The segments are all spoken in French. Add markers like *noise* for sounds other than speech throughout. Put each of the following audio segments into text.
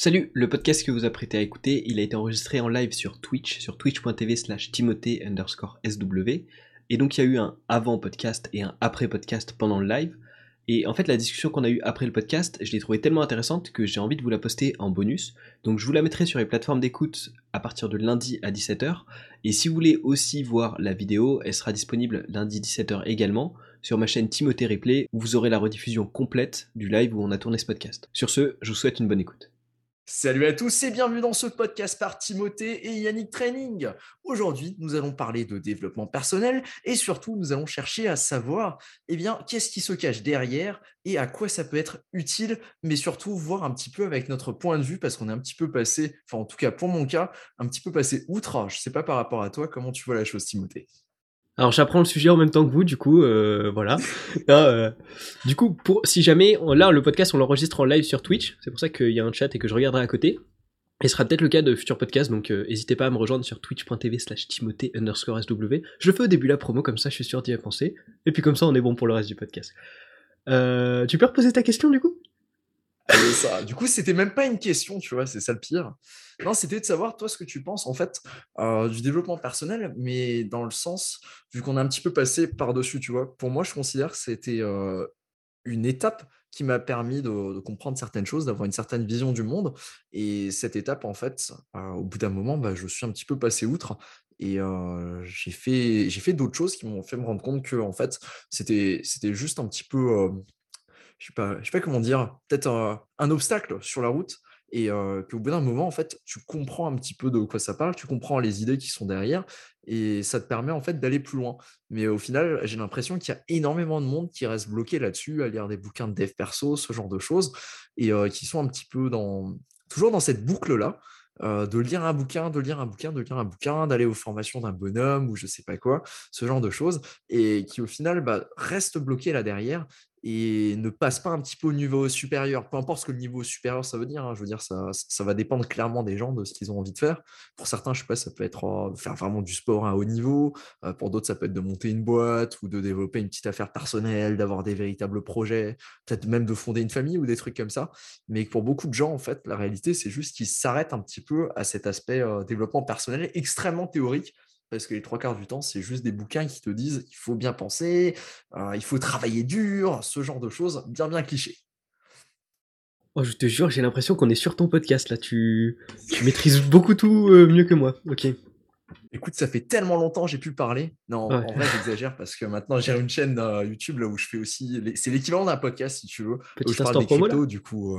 Salut, le podcast que vous apprêtez à écouter, il a été enregistré en live sur Twitch, sur twitch.tv slash timothée underscore sw. Et donc il y a eu un avant podcast et un après podcast pendant le live. Et en fait la discussion qu'on a eue après le podcast, je l'ai trouvée tellement intéressante que j'ai envie de vous la poster en bonus. Donc je vous la mettrai sur les plateformes d'écoute à partir de lundi à 17h. Et si vous voulez aussi voir la vidéo, elle sera disponible lundi 17h également sur ma chaîne Timothée Replay où vous aurez la rediffusion complète du live où on a tourné ce podcast. Sur ce, je vous souhaite une bonne écoute. Salut à tous et bienvenue dans ce podcast par Timothée et Yannick Training. Aujourd'hui, nous allons parler de développement personnel et surtout, nous allons chercher à savoir eh qu'est-ce qui se cache derrière et à quoi ça peut être utile, mais surtout voir un petit peu avec notre point de vue parce qu'on est un petit peu passé, enfin en tout cas pour mon cas, un petit peu passé outre. Je ne sais pas par rapport à toi comment tu vois la chose, Timothée? Alors j'apprends le sujet en même temps que vous, du coup, euh, voilà. *laughs* Euh, du coup, pour si jamais, là le podcast on l'enregistre en live sur Twitch, c'est pour ça qu'il y a un chat et que je regarderai à côté. Et ce sera peut-être le cas de futurs podcasts, donc euh, n'hésitez pas à me rejoindre sur twitch.tv slash timothée underscore sw. Je fais au début la promo, comme ça je suis sûr d'y penser. Et puis comme ça on est bon pour le reste du podcast. tu peux reposer ta question du coup? Du coup, c'était même pas une question, tu vois, c'est ça le pire. Non, c'était de savoir, toi, ce que tu penses, en fait, euh, du développement personnel, mais dans le sens, vu qu'on a un petit peu passé par-dessus, tu vois. Pour moi, je considère que c'était euh, une étape qui m'a permis de, comprendre certaines choses, d'avoir une certaine vision du monde. Et cette étape, en fait, euh, au bout d'un moment, bah, je suis un petit peu passé outre. Et j'ai fait, fait d'autres choses qui m'ont fait me rendre compte que, en fait, c'était, c'était juste un petit peu je sais pas, je sais pas comment dire, peut-être un, obstacle sur la route et qu'au bout d'un moment, en fait, tu comprends un petit peu de quoi ça parle, tu comprends les idées qui sont derrière et ça te permet en fait d'aller plus loin. Mais au final, j'ai l'impression qu'il y a énormément de monde qui reste bloqué là-dessus, à lire des bouquins de dev perso, ce genre de choses, et qui sont un petit peu dans toujours dans cette boucle-là. de lire un bouquin, de lire un bouquin, de lire un bouquin, d'aller aux formations d'un bonhomme ou je sais pas quoi, ce genre de choses, et qui au final bah, restent bloqués là derrière et ne passe pas un petit peu au niveau supérieur, peu importe ce que le niveau supérieur ça veut dire, hein. je veux dire, ça, ça, va dépendre clairement des gens, de ce qu'ils ont envie de faire. Pour certains, je sais pas, ça peut être euh, faire vraiment du sport à haut niveau, euh, pour d'autres, ça peut être de monter une boîte ou de développer une petite affaire personnelle, d'avoir des véritables projets, peut-être même de fonder une famille ou des trucs comme ça. Mais pour beaucoup de gens, en fait, la réalité, c'est juste qu'ils s'arrêtent un petit peu à cet aspect euh, développement personnel extrêmement théorique parce que les trois quarts du temps, c'est juste des bouquins qui te disent il faut bien penser, euh, il faut travailler dur, ce genre de choses, bien bien clichés. Oh, je te jure, j'ai l'impression qu'on est sur ton podcast là. Tu, tu maîtrises beaucoup tout euh, mieux que moi. Ok. Écoute, ça fait tellement longtemps que j'ai pu parler. Non, en vrai, j'exagère parce que maintenant j'ai une chaîne euh, YouTube là où je fais aussi. C'est l'équivalent d'un podcast si tu veux. Petit où je parle des cryptos, du coup.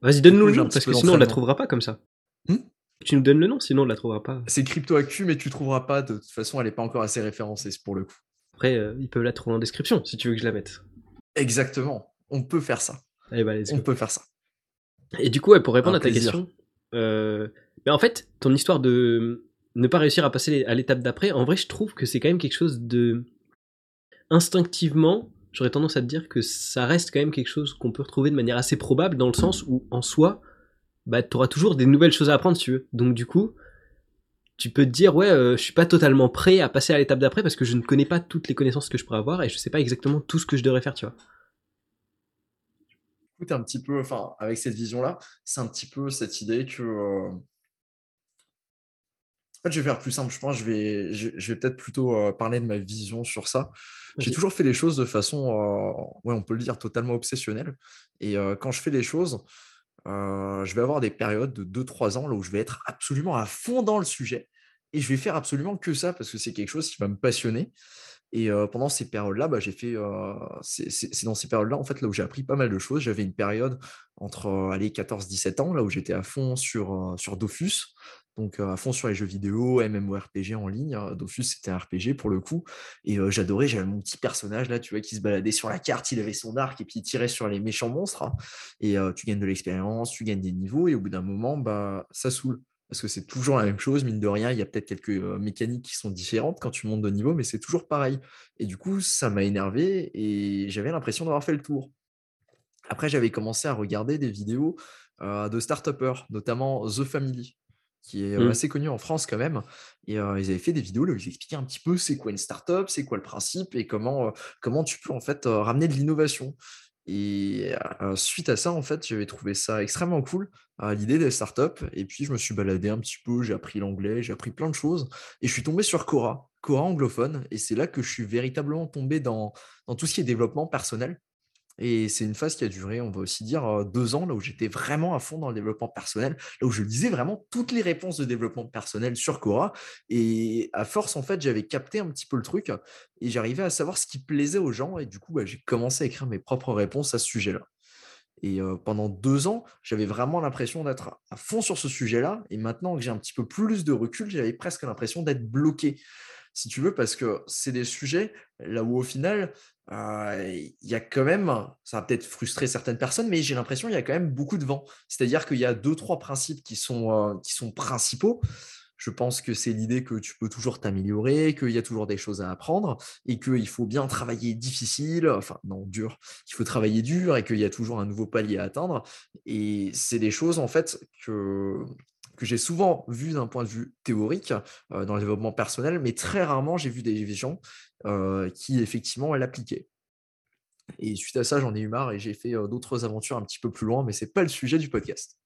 Vas-y, donne-nous le nom parce que sinon on la trouvera pas comme ça. Hmm tu nous donnes le nom, sinon on ne la trouvera pas. C'est CryptoActu, mais tu ne trouveras pas. De toute façon, elle n'est pas encore assez référencée pour le coup. Après, euh, ils peuvent la trouver en description si tu veux que je la mette. Exactement. On peut faire ça. Allez, bah, on peut faire ça. Et du coup, pour répondre à ta question, euh, en fait, ton histoire de ne pas réussir à passer à l'étape d'après, en vrai, je trouve que c'est quand même quelque chose de instinctivement. J'aurais tendance à te dire que ça reste quand même quelque chose qu'on peut retrouver de manière assez probable, dans le sens où, en soi, bah tu auras toujours des nouvelles choses à apprendre si tu veux. Donc du coup, tu peux te dire ouais, euh, je suis pas totalement prêt à passer à l'étape d'après parce que je ne connais pas toutes les connaissances que je pourrais avoir et je sais pas exactement tout ce que je devrais faire, tu vois. Écoute un petit peu, enfin avec cette vision-là, c'est un petit peu cette idée que euh, en fait, je vais faire plus simple. Je pense je vais, je, vais peut-être plutôt euh, parler de ma vision sur ça. J'ai toujours fait les choses de façon, ouais, on peut le dire, totalement obsessionnelle. Et quand je fais les choses, je vais avoir des périodes de 2-3 ans là où je vais être absolument à fond dans le sujet et je vais faire absolument que ça parce que c'est quelque chose qui va me passionner. Et pendant ces périodes-là, bah, j'ai fait. c'est dans ces périodes-là, en fait, là où j'ai appris pas mal de choses. J'avais une période entre allez, 14-17 ans, là où j'étais à fond sur, sur Dofus, donc à fond sur les jeux vidéo, MMORPG en ligne. Dofus, c'était un RPG pour le coup. Et j'adorais, j'avais mon petit personnage là, tu vois, qui se baladait sur la carte, il avait son arc et puis il tirait sur les méchants monstres. Hein. Et tu gagnes de l'expérience, tu gagnes des niveaux, et au bout d'un moment, bah, ça saoule parce que c'est toujours la même chose, mine de rien, il y a peut-être quelques mécaniques qui sont différentes quand tu montes de niveau, mais c'est toujours pareil. Et du coup, ça m'a énervé et j'avais l'impression d'avoir fait le tour. Après, j'avais commencé à regarder des vidéos de start notamment The Family, qui est mmh. assez connu en France quand même. Et ils avaient fait des vidéos où ils expliquaient un petit peu c'est quoi une startup, c'est quoi le principe et comment, comment tu peux en fait ramener de l'innovation. Et suite à ça, en fait, j'avais trouvé ça extrêmement cool, l'idée des startups. Et puis, je me suis baladé un petit peu, j'ai appris l'anglais, j'ai appris plein de choses. Et je suis tombé sur Cora, Cora anglophone. Et c'est là que je suis véritablement tombé dans, dans tout ce qui est développement personnel. Et c'est une phase qui a duré, on va aussi dire, deux ans, là où j'étais vraiment à fond dans le développement personnel, là où je lisais vraiment toutes les réponses de développement personnel sur Cora. Et à force, en fait, j'avais capté un petit peu le truc et j'arrivais à savoir ce qui plaisait aux gens. Et du coup, bah, j'ai commencé à écrire mes propres réponses à ce sujet-là. Et pendant deux ans, j'avais vraiment l'impression d'être à fond sur ce sujet-là. Et maintenant que j'ai un petit peu plus de recul, j'avais presque l'impression d'être bloqué si tu veux, parce que c'est des sujets là où au final, il y a quand même, ça va peut-être frustrer certaines personnes, mais j'ai l'impression qu'il y a quand même beaucoup de vent. C'est-à-dire qu'il y a deux, trois principes qui sont, qui sont principaux. Je pense que c'est l'idée que tu peux toujours t'améliorer, qu'il y a toujours des choses à apprendre et qu'il faut bien travailler difficile, enfin non, dur, qu'il faut travailler dur et qu'il y a toujours un nouveau palier à atteindre. Et c'est des choses en fait que, que j'ai souvent vu d'un point de vue théorique dans le développement personnel, mais très rarement j'ai vu des gens qui effectivement l'appliquaient. Et suite à ça, j'en ai eu marre et j'ai fait d'autres aventures un petit peu plus loin, mais c'est pas le sujet du podcast.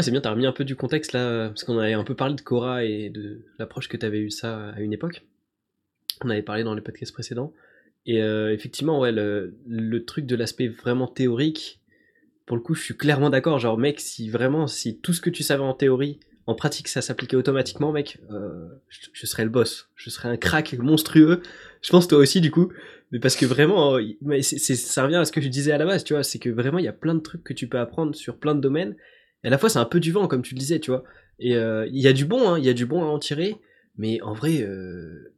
C'est bien, tu as remis un peu du contexte là, parce qu'on avait un peu parlé de Cora et de l'approche que tu avais eu ça à une époque. On avait parlé dans les podcasts précédents. Et effectivement, le truc de l'aspect vraiment théorique, pour le coup, je suis clairement d'accord. Genre, mec, si vraiment, si tout ce que tu savais en théorie, en pratique, ça s'appliquait automatiquement, mec, euh, je, serais le boss. Je serais un crack monstrueux. Je pense toi aussi, du coup. Mais parce que vraiment, ça revient à ce que je disais à la base, tu vois. C'est que vraiment, il y a plein de trucs que tu peux apprendre sur plein de domaines. Et à la fois, c'est un peu du vent, comme tu le disais, tu vois. Et euh, il y a du bon, hein, il y a du bon à en tirer. Mais en vrai, euh,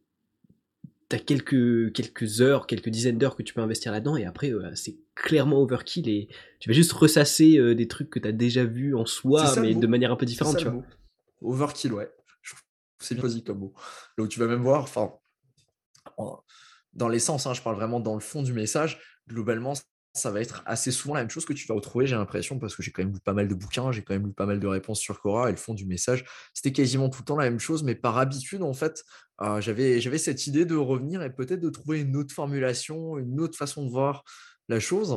t'as quelques, quelques heures, quelques dizaines d'heures que tu peux investir là-dedans, et après, euh, c'est clairement overkill, et tu vas juste ressasser euh, des trucs que t'as déjà vus en soi, mais de manière un peu différente, tu vois. Overkill, ouais. C'est bien comme mot. Là où tu vas même voir, enfin, dans l'essence, hein, je parle vraiment dans le fond du message, globalement, ça va être assez souvent la même chose que tu vas retrouver, j'ai l'impression, parce que j'ai quand même lu pas mal de bouquins, j'ai quand même lu pas mal de réponses sur Cora et le fond du message, c'était quasiment tout le temps la même chose, mais par habitude, en fait, euh, j'avais, j'avais cette idée de revenir et peut-être de trouver une autre formulation, une autre façon de voir la chose.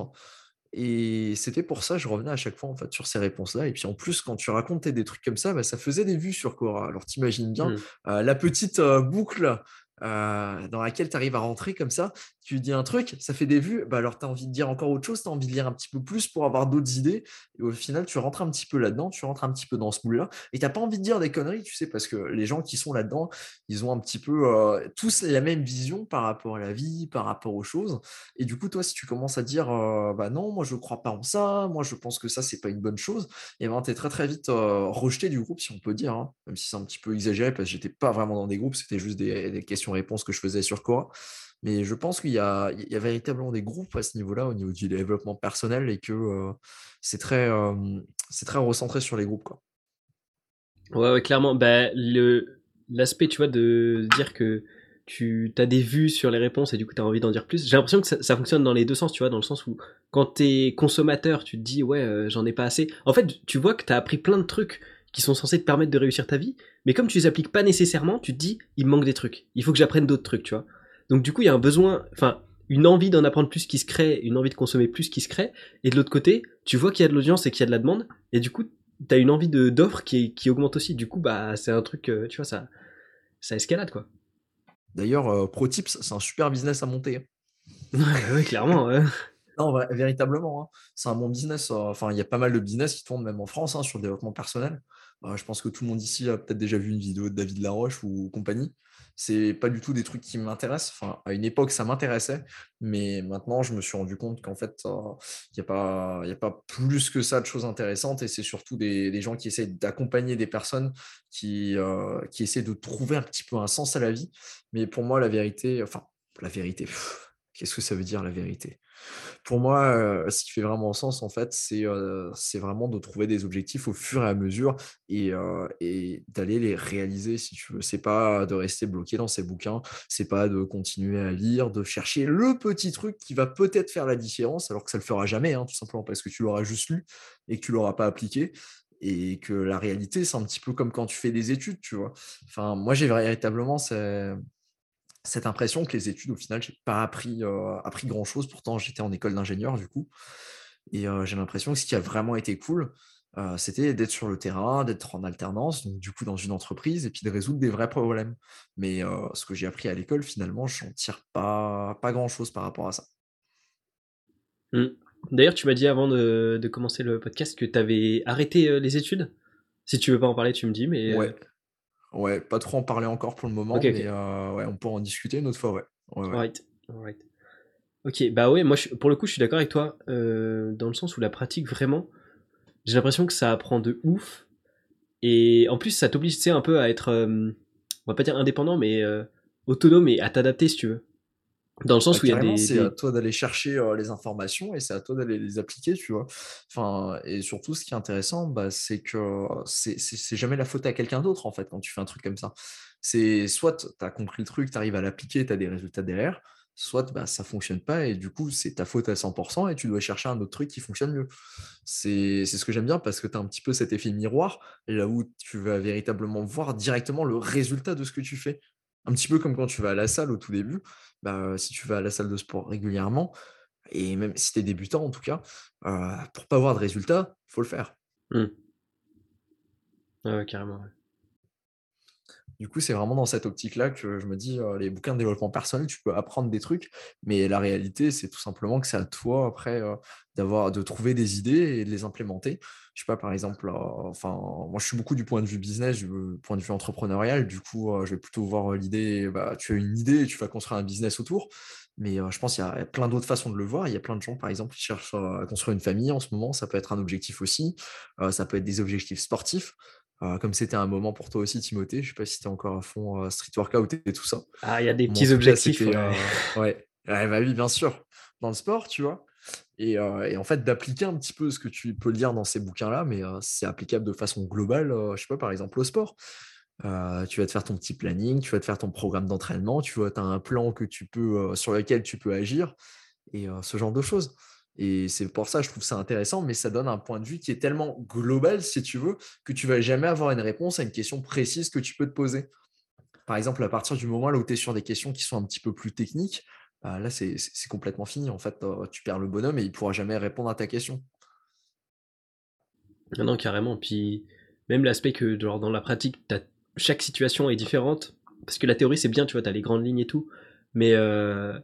Et c'était pour ça, je revenais à chaque fois en fait sur ces réponses-là. Et puis en plus, quand tu racontais des trucs comme ça, bah, ça faisait des vues sur Cora. Alors t'imagines bien mmh. euh, la petite euh, boucle euh, dans laquelle tu arrives à rentrer comme ça, tu dis un truc, ça fait des vues, bah alors tu as envie de dire encore autre chose, tu as envie de lire un petit peu plus pour avoir d'autres idées, et au final tu rentres un petit peu là-dedans, tu rentres un petit peu dans ce moule-là, et tu pas envie de dire des conneries, tu sais, parce que les gens qui sont là-dedans, ils ont un petit peu euh, tous la même vision par rapport à la vie, par rapport aux choses, et du coup toi si tu commences à dire, euh, bah non, moi je crois pas en ça, moi je pense que ça c'est pas une bonne chose, et ben tu es très très vite rejeté du groupe si on peut dire, hein, même si c'est un petit peu exagéré parce que j'étais pas vraiment dans des groupes, c'était juste des questions réponses que je faisais sur quoi. Mais je pense qu'il y, a, véritablement des groupes à ce niveau-là, au niveau du développement personnel, et que euh, c'est très, euh, très recentré sur les groupes. Quoi. Ouais, clairement. Bah, l'aspect, tu vois, de dire que tu as des vues sur les réponses et du coup tu as envie d'en dire plus. J'ai l'impression que ça, fonctionne dans les deux sens, tu vois, dans le sens où quand tu es consommateur, tu te dis ouais, euh, j'en ai pas assez. En fait, tu vois que tu as appris plein de trucs qui sont censés te permettre de réussir ta vie, mais comme tu les appliques pas nécessairement, tu te dis, il me manque des trucs. Il faut que j'apprenne d'autres trucs, tu vois. Donc du coup, il y a un besoin, enfin, une envie d'en apprendre plus qui se crée, une envie de consommer plus qui se crée, et de l'autre côté, tu vois qu'il y a de l'audience et qu'il y a de la demande, et du coup, tu as une envie de d'offre qui, qui augmente aussi. Du coup, bah, c'est un truc, euh, tu vois, ça, ça escalade, quoi. D'ailleurs, euh, ProTips, c'est un super business à monter. *laughs* ouais, clairement. *laughs* Non, véritablement. Hein. C'est un bon business. Euh, enfin, il y a pas mal de business qui tournent même en France hein, sur le développement personnel. Bah, je pense que tout le monde ici a peut-être déjà vu une vidéo de David Laroche ou compagnie. C'est pas du tout des trucs qui m'intéressent. À une époque, ça m'intéressait, mais maintenant, je me suis rendu compte qu'en fait, il n'y a, pas, plus que ça de choses intéressantes. Et c'est surtout des, gens qui essaient d'accompagner des personnes qui, euh, qui essaient de trouver un petit peu un sens à la vie. Mais pour moi, la vérité, enfin, la vérité, qu'est-ce que ça veut dire la vérité? Pour moi, ce qui fait vraiment sens, en fait, c'est vraiment de trouver des objectifs au fur et à mesure et, d'aller les réaliser, si tu veux. C'est pas de rester bloqué dans ces bouquins, c'est pas de continuer à lire, de chercher le petit truc qui va peut-être faire la différence, alors que ça le fera jamais, hein, tout simplement parce que tu l'auras juste lu et que tu l'auras pas appliqué et que la réalité, c'est un petit peu comme quand tu fais des études, tu vois? Enfin, moi, j'ai véritablement cette impression que les études, au final, j'ai pas appris, appris grand-chose. Pourtant, j'étais en école d'ingénieur, du coup. Et j'ai l'impression que ce qui a vraiment été cool, c'était d'être sur le terrain, d'être en alternance, donc du coup dans une entreprise, et puis de résoudre des vrais problèmes. Mais ce que j'ai appris à l'école, finalement, je n'en tire pas, pas grand-chose par rapport à ça. Mmh. D'ailleurs, tu m'as dit avant de, commencer le podcast que tu avais arrêté les études? Si tu veux pas en parler, tu me dis, mais... Ouais. Ouais, pas trop en parler encore pour le moment, mais ouais, on peut en discuter une autre fois, ouais. Right. Ok, bah ouais, moi pour le coup, je suis d'accord avec toi, dans le sens où la pratique, vraiment, j'ai l'impression que ça apprend de ouf. Et en plus, ça t'oblige, tu sais, un peu à être, euh, on va pas dire indépendant, mais euh, autonome et à t'adapter si tu veux. Dans le sens bah, où il y a des. C'est à toi d'aller chercher euh, les informations et c'est à toi d'aller les appliquer, tu vois. Enfin, et surtout, ce qui est intéressant, bah, c'est que c'est jamais la faute à quelqu'un d'autre, en fait, quand tu fais un truc comme ça. C'est soit tu as compris le truc, tu arrives à l'appliquer, tu as des résultats derrière, soit bah, ça fonctionne pas et du coup c'est ta faute à 100% et tu dois chercher un autre truc qui fonctionne mieux. C'est ce que j'aime bien parce que tu as un petit peu cet effet miroir là où tu vas véritablement voir directement le résultat de ce que tu fais. Un petit peu comme quand tu vas à la salle au tout début, bah, si tu vas à la salle de sport régulièrement, et même si tu es débutant en tout cas, euh, pour pas avoir de résultat, il faut le faire. Mmh. carrément. Du coup, c'est vraiment dans cette optique-là que je me dis, les bouquins de développement personnel, tu peux apprendre des trucs, mais la réalité, c'est tout simplement que c'est à toi après d'avoir, de trouver des idées et de les implémenter. Je sais pas, par exemple, enfin, moi, je suis beaucoup du point de vue business, du point de vue entrepreneurial. Du coup, je vais plutôt voir l'idée, bah, tu as une idée tu vas construire un business autour. Mais je pense qu'il y a plein d'autres façons de le voir. Il y a plein de gens, par exemple, qui cherchent à construire une famille en ce moment. Ça peut être un objectif aussi. ça peut être des objectifs sportifs. Euh, comme c'était un moment pour toi aussi, Timothée, je ne sais pas si tu es encore à fond euh, Street Workout et tout ça. Ah, il y a des petits objectifs. Euh, ouais. bah oui, bien sûr. Dans le sport, tu vois. Et, en fait, d'appliquer un petit peu ce que tu peux lire dans ces bouquins-là, mais c'est applicable de façon globale, je sais pas, par exemple au sport. tu vas te faire ton petit planning, tu vas te faire ton programme d'entraînement, tu vois, as un plan que tu peux, sur lequel tu peux agir, et ce genre de choses. Et c'est pour ça que je trouve ça intéressant, mais ça donne un point de vue qui est tellement global, si tu veux, que tu vas jamais avoir une réponse à une question précise que tu peux te poser. Par exemple, à partir du moment où tu es sur des questions qui sont un petit peu plus techniques, bah, là, c'est complètement fini. En fait, tu perds le bonhomme et il ne pourra jamais répondre à ta question. Non, non, carrément. Puis même l'aspect que dans la pratique, chaque situation est différente. Parce que la théorie, c'est bien, tu vois, tu as les grandes lignes et tout. Mais euh,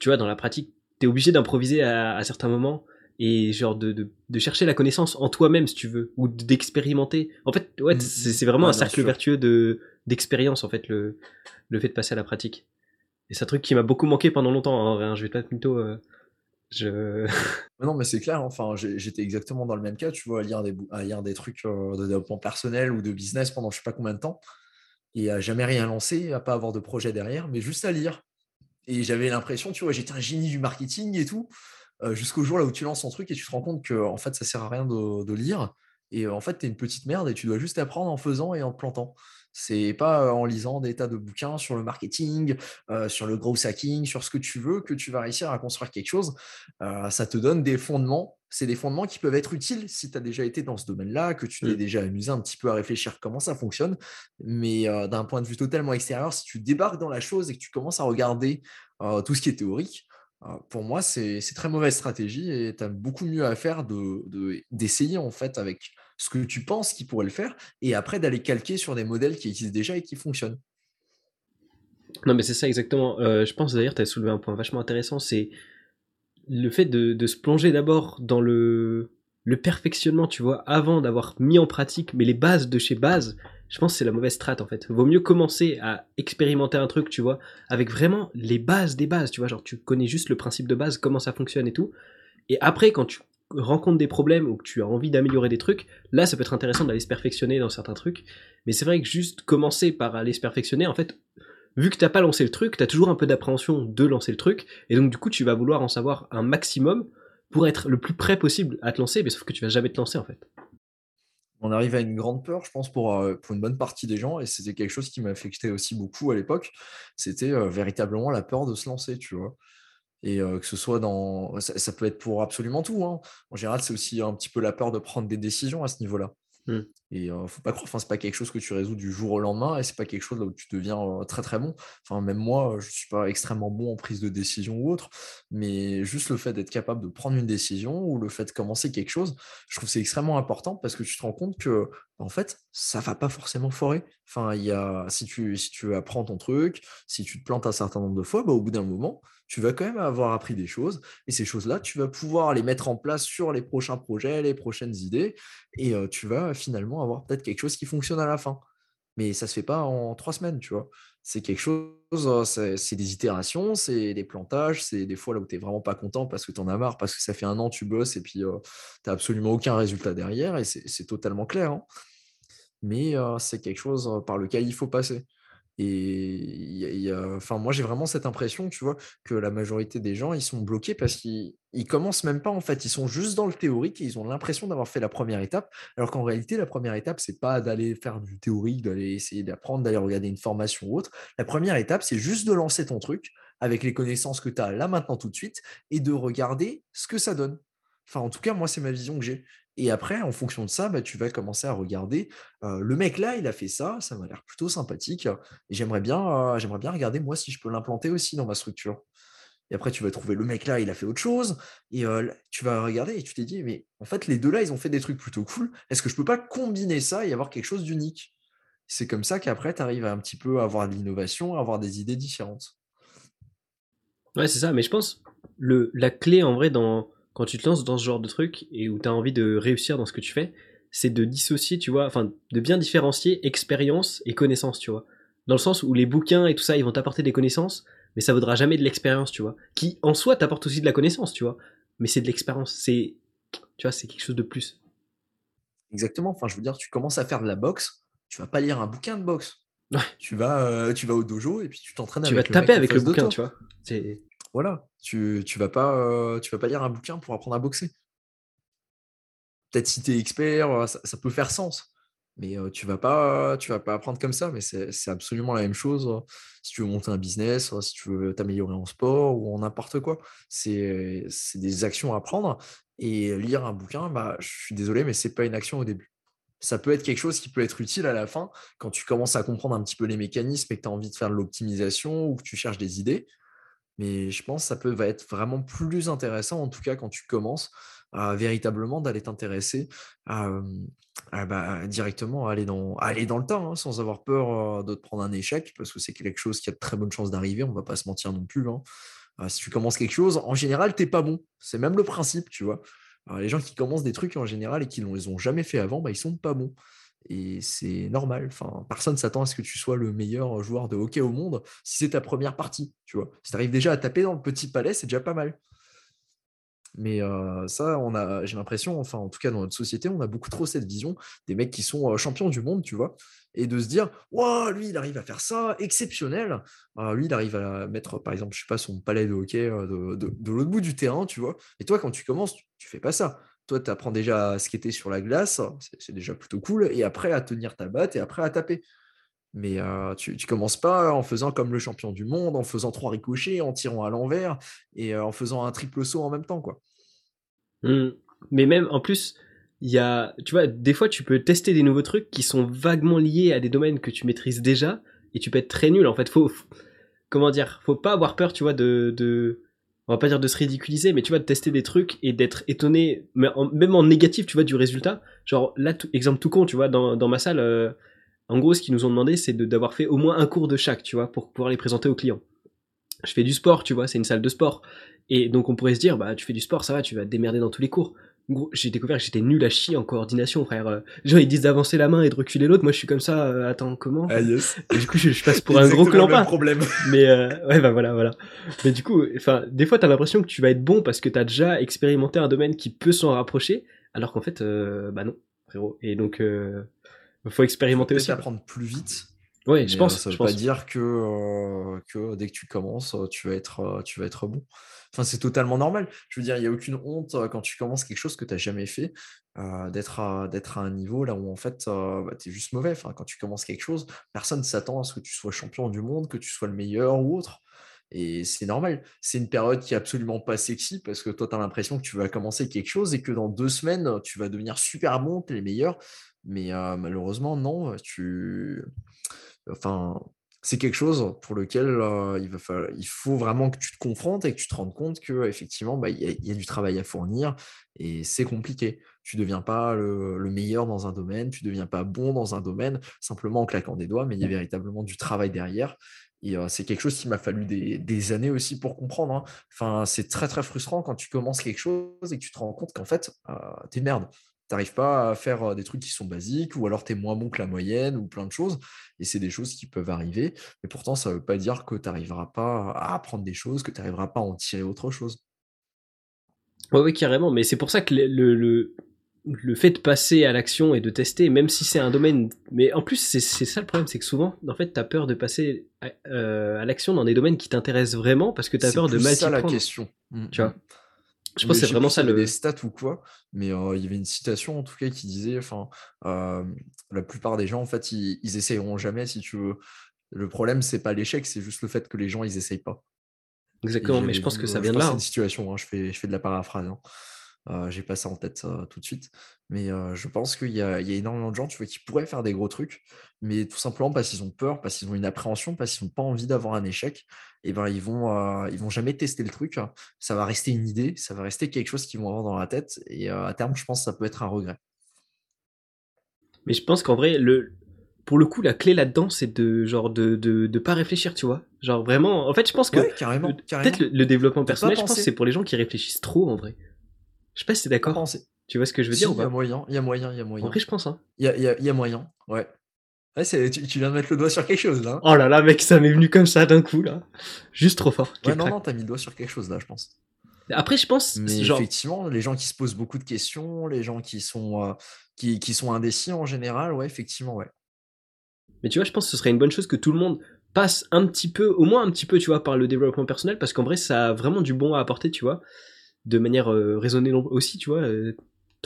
tu vois, dans la pratique, t'es obligé d'improviser à, certains moments et genre de, de, chercher la connaissance en toi-même si tu veux ou d'expérimenter. En fait ouais mm, c'est vraiment un cercle vertueux de d'expérience en fait le le fait de passer à la pratique. Et c'est un truc qui m'a beaucoup manqué pendant longtemps hein, je vais pas plutôt euh, je *laughs* non mais c'est clair enfin j'étais exactement dans le même cas tu vois à lire des à lire des trucs euh, de développement personnel ou de business pendant je sais pas combien de temps et à jamais rien lancer à pas avoir de projet derrière mais juste à lire et j'avais l'impression, tu vois, j'étais un génie du marketing et tout, euh, jusqu'au jour là où tu lances ton truc et tu te rends compte que en fait, ça sert à rien de, lire. Et euh, en fait, tu es une petite merde et tu dois juste apprendre en faisant et en te plantant. C'est pas en lisant des tas de bouquins sur le marketing, sur le growth hacking, sur ce que tu veux que tu vas réussir à construire quelque chose. ça te donne des fondements c'est des fondements qui peuvent être utiles si tu as déjà été dans ce domaine-là, que tu t'es mmh. déjà amusé un petit peu à réfléchir comment ça fonctionne. Mais d'un point de vue totalement extérieur, si tu débarques dans la chose et que tu commences à regarder tout ce qui est théorique, pour moi, c'est très mauvaise stratégie et tu as beaucoup mieux à faire d'essayer de, en fait avec ce que tu penses qui pourrait le faire et après d'aller calquer sur des modèles qui existent déjà et qui fonctionnent. Non, mais c'est ça exactement. je pense d'ailleurs, tu as soulevé un point vachement intéressant, c'est le fait de, se plonger d'abord dans le, le perfectionnement, tu vois, avant d'avoir mis en pratique, mais les bases de chez base, je pense que c'est la mauvaise strate en fait. Vaut mieux commencer à expérimenter un truc, tu vois, avec vraiment les bases des bases, tu vois, genre tu connais juste le principe de base, comment ça fonctionne et tout. Et après, quand tu rencontres des problèmes ou que tu as envie d'améliorer des trucs, là ça peut être intéressant d'aller se perfectionner dans certains trucs. Mais c'est vrai que juste commencer par aller se perfectionner, en fait, vu que t'as pas lancé le truc, t'as toujours un peu d'appréhension de lancer le truc, et donc du coup tu vas vouloir en savoir un maximum pour être le plus près possible à te lancer, mais sauf que tu vas jamais te lancer en fait. On arrive à une grande peur, je pense, pour, euh, une bonne partie des gens, et c'était quelque chose qui m'affectait aussi beaucoup à l'époque, c'était euh, véritablement la peur de se lancer, tu vois. Et euh, que ce soit dans... Ça, peut être pour absolument tout. Hein. En général, c'est aussi un petit peu la peur de prendre des décisions à ce niveau-là. Mmh. Et euh, faut pas croire, enfin, c'est pas quelque chose que tu résous du jour au lendemain et c'est pas quelque chose là où tu deviens euh, très très bon. Enfin, même moi, je suis pas extrêmement bon en prise de décision ou autre, mais juste le fait d'être capable de prendre une décision ou le fait de commencer quelque chose, je trouve que c'est extrêmement important parce que tu te rends compte que en fait, ça va pas forcément foirer. Enfin, il y a, si tu, si tu apprends ton truc, si tu te plantes un certain nombre de fois, bah, au bout d'un moment, tu vas quand même avoir appris des choses. Et ces choses-là, tu vas pouvoir les mettre en place sur les prochains projets, les prochaines idées. Et tu vas finalement avoir peut-être quelque chose qui fonctionne à la fin. Mais ça ne se fait pas en trois semaines, tu vois. C'est quelque chose, c'est des itérations, c'est des plantages, c'est des fois là où tu n'es vraiment pas content parce que tu en as marre, parce que ça fait un an, tu bosses et puis tu n'as absolument aucun résultat derrière. Et c'est totalement clair. Hein. Mais c'est quelque chose par lequel il faut passer. Et enfin, moi, j'ai vraiment cette impression, tu vois, que la majorité des gens, ils sont bloqués parce qu'ils ils commencent même pas, en fait. Ils sont juste dans le théorique et ils ont l'impression d'avoir fait la première étape. Alors qu'en réalité, la première étape, c'est pas d'aller faire du théorique, d'aller essayer d'apprendre, d'aller regarder une formation ou autre. La première étape, c'est juste de lancer ton truc avec les connaissances que tu as là maintenant tout de suite et de regarder ce que ça donne. Enfin, en tout cas, moi, c'est ma vision que j'ai. Et après, en fonction de ça, bah, tu vas commencer à regarder. le mec là, il a fait ça, ça m'a l'air plutôt sympathique. Et j'aimerais bien, j'aimerais bien regarder moi si je peux l'implanter aussi dans ma structure. Et après, tu vas trouver le mec là, il a fait autre chose. Et tu vas regarder et tu t'es dit, mais en fait, les deux là, ils ont fait des trucs plutôt cool. Est-ce que je peux pas combiner ça et avoir quelque chose d'unique? C'est comme ça qu'après, tu arrives à un petit peu avoir de l'innovation, à avoir des idées différentes. Ouais, c'est ça. Mais je pense le, la clé en vrai dans quand tu te lances dans ce genre de truc et où tu as envie de réussir dans ce que tu fais, c'est de dissocier, tu vois, enfin, de bien différencier expérience et connaissance, tu vois. Dans le sens où les bouquins et tout ça, ils vont t'apporter des connaissances, mais ça vaudra jamais de l'expérience, tu vois. Qui, en soi, t'apporte aussi de la connaissance, tu vois. Mais c'est de l'expérience, c'est, tu vois, c'est quelque chose de plus. Exactement. Enfin, je veux dire, tu commences à faire de la boxe, tu vas pas lire un bouquin de boxe. Tu vas, euh, tu vas au dojo et puis tu t'entraînes avec. Tu vas taper avec le bouquin, tu vois. Voilà, tu tu vas pas, euh, tu vas pas lire un bouquin pour apprendre à boxer. Peut-être si tu es expert, euh, ça peut faire sens, mais euh, tu vas pas tu vas pas apprendre comme ça, mais c'est absolument la même chose, si tu veux monter un business, si tu veux t'améliorer en sport ou en n'importe quoi. C'est des actions à prendre et lire un bouquin, bah, je suis désolé, mais c'est pas une action au début. Ça peut être quelque chose qui peut être utile à la fin, quand tu commences à comprendre un petit peu les mécanismes et que tu as envie de faire de l'optimisation ou que tu cherches des idées. Mais je pense que ça peut va être vraiment plus intéressant, en tout cas quand tu commences, véritablement d'aller t'intéresser bah, directement à aller dans, dans le temps, hein, sans avoir peur de te prendre un échec, parce que c'est quelque chose qui a de très bonnes chances d'arriver, on ne va pas se mentir non plus. Hein. si tu commences quelque chose, en général, tu n'es pas bon. C'est même le principe, tu vois. les gens qui commencent des trucs en général et qui ne les ont jamais fait avant, bah, ils sont pas bons. Et c'est normal. Enfin, personne s'attend à ce que tu sois le meilleur joueur de hockey au monde si c'est ta première partie. Tu vois. Si tu arrives déjà à taper dans le petit palais, c'est déjà pas mal. Mais ça, on a, j'ai l'impression, enfin, en tout cas dans notre société, on a beaucoup trop cette vision des mecs qui sont champions du monde, tu vois, et de se dire, waouh, lui, il arrive à faire ça, exceptionnel. lui, il arrive à mettre, par exemple, je sais pas, son palais de hockey de, l'autre bout du terrain, tu vois. Et toi, quand tu commences, tu, tu fais pas ça toi, tu apprends déjà à skater sur la glace, c'est déjà plutôt cool, et après à tenir ta batte et après à taper. Mais euh, tu, ne commences pas en faisant comme le champion du monde, en faisant trois ricochets, en tirant à l'envers et euh, en faisant un triple saut en même temps, quoi. Mmh. Mais même en plus, y a, tu vois, des fois tu peux tester des nouveaux trucs qui sont vaguement liés à des domaines que tu maîtrises déjà et tu peux être très nul. En fait, faut, comment dire, faut pas avoir peur, tu vois, de on va pas dire de se ridiculiser, mais tu vois, de tester des trucs et d'être étonné, même en négatif, tu vois, du résultat. Genre, là, exemple tout con, tu vois, dans, ma salle, euh, en gros, ce qu'ils nous ont demandé, c'est d'avoir fait au moins un cours de chaque, tu vois, pour pouvoir les présenter aux clients. Je fais du sport, tu vois, c'est une salle de sport. Et donc, on pourrait se dire, bah, tu fais du sport, ça va, tu vas te démerder dans tous les cours j'ai découvert que j'étais nul à chier en coordination, frère. Euh, genre, ils disent d'avancer la main et de reculer l'autre. Moi, je suis comme ça. Euh, attends, comment ah, yes. Du coup, je, passe pour un gros clampin. problème. *laughs* Mais euh, ouais, bah voilà, voilà. Mais du coup, enfin, des fois, t'as l'impression que tu vas être bon parce que t'as déjà expérimenté un domaine qui peut s'en rapprocher, alors qu'en fait, bah non, frérot. Et donc, faut expérimenter faut aussi. apprendre plus vite. Oui, je pense. ça veut pas dire que que dès que tu commences, tu vas être tu vas être bon. C'est totalement normal. Je veux dire, il n'y a aucune honte quand tu commences quelque chose que tu n'as jamais fait, d'être à, un niveau là où en fait, bah, tu es juste mauvais. Quand tu commences quelque chose, personne ne s'attend à ce que tu sois champion du monde, que tu sois le meilleur ou autre. Et c'est normal. C'est une période qui est absolument pas sexy parce que toi, tu as l'impression que tu vas commencer quelque chose et que dans deux semaines, tu vas devenir super bon, tu es les meilleurs. Mais malheureusement, non. Tu... Enfin, c'est quelque chose pour lequel euh, il, va il faut vraiment que tu te confrontes et que tu te rendes compte qu'effectivement, bah, il y, a du travail à fournir et c'est compliqué. Tu ne deviens pas le, meilleur dans un domaine, tu ne deviens pas bon dans un domaine simplement en claquant des doigts, mais il y a véritablement du travail derrière. Et euh, c'est quelque chose qui m'a fallu des, années aussi pour comprendre. Hein. Enfin, c'est très très frustrant quand tu commences quelque chose et que tu te rends compte qu'en fait, euh, t'es merde n'arrives pas à faire des trucs qui sont basiques, ou alors tu es moins bon que la moyenne, ou plein de choses. Et c'est des choses qui peuvent arriver. Mais pourtant, ça ne veut pas dire que tu n'arriveras pas à apprendre des choses, que tu n'arriveras pas à en tirer autre chose. Oui, carrément. Mais c'est pour ça que le, le, le, fait de passer à l'action et de tester, même si c'est un domaine. Mais en plus, c'est ça le problème, c'est que souvent, en fait, tu as peur de passer à, euh, l'action dans des domaines qui t'intéressent vraiment parce que tu as peur de mal C'est ça la question. Mmh, tu vois? mmh. Je pense que c'est vraiment ça le. des stats ou quoi, mais il y avait une citation en tout cas qui disait enfin, la plupart des gens, en fait, ils, ils essayeront jamais si tu veux. Le problème, c'est pas l'échec, c'est juste le fait que les gens, ils essayent pas. Exactement, mais je pense que ça vient de là. C'est une hein. situation, hein, je, fais, je fais de la paraphrase. Hein. Euh, j'ai pas ça en tête tout de suite. Mais je pense qu'il y, a énormément de gens tu vois, qui pourraient faire des gros trucs, mais tout simplement parce qu'ils ont peur, parce qu'ils ont une appréhension, parce qu'ils n'ont pas envie d'avoir un échec, et ben ils vont, ils vont jamais tester le truc. Ça va rester une idée, ça va rester quelque chose qu'ils vont avoir dans la tête, et à terme, je pense que ça peut être un regret. Mais je pense qu'en vrai, le, pour le coup, la clé là-dedans, c'est de genre de, de, pas réfléchir, tu vois. Genre vraiment, en fait, je pense que carrément, peut-être le, développement personnel, je pense que c'est pour les gens qui réfléchissent trop en vrai. Je sais pas si t'es d'accord. Tu vois ce que je veux dire Il y a moyen, il y a moyen, il y a moyen. Après, je pense. Hein. Il y, a, y, a, moyen, ouais. ouais tu, tu, viens de mettre le doigt sur quelque chose là. Hein. Oh là là, mec, ça m'est venu comme ça d'un coup là. Juste trop fort. Ouais, non, non, t'as mis le doigt sur quelque chose là, je pense. Après, je pense. Mais effectivement, les gens qui se posent beaucoup de questions, les gens qui sont, euh, qui, qui, sont indécis en général, ouais, effectivement, ouais. Mais tu vois, je pense que ce serait une bonne chose que tout le monde passe un petit peu, au moins un petit peu, tu vois, par le développement personnel, parce qu'en vrai, ça a vraiment du bon à apporter, tu vois de manière euh, raisonnée aussi, tu vois. 3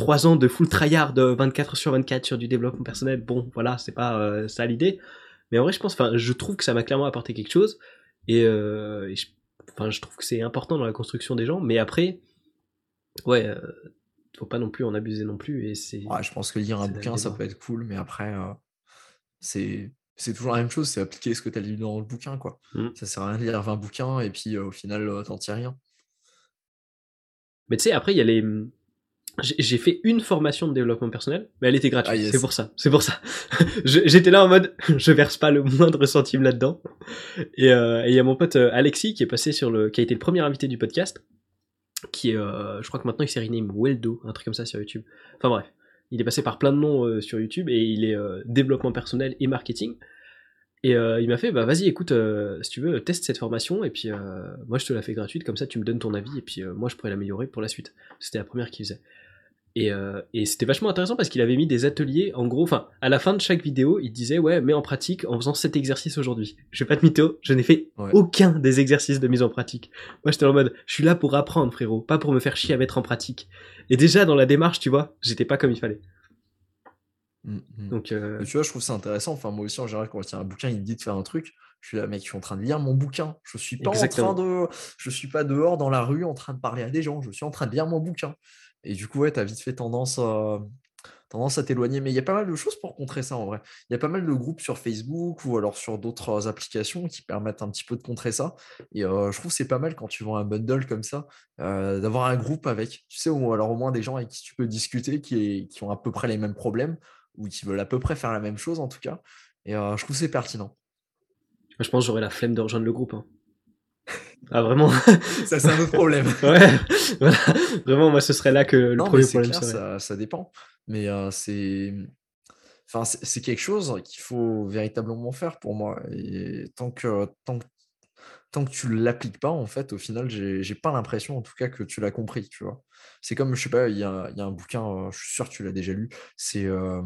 euh, ans de full tryhard de 24 sur 24 sur du développement personnel, bon, voilà, c'est pas euh, ça l'idée. Mais en vrai, je pense, enfin, je trouve que ça m'a clairement apporté quelque chose. Et, je, enfin, je trouve que c'est important dans la construction des gens. Mais après, ouais, faut pas non plus en abuser non plus. Et c'est. Ouais, je pense que lire un bouquin, ça peut être cool, mais après, c'est c'est toujours la même chose, c'est appliquer ce que tu as lu dans le bouquin, quoi. Mmh. Ça sert à rien de lire 20 bouquins et puis au final, t'en tires rien. Mais tu sais, après, il y a les. J'ai fait une formation de développement personnel, mais elle était gratuite. Ah, c'est pour ça. C'est pour ça. *laughs* J'étais là en mode, *laughs* je verse pas le moindre centime là-dedans. Euh, et il y a mon pote euh, Alexis qui est passé sur le, qui a été le premier invité du podcast, qui est, euh, je crois que maintenant il s'est rename Weldo, un truc comme ça sur YouTube. Enfin bref, il est passé par plein de noms sur YouTube et il est développement personnel et marketing. Et euh, il m'a fait, bah vas-y, écoute, euh, si tu veux, teste cette formation, et puis euh, moi je te la fais gratuite, comme ça tu me donnes ton avis, et puis moi je pourrais l'améliorer pour la suite. C'était la première qu'il faisait. Et, et c'était vachement intéressant parce qu'il avait mis des ateliers, en gros, enfin, à la fin de chaque vidéo, il disait, ouais, mets en pratique en faisant cet exercice aujourd'hui. Je vais pas te mytho, je n'ai fait aucun des exercices de mise en pratique. Moi j'étais en mode, je suis là pour apprendre, frérot, pas pour me faire chier à mettre en pratique. Et déjà dans la démarche, tu vois, j'étais pas comme il fallait. Mmh, mmh. Donc, euh, tu vois, je trouve ça intéressant. Enfin, moi aussi, en général, quand il y a un bouquin, il me dit de faire un truc. Je suis là, mec, je suis en train de lire mon bouquin. Je suis pas en train de, je suis pas dehors dans la rue en train de parler à des gens. Je suis en train de lire mon bouquin. Et du coup, ouais, as vite fait tendance à, t'éloigner. Mais il y a pas mal de choses pour contrer ça en vrai. Il y a pas mal de groupes sur Facebook ou alors sur d'autres applications qui permettent un petit peu de contrer ça. Et je trouve c'est pas mal quand tu vends un bundle comme ça, d'avoir un groupe avec, tu sais, ou alors au moins des gens avec qui tu peux discuter qui, qui ont à peu près les mêmes problèmes ou qui veulent à peu près faire la même chose en tout cas. Et euh, je trouve c'est pertinent. Je pense que j'aurais la flemme de rejoindre le groupe. Hein. Ah vraiment Ça c'est un autre problème. *laughs* ouais, Vraiment, moi ce serait là que le premier problème serait. Ça, dépend. Mais euh, c'est. Enfin, c'est quelque chose qu'il faut véritablement faire pour moi. Et tant que, tant que tant que tu l'appliques pas, en fait, au final, j'ai pas l'impression, en tout cas, que tu l'as compris, tu vois. C'est comme, je sais pas, il y a, un bouquin, euh, je suis sûr que tu l'as déjà lu, c'est euh,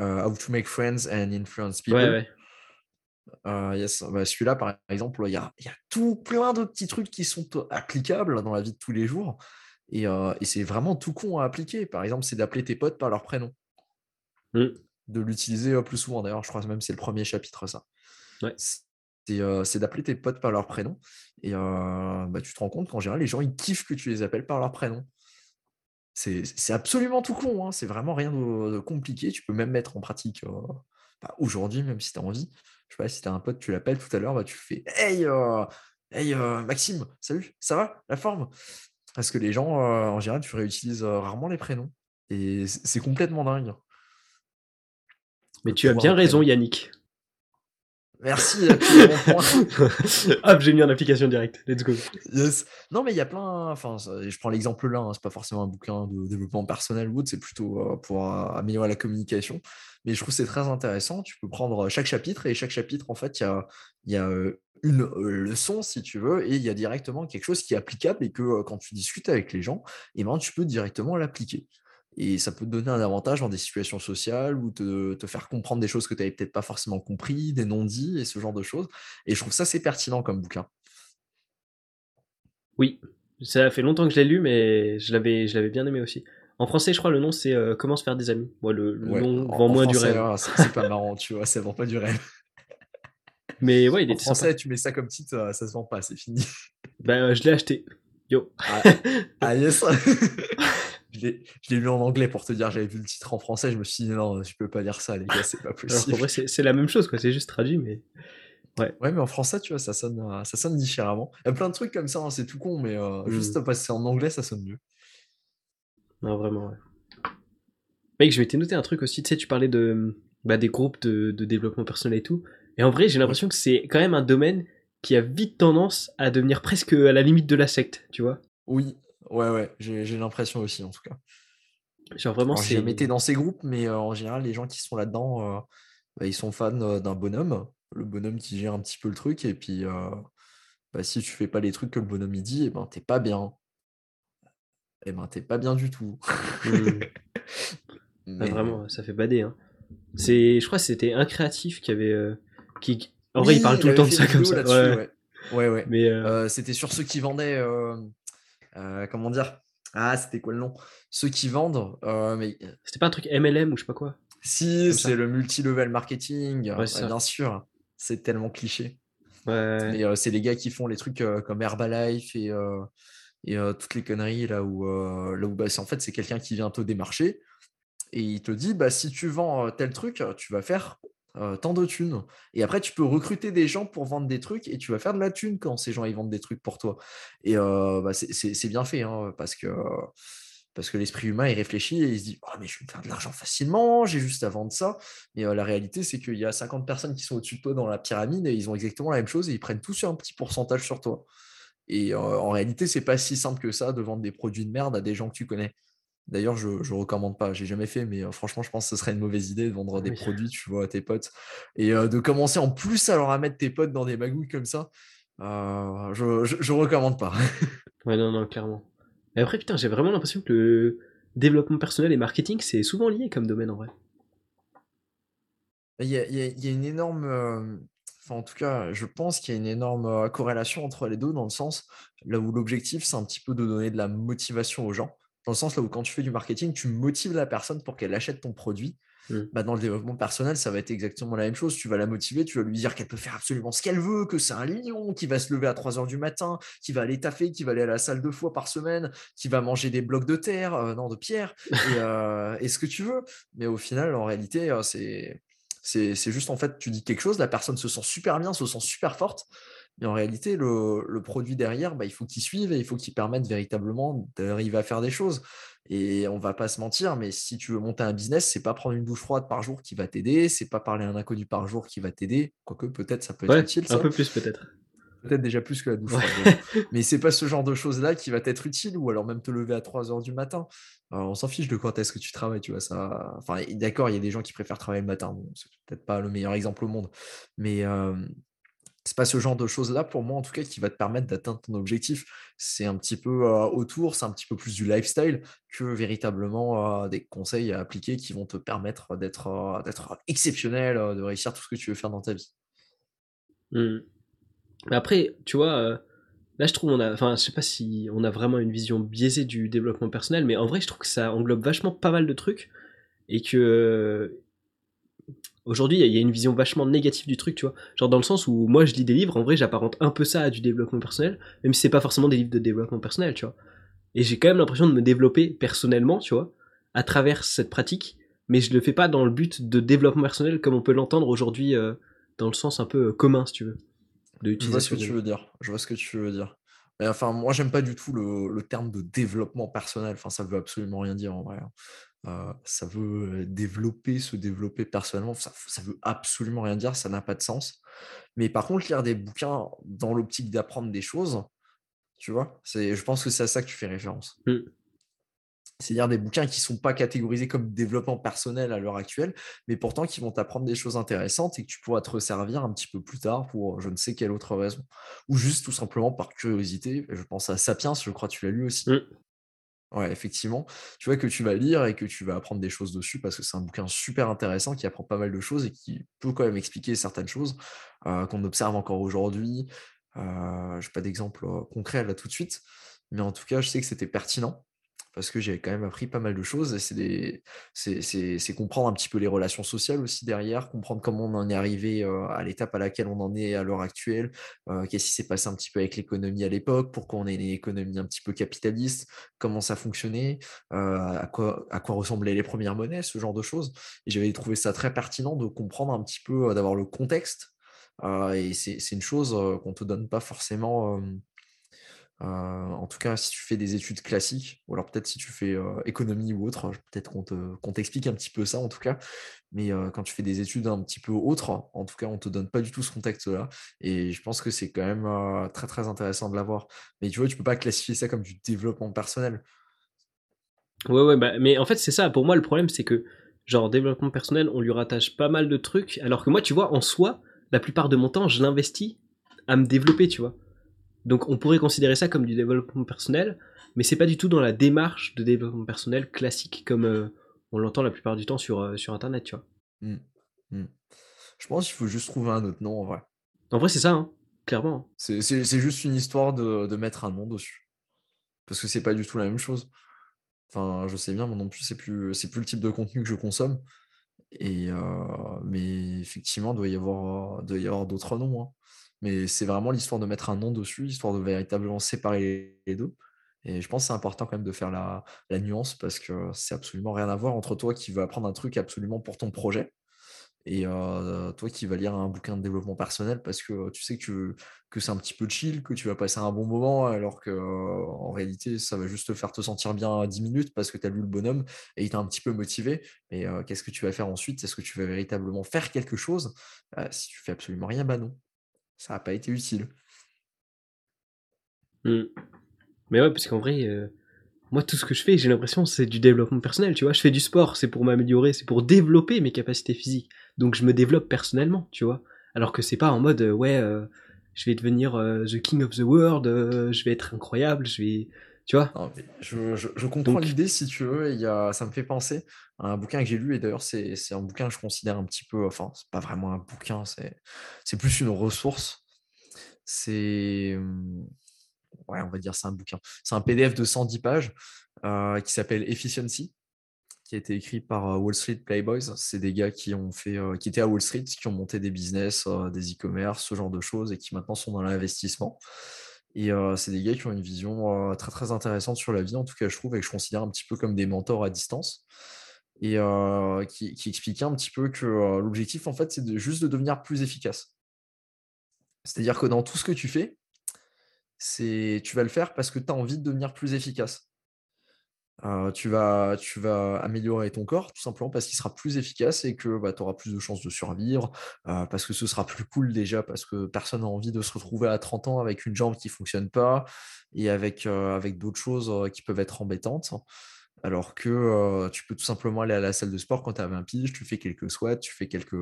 euh, How to Make Friends and Influence People. Yes. Bah, celui-là, par exemple, il y a, y a, tout plein de petits trucs qui sont applicables dans la vie de tous les jours. Et, c'est vraiment tout con à appliquer. Par exemple, c'est d'appeler tes potes par leur prénom. Mmh. De l'utiliser plus souvent. D'ailleurs, je crois même que c'est le premier chapitre, ça. c'est d'appeler tes potes par leur prénom. Et bah, tu te rends compte qu'en général, les gens, ils kiffent que tu les appelles par leur prénom. C'est absolument tout con, hein, c'est vraiment rien de, compliqué. Tu peux même mettre en pratique bah, aujourd'hui, même si tu as envie. Je sais pas, si tu as un pote, tu l'appelles tout à l'heure, bah, tu fais Hey, hey Maxime, salut, ça va? La forme? Parce que les gens, en général, tu réutilises rarement les prénoms. Et c'est complètement dingue. Mais tu as bien raison, Yannick. Merci. *laughs* Hop, j'ai mis en application directe. Let's go. Non, mais il y a plein. Enfin, je prends l'exemple là. Hein, c'est pas forcément un bouquin de développement personnel ou c'est plutôt euh, pour euh, améliorer la communication. Mais je trouve c'est très intéressant. Tu peux prendre chaque chapitre et chaque chapitre, en fait, il y a, y a euh, une leçon, si tu veux, et il y a directement quelque chose qui est applicable et que quand tu discutes avec les gens, et eh ben, tu peux directement l'appliquer. Et ça peut te donner un avantage dans des situations sociales ou te, te faire comprendre des choses que tu n'avais peut-être pas forcément compris, des non-dits et ce genre de choses. Et je trouve ça c'est pertinent comme bouquin. Oui, ça fait longtemps que je l'ai lu, mais je l'avais, je l'avais bien aimé aussi. En français, je crois, le nom c'est euh, Comment se faire des amis. Moi, le, nom vend moins du rêve. Hein, c'est pas marrant, tu vois, ça vend pas du rêve. *laughs* Mais ouais, il était en français, tu mets ça comme titre, euh, ça se vend pas, c'est fini. Ben, je l'ai acheté. Yo. Ah, ah yes. *laughs* Je l'ai lu en anglais pour te dire, j'avais vu le titre en français, je me suis dit non, je peux pas dire ça, les gars, c'est pas *laughs* possible. en vrai, c'est la même chose, quoi, c'est juste traduit, mais. Ouais. ouais, mais en français, tu vois, ça sonne, euh, ça sonne différemment. Il y a plein de trucs comme ça, hein, c'est tout con, mais euh, juste mm. passer en anglais, ça sonne mieux. Non, vraiment, ouais. Mec, je te noter un truc aussi, tu sais, tu parlais de, bah, des groupes de, de développement personnel et tout. Et en vrai, j'ai l'impression que c'est quand même un domaine qui a vite tendance à devenir presque à la limite de la secte, tu vois. Oui, Ouais, ouais, j'ai l'impression aussi, en tout cas. Genre vraiment, c'est. J'ai été dans ces groupes, mais euh, en général, les gens qui sont là-dedans, euh, bah, ils sont fans euh, d'un bonhomme, le bonhomme qui gère un petit peu le truc, et puis bah, si tu fais pas les trucs que le bonhomme il dit, et eh ben t'es pas bien. Et eh ben t'es pas bien du tout. *laughs* Mmh. vraiment, ça fait bader. Hein. C'est, je crois que c'était un créatif qui avait, qui, en vrai, il parle tout le temps de ça comme ça. Ouais. ouais, ouais. Mais c'était sur ceux qui vendaient euh, comment dire? Ah, c'était quoi le nom? Ceux qui vendent. Euh, mais... C'était pas un truc MLM ou je sais pas quoi? Si, c'est le multi-level marketing. bien sûr, c'est tellement cliché. Ouais. Euh, c'est les gars qui font les trucs comme Herbalife et, et toutes les conneries là où, là où bah, en fait c'est quelqu'un qui vient te démarcher et il te dit bah si tu vends tel truc, tu vas faire euh, tant de thunes. Et après, tu peux recruter des gens pour vendre des trucs et tu vas faire de la thune quand ces gens ils vendent des trucs pour toi. Et euh, bah, c'est bien fait hein, parce que, parce que l'esprit humain il réfléchit et il se dit oh, mais je vais me faire de l'argent facilement, j'ai juste à vendre ça. Mais euh, la réalité, c'est qu'il y a 50 personnes qui sont au-dessus de toi dans la pyramide et ils ont exactement la même chose et ils prennent tous un petit pourcentage sur toi. Et en réalité, c'est pas si simple que ça de vendre des produits de merde à des gens que tu connais. D'ailleurs, je ne recommande pas, j'ai jamais fait, mais franchement, je pense que ce serait une mauvaise idée de vendre des produits, tu vois, à tes potes. Et de commencer en plus à leur à mettre tes potes dans des magouilles comme ça, je, ne recommande pas. *laughs* ouais, non, non, clairement. Mais après, putain, j'ai vraiment l'impression que le développement personnel et marketing, c'est souvent lié comme domaine en vrai. Il y a, une énorme. Enfin, en tout cas, je pense qu'il y a une énorme corrélation entre les deux, dans le sens là où l'objectif, c'est un petit peu de donner de la motivation aux gens dans le sens là où quand tu fais du marketing, tu motives la personne pour qu'elle achète ton produit. Mmh. Bah, dans le développement personnel, ça va être exactement la même chose. Tu vas la motiver, tu vas lui dire qu'elle peut faire absolument ce qu'elle veut, que c'est un lion, qui va se lever à 3 heures du matin, qui va aller taffer, qui va aller à la salle deux fois par semaine, qui va manger des blocs de terre, euh, non, de pierre, *laughs* euh, et, ce que tu veux. Mais au final, en réalité, euh, c'est, c'est juste en fait, tu dis quelque chose, la personne se sent super bien, se sent super forte. Mais en réalité, le, produit derrière, bah, il faut qu'il suive et il faut qu'il permette véritablement d'arriver à faire des choses. Et on va pas se mentir, mais si tu veux monter un business, c'est pas prendre une douche froide par jour qui va t'aider, c'est pas parler à un inconnu par jour qui va t'aider. Quoique peut-être ça peut être utile. Un peu plus peut-être. Peut-être déjà plus que la douche froide. mais c'est pas ce genre de choses-là qui va t'être utile, ou alors même te lever à 3 heures du matin. on s'en fiche de quand est-ce que tu travailles, tu vois. Ça... Enfin, d'accord, il y a des gens qui préfèrent travailler le matin. Bon, c'est peut-être pas le meilleur exemple au monde. Mais euh, c'est pas ce genre de choses là pour moi en tout cas qui va te permettre d'atteindre ton objectif c'est un petit peu autour c'est un petit peu plus du lifestyle que véritablement des conseils à appliquer qui vont te permettre d'être d'être exceptionnel de réussir tout ce que tu veux faire dans ta vie mmh. après tu vois là je trouve on a enfin je sais pas si on a vraiment une vision biaisée du développement personnel mais en vrai je trouve que ça englobe vachement pas mal de trucs et que Aujourd'hui, il y a une vision vachement négative du truc, tu vois. Genre dans le sens où moi je lis des livres, en vrai j'apparente un peu ça à du développement personnel, même si c'est pas forcément des livres de développement personnel, tu vois. Et j'ai quand même l'impression de me développer personnellement, tu vois, à travers cette pratique, mais je le fais pas dans le but de développement personnel comme on peut l'entendre aujourd'hui euh, dans le sens un peu euh, commun, si tu veux. je vois ce que tu veux dire. Je vois ce que tu veux dire. Mais enfin, moi, j'aime pas du tout le, le, terme de développement personnel. Enfin, ça veut absolument rien dire en vrai. Euh, ça veut développer, se développer personnellement, ça, ça veut absolument rien dire, ça n'a pas de sens. Mais par contre, lire des bouquins dans l'optique d'apprendre des choses, tu vois, je pense que c'est à ça que tu fais référence. Mmh. C'est-à-dire des bouquins qui ne sont pas catégorisés comme développement personnel à l'heure actuelle, mais pourtant qui vont t'apprendre des choses intéressantes et que tu pourras te resservir un petit peu plus tard pour je ne sais quelle autre raison. Ou juste tout simplement par curiosité. Je pense à Sapiens, je crois que tu l'as lu aussi. Mmh. Ouais, effectivement. Tu vois que tu vas lire et que tu vas apprendre des choses dessus parce que c'est un bouquin super intéressant qui apprend pas mal de choses et qui peut quand même expliquer certaines choses euh, qu'on observe encore aujourd'hui. Euh, je n'ai pas d'exemple euh, concret là tout de suite, mais en tout cas, je sais que c'était pertinent parce que j'ai quand même appris pas mal de choses. C'est comprendre un petit peu les relations sociales aussi derrière, comprendre comment on en est arrivé à l'étape à laquelle on en est à l'heure actuelle, qu'est-ce qui s'est passé un petit peu avec l'économie à l'époque, pourquoi on est une économie un petit peu capitaliste, comment ça fonctionnait, à, quoi, à quoi ressemblaient les premières monnaies, ce genre de choses. J'avais trouvé ça très pertinent de comprendre un petit peu, d'avoir le contexte. et c'est une chose qu'on ne te donne pas forcément euh, en tout cas, si tu fais des études classiques, ou alors peut-être si tu fais euh, économie ou autre, peut-être qu'on t'explique un petit peu ça en tout cas. Mais euh, quand tu fais des études un petit peu autres, en tout cas, on te donne pas du tout ce contexte-là. Et je pense que c'est quand même très très intéressant de l'avoir. Mais tu vois, tu peux pas classifier ça comme du développement personnel. Ouais, ouais, bah, mais en fait, c'est ça. Pour moi, le problème, c'est que, genre, développement personnel, on lui rattache pas mal de trucs. Alors que moi, tu vois, en soi, la plupart de mon temps, je l'investis à me développer, tu vois. Donc on pourrait considérer ça comme du développement personnel, mais c'est pas du tout dans la démarche de développement personnel classique comme euh, on l'entend la plupart du temps sur, euh, sur internet, tu vois. Mmh. Mmh. Je pense qu'il faut juste trouver un autre nom en vrai. En vrai, c'est ça, hein, clairement. C'est juste une histoire de, mettre un nom dessus. Parce que c'est pas du tout la même chose. Enfin, je sais bien, moi non plus, c'est plus, plus le type de contenu que je consomme. Et euh, mais effectivement, il doit y avoir, avoir d'autres noms. Hein. Mais c'est vraiment l'histoire de mettre un nom dessus, l'histoire de véritablement séparer les deux. Et je pense que c'est important quand même de faire la, nuance parce que c'est absolument rien à voir entre toi qui veux apprendre un truc absolument pour ton projet et euh, toi qui vas lire un bouquin de développement personnel parce que tu sais que, que c'est un petit peu chill, que tu vas passer un bon moment alors que en réalité ça va juste te faire te sentir bien à 10 minutes parce que tu as lu le bonhomme et il t'a un petit peu motivé. Et euh, qu'est-ce que tu vas faire ensuite? Est-ce que tu vas véritablement faire quelque chose? Bah, Si tu fais absolument rien, bah non ça n'a pas été utile. Hmm. Mais ouais, parce qu'en vrai, euh, moi, tout ce que je fais, j'ai l'impression, c'est du développement personnel, tu vois. Je fais du sport, c'est pour m'améliorer, c'est pour développer mes capacités physiques. Donc, je me développe personnellement, tu vois. Alors que c'est pas en mode, euh, ouais, euh, je vais devenir the king of the world, je vais être incroyable, je vais. Tu vois je, comprends l'idée, si tu veux. A, ça me fait penser à un bouquin que j'ai lu, et d'ailleurs, c'est un bouquin que je considère un petit peu. Enfin, c'est pas vraiment un bouquin, c'est plus une ressource. C'est. Mmh, ouais, on va dire c'est un bouquin. C'est un PDF de 110 pages euh, qui s'appelle Efficiency, qui a été écrit par euh, Wall Street Playboys. C'est des gars qui ont fait, euh, qui étaient à Wall Street, qui ont monté des business, des e-commerce, ce genre de choses, et qui maintenant sont dans l'investissement. Et c'est des gars qui ont une vision très très intéressante sur la vie, en tout cas je trouve, et que je considère un petit peu comme des mentors à distance. Et qui, qui, expliquait un petit peu que l'objectif, en fait, c'est juste de devenir plus efficace. C'est-à-dire que dans tout ce que tu fais, tu vas le faire parce que tu as envie de devenir plus efficace. Tu, vas, tu vas améliorer ton corps tout simplement parce qu'il sera plus efficace et que bah, tu auras plus de chances de survivre, parce que ce sera plus cool déjà, parce que personne n'a envie de se retrouver à 30 ans avec une jambe qui ne fonctionne pas et avec, avec d'autres choses qui peuvent être embêtantes. Alors que tu peux tout simplement aller à la salle de sport quand tu as 20 piges, tu fais quelques squats, tu fais quelques,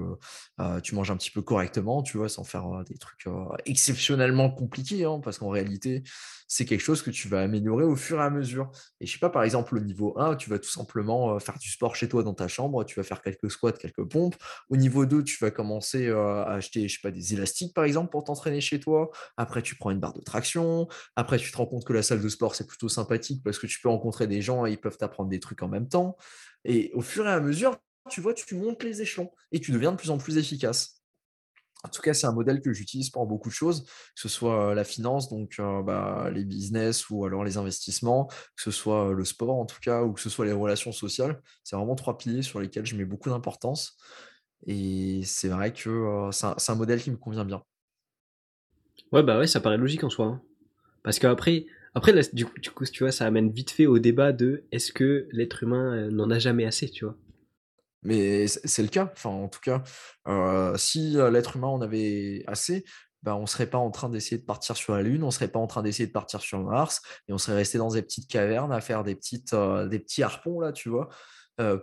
tu manges un petit peu correctement, tu vois, sans faire des trucs exceptionnellement compliqués, hein, parce qu'en réalité, c'est quelque chose que tu vas améliorer au fur et à mesure. Et je sais pas, par exemple, au niveau 1, tu vas tout simplement faire du sport chez toi dans ta chambre, tu vas faire quelques squats, quelques pompes. Au niveau 2, tu vas commencer à acheter, je sais pas, des élastiques, par exemple, pour t'entraîner chez toi. Après, tu prends une barre de traction. Après, tu te rends compte que la salle de sport, c'est plutôt sympathique parce que tu peux rencontrer des gens et ils peuvent t'apprendre des trucs en même temps. Et au fur et à mesure, tu vois, tu montes les échelons et tu deviens de plus en plus efficace. En tout cas, c'est un modèle que j'utilise pour beaucoup de choses, que ce soit la finance, donc bah, les business ou alors les investissements, que ce soit le sport en tout cas, ou que ce soit les relations sociales. C'est vraiment trois piliers sur lesquels je mets beaucoup d'importance. Et c'est vrai que c'est un, modèle qui me convient bien. Ouais, bah ouais, ça paraît logique en soi. Hein. Parce qu'après, après, du, coup, tu vois, ça amène vite fait au débat de est-ce que l'être humain n'en a jamais assez, tu vois? Mais c'est le cas. Enfin, en tout cas, si l'être humain en avait assez, bah, on ne serait pas en train d'essayer de partir sur la Lune, on ne serait pas en train d'essayer de partir sur Mars, et on serait resté dans des petites cavernes à faire des, petites, des petits harpons, là, tu vois,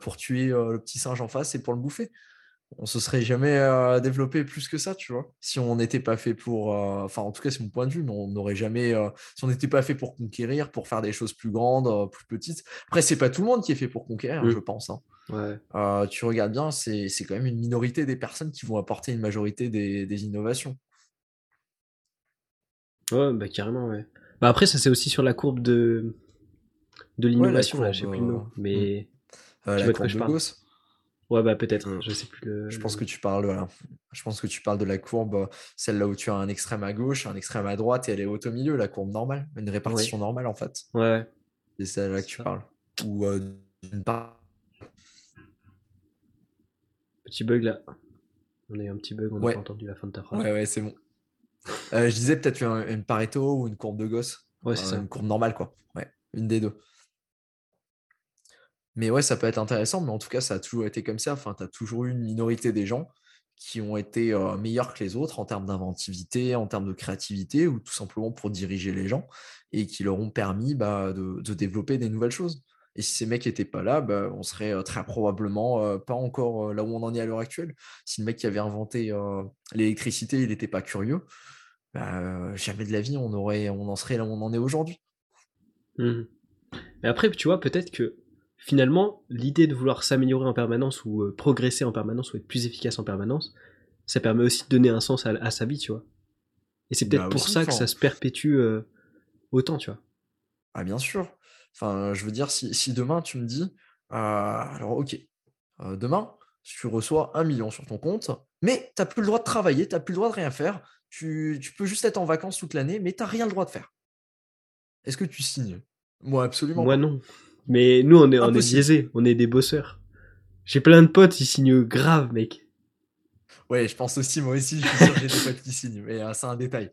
pour tuer le petit singe en face et pour le bouffer on se serait jamais euh, développé plus que ça, tu vois. Si on n'était pas fait pour, euh, enfin en tout cas c'est mon point de vue, mais on n'aurait jamais, euh, si on n'était pas fait pour conquérir, pour faire des choses plus grandes, plus petites. Après c'est pas tout le monde qui est fait pour conquérir, mmh. je pense. Hein. Tu regardes bien, c'est quand même une minorité des personnes qui vont apporter une majorité des, innovations. Ouais, bah carrément, ouais. Bah après ça c'est aussi sur la courbe de de l'innovation là, je sais plus le nom, mais mmh. la courbe de Gauss? Ouais, bah peut-être, mmh. je sais plus. Je pense que tu parles, Je pense que tu parles de la courbe, celle là où tu as un extrême à gauche, un extrême à droite et elle est haute au milieu, la courbe normale, une répartition normale en fait. Ouais. C'est celle-là que tu parles. Ou d'une part. Petit bug là. On a eu un petit bug, on n'a pas entendu la fin de ta phrase. Ouais, ouais, c'est bon. je disais peut-être une, Pareto ou une courbe de Gauss. Ouais, c'est ça. Une courbe normale, quoi. Ouais, une des deux. Mais ouais, ça peut être intéressant, mais en tout cas, ça a toujours été comme ça. Enfin, tu as toujours eu une minorité des gens qui ont été meilleurs que les autres en termes d'inventivité, en termes de créativité, ou tout simplement pour diriger les gens, et qui leur ont permis bah, de, développer des nouvelles choses. Et si ces mecs n'étaient pas là, bah, on serait très probablement pas encore là où on en est à l'heure actuelle. Si le mec qui avait inventé l'électricité, il n'était pas curieux, bah, jamais de la vie on, aurait, on en serait là où on en est aujourd'hui. Mmh. Mais après, tu vois, peut-être que finalement, l'idée de vouloir s'améliorer en permanence ou euh, progresser en permanence ou être plus efficace en permanence, ça permet aussi de donner un sens à, sa vie, tu vois. Et c'est peut-être bah pour ça que ça se perpétue euh, autant, tu vois. Ah, bien sûr. Enfin, je veux dire, si, demain tu me dis, euh, alors ok, demain, tu reçois un million sur ton compte, mais tu n'as plus le droit de travailler, tu n'as plus le droit de rien faire, tu, tu peux juste être en vacances toute l'année, mais tu n'as rien le droit de faire. Est-ce que tu signes? Moi, absolument. Moi, non. Mais nous, on est, on est biaisés, on est des bosseurs. J'ai plein de potes, ils signent grave, mec. Ouais, je pense aussi, moi aussi, je suis sûr que j'ai des potes qui signent, mais euh, c'est un détail.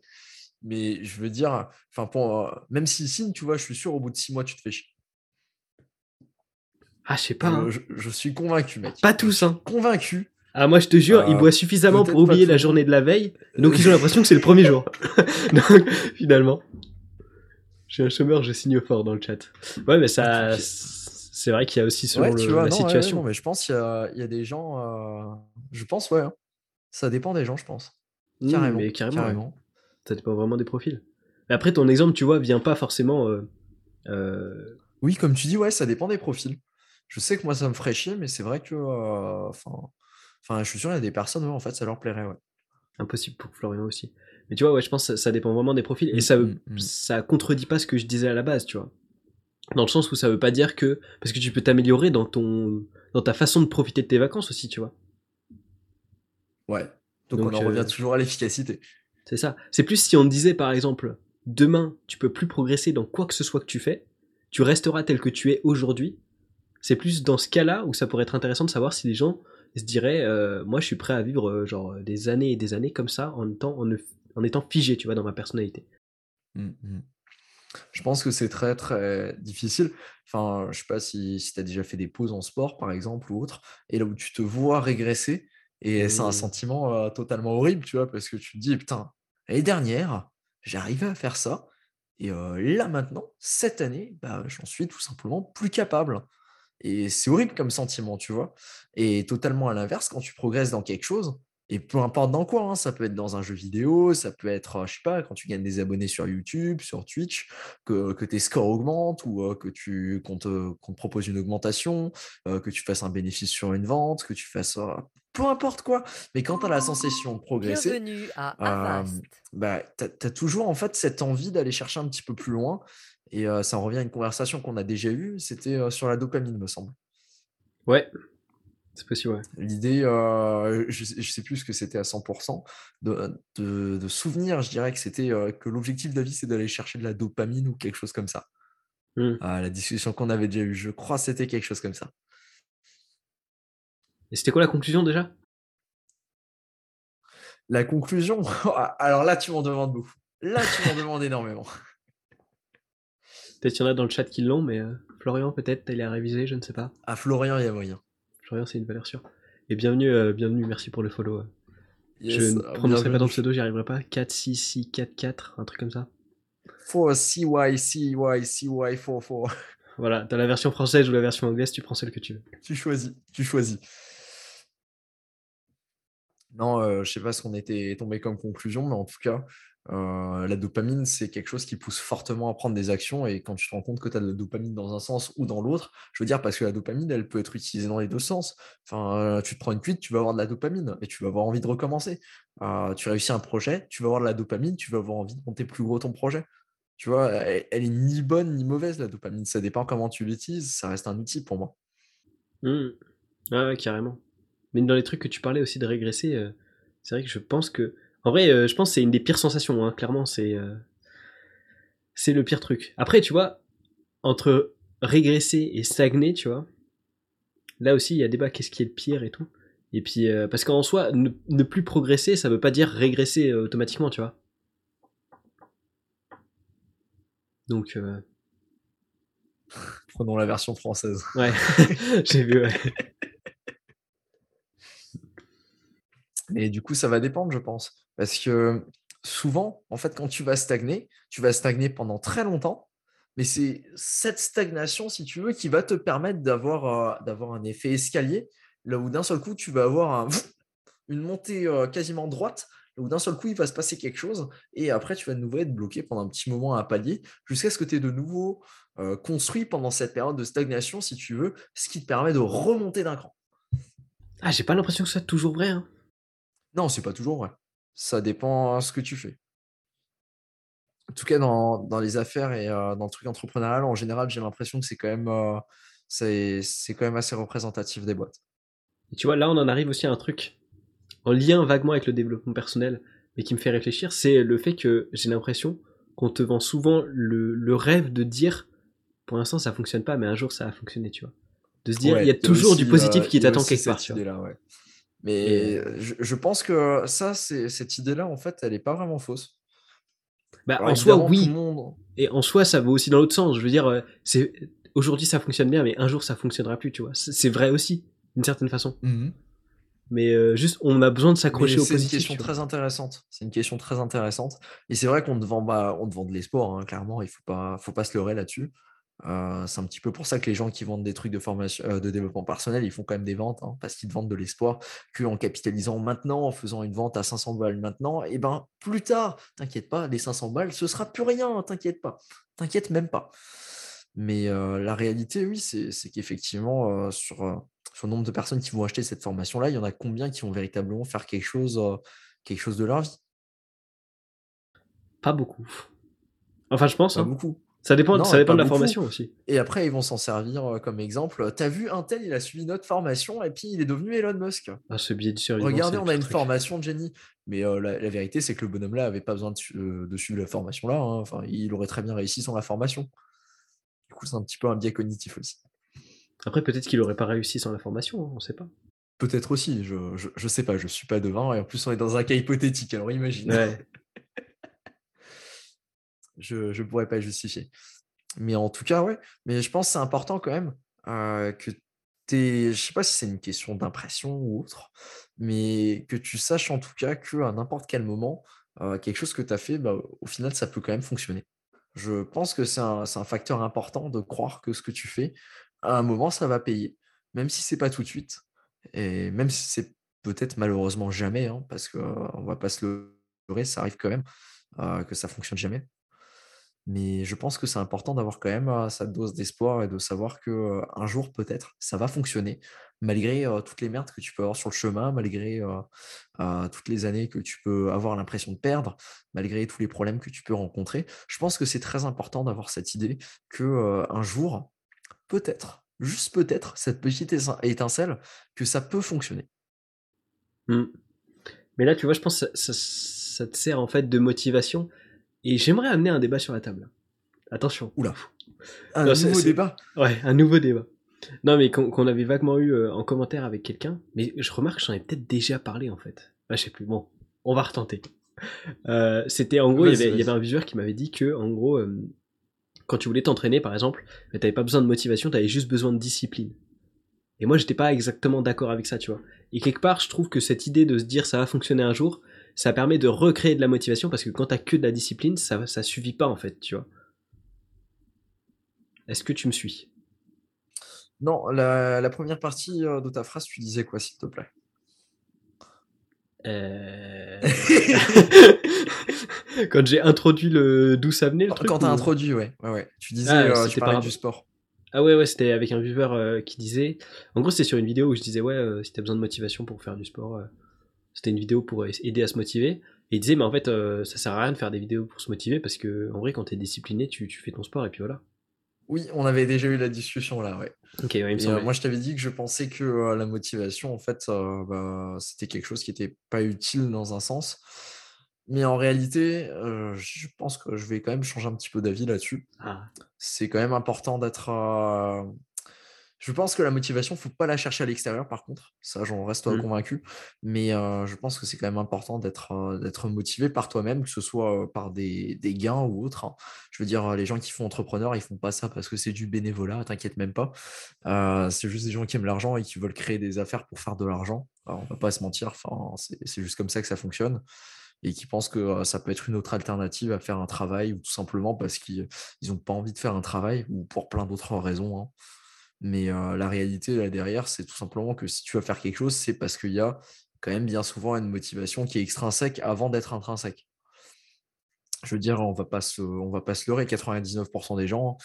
Mais je veux dire, enfin, pour, euh, même s'ils signent, tu vois, je suis sûr, au bout de six mois, tu te fais chier. Ah, je sais pas. Hein. Je, suis convaincu, mec. Pas tous, hein. Convaincu. Ah, moi, je te jure, ils euh, boivent suffisamment pour oublier la journée de la veille, donc ils ont l'impression que c'est le premier jour. *laughs* donc, finalement. Je suis un chômeur, je signe fort dans le chat. Ouais, mais ça, c'est vrai qu'il y a aussi selon la situation. mais je pense qu'il y, a des gens. Euh, je pense, ouais. Hein. Ça dépend des gens, je pense. carrément. Mais carrément. Ça dépend vraiment des profils. Mais après, ton exemple, tu vois, vient pas forcément. Euh, euh, oui, comme tu dis, ouais, ça dépend des profils. Je sais que moi, ça me ferait chier, mais c'est vrai que. Enfin, enfin, je suis sûr, qu'il y a des personnes, en fait, ça leur plairait, ouais. Impossible pour Florian aussi. Mais tu vois, ouais, je pense que ça, dépend vraiment des profils. Et mm, ça, mm, mm. ça contredit pas ce que je disais à la base, tu vois. Dans le sens où ça veut pas dire que. Parce que tu peux t'améliorer dans, ton, dans ta façon de profiter de tes vacances aussi, tu vois. Ouais. Donc, on en revient euh, toujours à l'efficacité. C'est ça. C'est plus si on disait, par exemple, demain, tu peux plus progresser dans quoi que ce soit que tu fais, tu resteras tel que tu es aujourd'hui. C'est plus dans ce cas-là où ça pourrait être intéressant de savoir si les gens se diraient, euh, moi je suis prêt à vivre euh, genre des années et des années comme ça en étant, en en étant figé, tu vois, dans ma personnalité. Mmh, mmh. Je pense que c'est très très difficile. Enfin, je sais pas si, si tu as déjà fait des pauses en sport, par exemple, ou autre, et là où tu te vois régresser, et c'est un mmh. sentiment euh, totalement horrible, tu vois, parce que tu te dis, putain, l'année dernière, j'arrivais à faire ça, et euh, là maintenant, cette année, bah, j'en suis tout simplement plus capable. Et c'est horrible comme sentiment, tu vois. Et totalement à l'inverse, quand tu progresses dans quelque chose, et peu importe dans quoi, hein, ça peut être dans un jeu vidéo, ça peut être, je sais pas, quand tu gagnes des abonnés sur YouTube, sur Twitch, que, tes scores augmentent ou que tu qu'on te, propose une augmentation, que tu fasses un bénéfice sur une vente, que tu fasses peu importe quoi. Mais quand tu as la sensation de progresser, bah, tu as, toujours en fait cette envie d'aller chercher un petit peu plus loin. Et ça revient à une conversation qu'on a déjà eue, c'était sur la dopamine, me semble. Ouais, C'est possible, ouais. L'idée, euh, je, sais- sais plus ce que c'était à 100%, de, de, de souvenir, je dirais que c'était euh, que l'objectif de la vie, c'est d'aller chercher de la dopamine ou quelque chose comme ça. Hmm. Ah, la discussion qu'on avait déjà eue, je crois que c'était quelque chose comme ça. Et c'était quoi la conclusion déjà? La conclusion, *laughs* alors là, tu m'en demandes beaucoup. Là, tu m'en *laughs* demandes énormément. Peut-être qu'il y en a dans le chat qui l'ont, mais euh, Florian, peut-être, il a révisé, je ne sais pas. À Florian, il y a moyen. Florian, c'est une valeur sûre. Et bienvenue, euh, bienvenue, merci pour le follow. Yes, je ne euh, prononcerai pas ton bienvenue. pseudo, j'y arriverai pas. 4, 6, 6, 4, 4, un truc comme ça. 4 CY, CY, CY, 4, 4. Voilà, t'as la version française ou la version anglaise, tu prends celle que tu veux. Tu choisis, tu choisis. Non, euh, je sais pas ce qu'on était tombé comme conclusion, mais en tout cas, euh, la dopamine, c'est quelque chose qui pousse fortement à prendre des actions. Et quand tu te rends compte que tu as de la dopamine dans un sens ou dans l'autre, je veux dire, parce que la dopamine, elle peut être utilisée dans les deux sens. Enfin, euh, tu te prends une cuite, tu vas avoir de la dopamine et tu vas avoir envie de recommencer. Euh, tu réussis un projet, tu vas avoir de la dopamine, tu vas avoir envie de monter plus gros ton projet. Tu vois, elle, elle est ni bonne ni mauvaise, la dopamine. Ça dépend comment tu l'utilises. Ça reste un outil pour moi. Hmm. Ouais, ouais, carrément. Mais dans les trucs que tu parlais aussi de régresser, c'est vrai que je pense que. En vrai, euh, je pense que c'est une des pires sensations, hein, clairement, c'est. euh, C'est le pire truc. Après, tu vois, entre régresser et stagner, tu vois, là aussi, il y a débat, qu'est-ce qui est le pire et tout. Et puis, euh, parce qu'en soi, ne, ne plus progresser, ça veut pas dire régresser automatiquement, tu vois. Donc, *laughs* Prenons la version française. *laughs* ouais, *laughs* j'ai vu, ouais. Mais du coup, ça va dépendre, je pense. Parce que souvent, en fait, quand tu vas stagner, tu vas stagner pendant très longtemps. Mais c'est cette stagnation, si tu veux, qui va te permettre d'avoir euh, d'avoir un effet escalier, là où d'un seul coup, tu vas avoir un- une montée euh, quasiment droite, là où d'un seul coup, il va se passer quelque chose, et après, tu vas de nouveau être bloqué pendant un petit moment à un palier, jusqu'à ce que tu aies de nouveau euh, construit pendant cette période de stagnation, si tu veux, ce qui te permet de remonter d'un cran. Ah, j'ai pas l'impression que ce soit toujours vrai, hein. Non, c'est pas toujours vrai. Ça dépend ce que tu fais. En tout cas, dans, dans les affaires et euh, dans le truc entrepreneurial, en général, j'ai l'impression que c'est quand même euh, c'est c'est quand même assez représentatif des boîtes. Et tu vois, là, on en arrive aussi à un truc en lien vaguement avec le développement personnel, mais qui me fait réfléchir, c'est le fait que j'ai l'impression qu'on te vend souvent le, le rêve de dire, pour l'instant, ça fonctionne pas, mais un jour, ça va fonctionner, tu vois. De se dire, Ouais, il y a toujours aussi, du positif euh, qui t'attend quelque part, idée-là, ouais. Mais je, je pense que ça, c'est cette idée-là, en fait, elle est pas vraiment fausse. Bah, Alors, en soi, oui. monde- Et en soi, ça va aussi dans l'autre sens. Je veux dire, euh, c'est aujourd'hui, ça fonctionne bien, mais un jour, ça fonctionnera plus, tu vois. C'est vrai aussi, d'une certaine façon. Mais euh, juste, on a besoin de s'accrocher au C'est une positif. question très intéressante. C'est une question très intéressante. Et c'est vrai qu'on te vend, bah, on te vend de l'espoir, hein, clairement. Il faut pas, faut pas se leurrer là-dessus. Euh, c'est un petit peu pour ça que les gens qui vendent des trucs de formation, euh, de développement personnel, ils font quand même des ventes, hein, parce qu'ils vendent de l'espoir qu'en capitalisant maintenant, en faisant une vente à 500 balles maintenant, et ben plus tard, t'inquiète pas, les 500 balles, ce sera plus rien, t'inquiète pas, t'inquiète même pas. Mais euh, la réalité, oui, c'est qu'effectivement, sur, sur le nombre de personnes qui vont acheter cette formation-là, il y en a combien qui vont véritablement faire quelque chose, quelque chose de leur vie? Pas beaucoup. Enfin, je pense. Pas hein. beaucoup. Ça dépend, Non, ça dépend de la beaucoup. formation aussi. Et après, ils vont s'en servir euh, comme exemple. T'as vu, un tel, il a suivi notre formation et puis il est devenu Elon Musk. Ah, ce biais survivant. Regardez, on a une truc. formation de génie. Mais euh, la, la vérité, c'est que le bonhomme-là avait pas besoin de, euh, de suivre la formation-là. hein. Enfin, il aurait très bien réussi sans la formation. Du coup, c'est un petit peu un biais cognitif aussi. Après, peut-être qu'il aurait pas réussi sans la formation, hein, on sait pas. Peut-être aussi, je, je, je sais pas, je suis pas devin. Et en plus, on est dans un cas hypothétique, alors imagine. Ouais. Je ne pourrais pas justifier. Mais en tout cas, ouais. Mais je pense que c'est important quand même euh, que tu Je sais pas si c'est une question d'impression ou autre, mais que tu saches en tout cas qu'à n'importe quel moment, euh, quelque chose que tu as fait, bah, au final, ça peut quand même fonctionner. Je pense que c'est un, facteur important de croire que ce que tu fais, à un moment, ça va payer, même si c'est pas tout de suite. Et même si c'est peut-être malheureusement jamais, hein, parce qu'on va pas se leurrer, ça arrive quand même euh, que ça fonctionne jamais. Mais je pense que c'est important d'avoir quand même euh, sa dose d'espoir et de savoir que euh, un jour peut-être ça va fonctionner, malgré euh, toutes les merdes que tu peux avoir sur le chemin, malgré toutes les années que tu peux avoir l'impression de perdre, malgré tous les problèmes que tu peux rencontrer. Je pense que c'est très important d'avoir cette idée que un jour, peut-être, juste peut-être, cette petite étincelle, que ça peut fonctionner. Mmh. Mais là, tu vois, je pense que ça, te sert en fait de motivation. Et j'aimerais amener un débat sur la table. Attention. Oula. Un nouveau débat Ouais, un nouveau débat. Non, mais qu'on avait vaguement eu euh, en commentaire avec quelqu'un. Mais je remarque que j'en ai peut-être déjà parlé en fait. Ah, je sais plus. Bon, on va retenter. Euh, c'était en gros, il y, avait, un visueur qui m'avait dit que, en gros, euh, quand tu voulais t'entraîner, par exemple, t'avais pas besoin de motivation, tu avais juste besoin de discipline. Et moi, j'étais pas exactement d'accord avec ça, tu vois. Et quelque part, je trouve que cette idée de se dire ça va fonctionner un jour, ça permet de recréer de la motivation parce que quand t'as que de la discipline, ça, ça suffit pas en fait, tu vois. Est-ce que tu me suis? Non, la, première partie euh, de ta phrase, tu disais quoi, s'il te plaît? Euh... *laughs* quand j'ai introduit le d'où ça venait le truc Quand t'as introduit, ouais. ouais, ouais. Tu disais, ah, euh, tu parlais du sport. Ah ouais, ouais, c'était avec un viewer euh, qui disait. En gros, c'était sur une vidéo où je disais, ouais, euh, si t'as besoin de motivation pour faire du sport, c'était une vidéo pour aider à se motiver. Et il disait, mais en fait, ça sert à rien de faire des vidéos pour se motiver parce que, en vrai, quand t'es discipliné, tu, tu fais ton sport et puis voilà. Oui, on avait déjà eu la discussion là, ouais. Ok, ouais, il me moi, je t'avais dit que je pensais que la motivation, en fait, bah, c'était quelque chose qui n'était pas utile dans un sens. Mais en réalité, je pense que je vais quand même changer un petit peu d'avis là-dessus. Ah. C'est quand même important d'être. Je pense que la motivation, faut pas la chercher à l'extérieur, par contre. Ça, j'en reste mmh. convaincu. Mais je pense que c'est quand même important d'être motivé par toi-même, que ce soit par des, des gains ou autre. Hein. Je veux dire, les gens qui font entrepreneur, ils font pas ça parce que c'est du bénévolat, t'inquiète même pas. c'est juste des gens qui aiment l'argent et qui veulent créer des affaires pour faire de l'argent. On va pas se mentir, enfin, c'est juste comme ça que ça fonctionne et qui pensent que ça peut être une autre alternative à faire un travail ou tout simplement parce qu'ils n'ont pas envie de faire un travail ou pour plein d'autres raisons. Hein. Mais la réalité là derrière, c'est tout simplement que si tu vas faire quelque chose, c'est parce qu'il y a quand même bien souvent une motivation qui est extrinsèque avant d'être intrinsèque. Je veux dire, on va pas se, on va pas se leurrer, 99% des gens,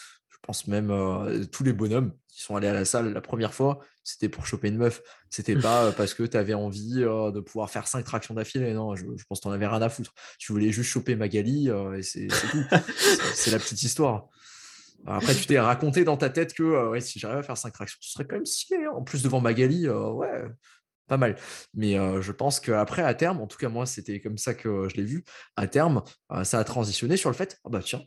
pense même euh, tous les bonhommes qui sont allés à la salle la première fois, c'était pour choper une meuf. C'était *laughs* pas parce que tu avais envie euh, de pouvoir faire cinq tractions d'affilée. Non, je, pense que tu avais rien à foutre. Tu voulais juste choper Magali et c'est tout. c'est la petite histoire. Après, tu t'es raconté dans ta tête que ouais, si j'arrivais à faire cinq tractions, ce serait quand même si hein. En plus, devant Magali, ouais, pas mal. Mais je pense qu'après, à terme, en tout cas, moi, c'était comme ça que je l'ai vu, à terme, ça a transitionné sur le fait, oh bah tiens,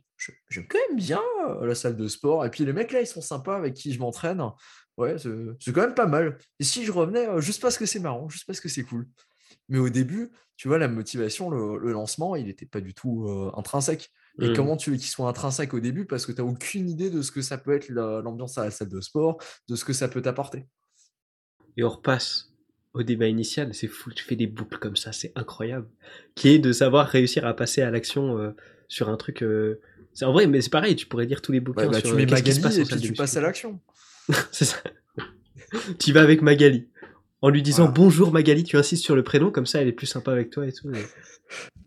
j'aime quand même bien la salle de sport. Et puis les mecs là, ils sont sympas avec qui je m'entraîne. Ouais, c'est quand même pas mal. Et si je revenais juste parce que c'est marrant, juste parce que c'est cool. Mais au début, tu vois, la motivation, le, lancement, il n'était pas du tout intrinsèque. Et mmh. comment tu veux qu'il soit intrinsèque au début Parce que tu n'as aucune idée de ce que ça peut être l'ambiance à la salle de sport, de ce que ça peut t'apporter. Et on repasse au débat initial, c'est fou, tu fais des boucles comme ça, c'est incroyable. Qui est de savoir réussir à passer à l'action euh, sur un truc. Euh, c'est en vrai, mais c'est pareil, tu pourrais dire tous les bouquins. Bah, sur, tu mets Magali et puis tu passes à l'action. *laughs* c'est ça. tu vas avec Magali. En lui disant bonjour Magali, tu insistes sur le prénom, comme ça elle est plus sympa avec toi et tout.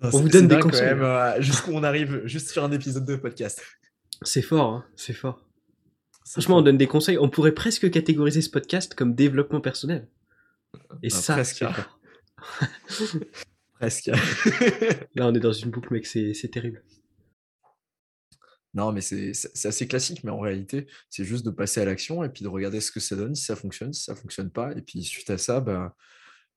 on vous donne des conseils. Euh, jusqu'où on arrive juste sur un épisode de podcast. C'est fort, hein, c'est fort. Franchement, on donne des conseils. On pourrait presque catégoriser ce podcast comme développement personnel. Et bah, ça, presque. *laughs* *laughs* presque. Là, on est dans une boucle, mec, c'est terrible. Non, mais c'est assez classique, mais en réalité, c'est juste de passer à l'action et puis de regarder ce que ça donne, si ça fonctionne, si ça fonctionne pas. Et puis suite à ça, bah,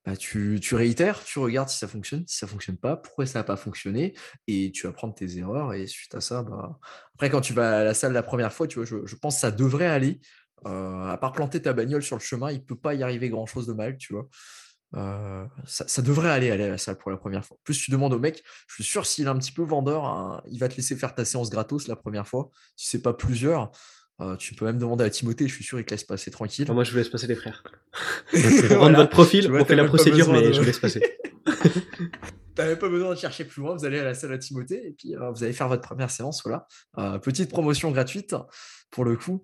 bah tu, réitères, tu regardes si ça fonctionne, si ça fonctionne pas, pourquoi ça n'a pas fonctionné, et tu apprends tes erreurs. Et suite à ça, bah... après, quand tu vas à la salle la première fois, tu vois, je, pense que ça devrait aller. Euh, à part planter ta bagnole sur le chemin, il peut pas y arriver grand chose de mal, tu vois. Euh, ça, devrait aller, aller à la salle pour la première fois. Plus tu demandes au mec, je suis sûr s'il est un petit peu vendeur, hein, il va te laisser faire ta séance gratos la première fois. Si c'est pas plusieurs, euh, tu peux même demander à Timothée, je suis sûr il te laisse passer tranquille. moi je vous laisse passer les frères. *laughs* on rentre votre profil, on fait la procédure, mais je vous laisse passer. *laughs* T'avais pas besoin de chercher plus loin, vous allez à la salle à Timothée et puis vous allez faire votre première séance. Voilà. petite promotion gratuite pour le coup.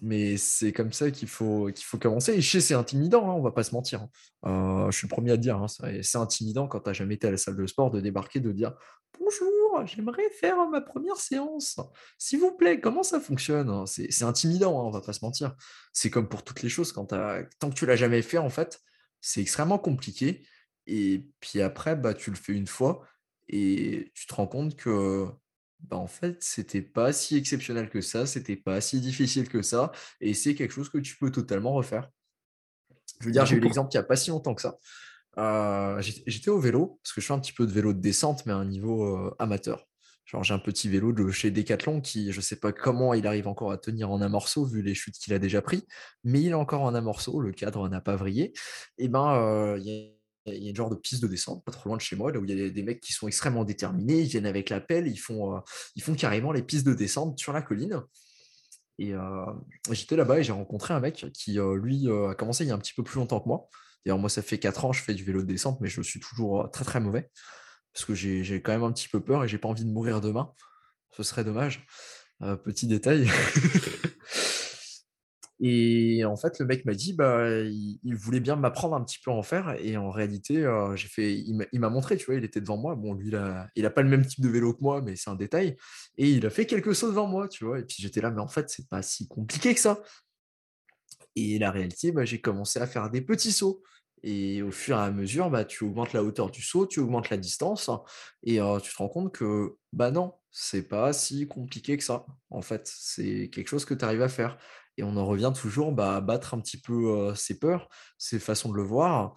Mais c'est comme ça qu'il faut, qu'il faut commencer. Et je sais, c'est intimidant, hein, on va pas se mentir. Hein. Euh, je suis le premier à dire, hein, c'est intimidant quand tu n'as jamais été à la salle de sport de débarquer, de dire Bonjour, j'aimerais faire ma première séance. S'il vous plaît, comment ça fonctionne? C'est intimidant, on va pas se mentir. C'est comme pour toutes les choses, quand tant que tu l'as jamais fait, en fait, c'est extrêmement compliqué. Et puis après, bah, tu le fais une fois et tu te rends compte que bah, en fait, c'était pas si exceptionnel que ça, c'était pas si difficile que ça, et c'est quelque chose que tu peux totalement refaire. Je veux dire, j'ai eu l'exemple il n'y a pas si longtemps que ça. Euh, j'étais au vélo, parce que je fais un petit peu de vélo de descente, mais à un niveau euh, amateur. Genre, j'ai un petit vélo de chez Decathlon qui, je sais pas comment il arrive encore à tenir en un morceau vu les chutes qu'il a déjà pris, mais il est encore en un morceau, le cadre n'a pas vrillé. Et ben, euh, il y a il y a une genre de piste de descente, pas trop loin de chez moi, là où il y a des, mecs qui sont extrêmement déterminés, ils viennent avec la pelle, ils font, euh, ils font carrément les pistes de descente sur la colline. Et euh, j'étais là-bas et j'ai rencontré un mec qui, euh, lui, a commencé il y a un petit peu plus longtemps que moi. D'ailleurs, moi, ça fait 4 ans, je fais du vélo de descente, mais je suis toujours très très mauvais. Parce que j'ai quand même un petit peu peur et j'ai pas envie de mourir demain. Ce serait dommage. petit détail. *laughs* Et en fait, le mec m'a dit, bah, il, voulait bien m'apprendre un petit peu à en faire. Et en réalité, euh, j'ai fait, il m'a montré, tu vois, il était devant moi. Bon, lui, il n'a pas le même type de vélo que moi, mais c'est un détail. Et il a fait quelque chose devant moi, tu vois. Et puis j'étais là, mais en fait, c'est pas si compliqué que ça. Et la réalité, bah, j'ai commencé à faire des petits sauts. Et au fur et à mesure, bah, tu augmentes la hauteur du saut, tu augmentes la distance, et euh, tu te rends compte que, bah non, c'est pas si compliqué que ça. En fait, c'est quelque chose que tu arrives à faire. Et on en revient toujours bah, à battre un petit peu ses peurs, ses façons de le voir.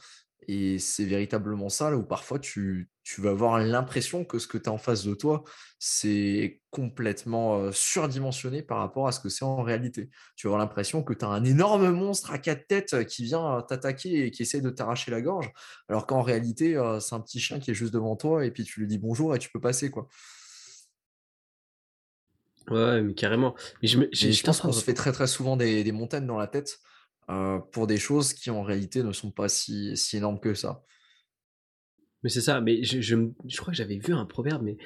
Et c'est véritablement ça, là où parfois tu, vas avoir l'impression que ce que tu as en face de toi, c'est complètement surdimensionné par rapport à ce que c'est en réalité. Tu vas avoir l'impression que tu as un énorme monstre à quatre têtes qui vient t'attaquer et qui essaie de t'arracher la gorge, alors qu'en réalité, c'est un petit chien qui est juste devant toi et puis tu lui dis bonjour et tu peux passer. quoi. Ouais, mais carrément. Mais je, je pense qu'on se fait très très souvent des, des montagnes dans la tête euh, pour des choses qui en réalité ne sont pas si, si énormes que ça. Mais c'est ça, mais je, je, je crois que j'avais vu un proverbe, mais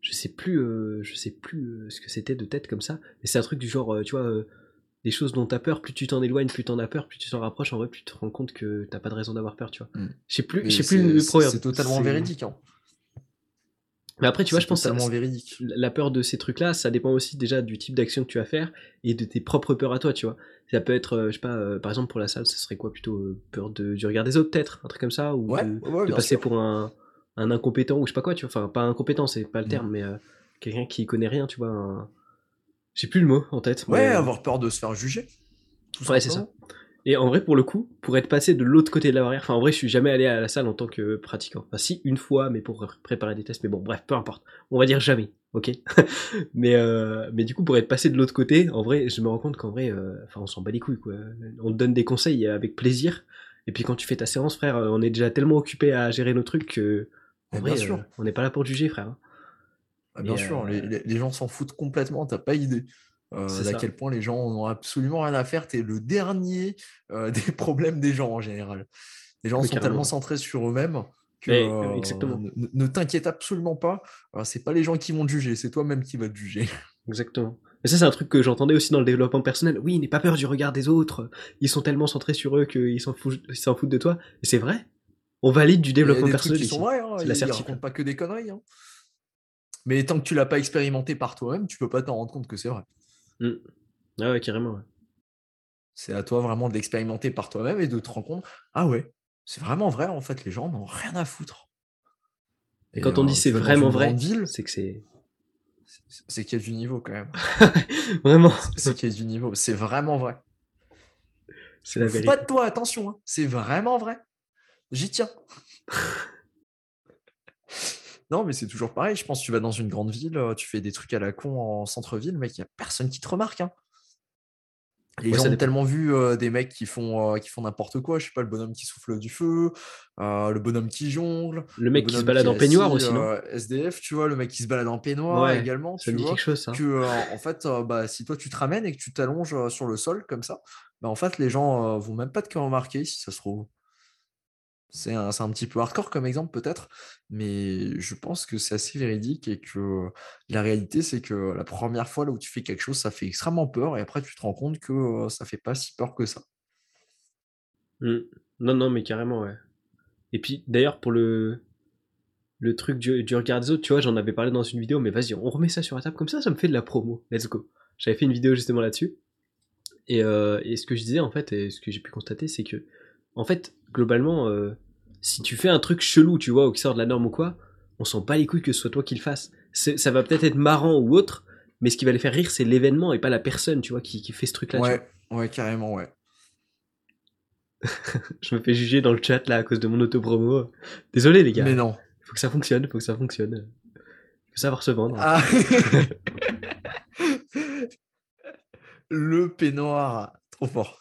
je sais plus, euh, je sais plus euh, ce que c'était de tête comme ça. Mais c'est un truc du genre, tu vois, des choses dont t'as peur, plus tu t'en éloignes, plus t'en as peur, plus tu t'en rapproches, en vrai, plus tu te rends compte que t'as pas de raison d'avoir peur, tu vois. Mmh. Je sais plus, je sais plus le proverbe. C'est totalement véridique. Hein. Mais après, tu vois, je pense que véridique. la peur de ces trucs-là, ça dépend aussi déjà du type d'action que tu vas faire et de tes propres peurs à toi, tu vois. Ça peut être, euh, je sais pas, euh, par exemple pour la salle, ça serait quoi plutôt euh, peur de, du regard des autres, peut-être, un truc comme ça, ou de, passer pour un, un, incompétent ou je sais pas quoi, tu vois. Enfin, pas incompétent, c'est pas le mm. terme, mais quelqu'un qui connaît rien, tu vois. J'ai plus le mot en tête. Ouais, avoir peur de se faire juger. ouais, c'est ça. Et en vrai, pour le coup, pour être passé de l'autre côté de la barrière, enfin en vrai, je suis jamais allé à la salle en tant que pratiquant. Enfin, si, une fois, mais pour préparer des tests, mais bon, bref, peu importe. On va dire jamais, ok? *laughs* Mais, euh, mais du coup, pour être passé de l'autre côté, en vrai, je me rends compte qu'en vrai, euh, enfin, on s'en bat les couilles, quoi. On te donne des conseils avec plaisir, et puis quand tu fais ta séance, frère, on est déjà tellement occupé à gérer nos trucs que, en vrai, sûr. Euh, on n'est pas là pour juger, frère. Ah, bien sûr, les, les gens s'en foutent complètement, t'as pas idée. Euh, à quel point les gens n'ont absolument rien à faire. Tu es le dernier euh, *laughs* des problèmes des gens en général. Les gens sont tellement centrés sur eux-mêmes que euh, ne, t'inquiète absolument pas. C'est pas les gens qui vont te juger, c'est toi-même qui vas te juger. *laughs* Exactement. Et ça, c'est un truc que j'entendais aussi dans le développement personnel. Oui, n'aie pas peur du regard des autres. Ils sont tellement centrés sur eux qu'ils s'en foutent, foutent, de toi. Et c'est vrai. On valide du développement personnel. Ils sont vrais, hein. ils, racontent pas que des conneries. Hein. Mais tant que tu l'as pas expérimenté par toi-même, tu peux pas t'en rendre compte que c'est vrai. Mmh. Ah ouais, carrément. C'est à toi vraiment d'expérimenter par toi-même et de te rendre compte, ah ouais, c'est vraiment vrai, en fait, les gens n'ont rien à foutre. Et quand on dit c'est vraiment vrai, c'est que c'est. C'est qu'il y a du niveau quand même. *laughs* vraiment. C'est qu'il y a du niveau. C'est vraiment vrai. C'est la vérité. Pas de toi, attention. Hein. C'est vraiment vrai. J'y tiens. *laughs* Non, mais c'est toujours pareil. Je pense que tu vas dans une grande ville, euh, tu fais des trucs à la con en centre-ville, mec, il n'y a personne qui te remarque. Hein. Les gens ont tellement vu euh, des mecs qui font, euh, qui font n'importe quoi. Je sais pas, le bonhomme qui souffle du feu, le bonhomme qui jongle. Le mec qui se balade en peignoir aussi. SDF, tu vois, le mec qui se balade en peignoir également. Ça me dit quelque chose, ça. Que, en fait, bah, si toi tu te ramènes et que tu t'allonges sur le sol comme ça, bah, en fait, les gens vont même pas te remarquer si ça se trouve. C'est un, un, petit peu hardcore comme exemple peut-être, mais je pense que c'est assez véridique et que la réalité c'est que la première fois là où tu fais quelque chose, ça fait extrêmement peur et après tu te rends compte que ça fait pas si peur que ça. Mmh. Non, non, mais carrément, ouais. Et puis d'ailleurs pour le, le truc du, du, regard des autres, tu vois, j'en avais parlé dans une vidéo, mais vas-y, on remet ça sur la table comme ça, ça me fait de la promo. Let's go. J'avais fait une vidéo justement là-dessus. Et, euh, et, ce que je disais en fait, et ce que j'ai pu constater, c'est que en fait, globalement, euh, si tu fais un truc chelou, tu vois, ou qui sort de la norme ou quoi, on s'en bat les couilles que ce soit toi qui le fasses. c'est- ça va peut-être être marrant ou autre, mais ce qui va les faire rire, c'est l'événement et pas la personne, tu vois, qui, qui fait ce truc-là. Ouais, ouais, carrément, ouais. *laughs* Je me fais juger dans le chat là à cause de mon auto-promo. Désolé les gars. Mais non. Faut que ça fonctionne, faut que ça fonctionne. Faut savoir se vendre. Ah. *laughs* Le peignoir, trop fort.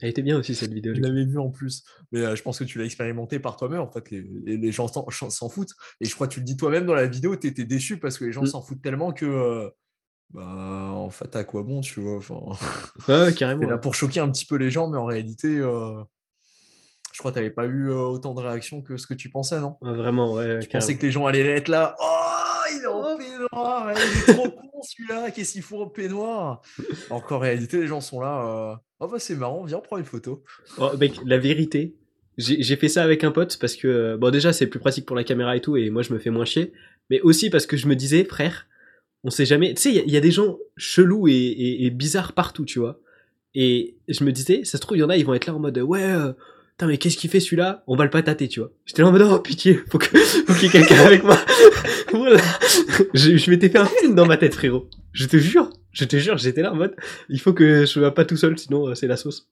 Elle était bien aussi cette vidéo. Je l'avais vu en plus. Mais euh, je pense que tu l'as expérimenté par toi-même. En fait, les, gens s'en foutent. Et je crois que tu le dis toi-même dans la vidéo, tu étais déçu parce que les gens Mm. s'en foutent tellement que. euh, bah, en fait, à quoi bon, tu vois enfin, Ouais, carrément. là pour choquer un petit peu les gens, mais en réalité, euh, je crois que t'avais pas eu autant de réactions que ce que tu pensais, non? Ouais, vraiment, ouais, Tu carrément. pensais que les gens allaient être là. Oh, il est en ouais, il est trop celui-là, qu'est-ce qu'il faut en peignoir? Alors qu'en réalité, les gens sont là. euh, Oh bah c'est marrant, viens, prends une photo. Oh, mec, la vérité, j'ai fait ça avec un pote parce que, euh, bon, déjà, c'est plus pratique pour la caméra et tout, et moi, je me fais moins chier. Mais aussi parce que je me disais, frère, on sait jamais. Tu sais, il y a- des gens chelous et bizarres partout, tu vois. Et je me disais, ça se trouve, il y en a, ils vont être là en mode, ouais, euh, putain, mais qu'est-ce qu'il fait celui-là? On va le patater, tu vois. J'étais là en mode, oh, pitié, faut que- faut qu'il y ait quelqu'un avec moi. *laughs* voilà. Je, je m'étais fait un film dans ma tête, frérot. Je te jure, je te jure, j'étais là en mode, il faut que je sois pas tout seul, sinon euh, c'est la sauce.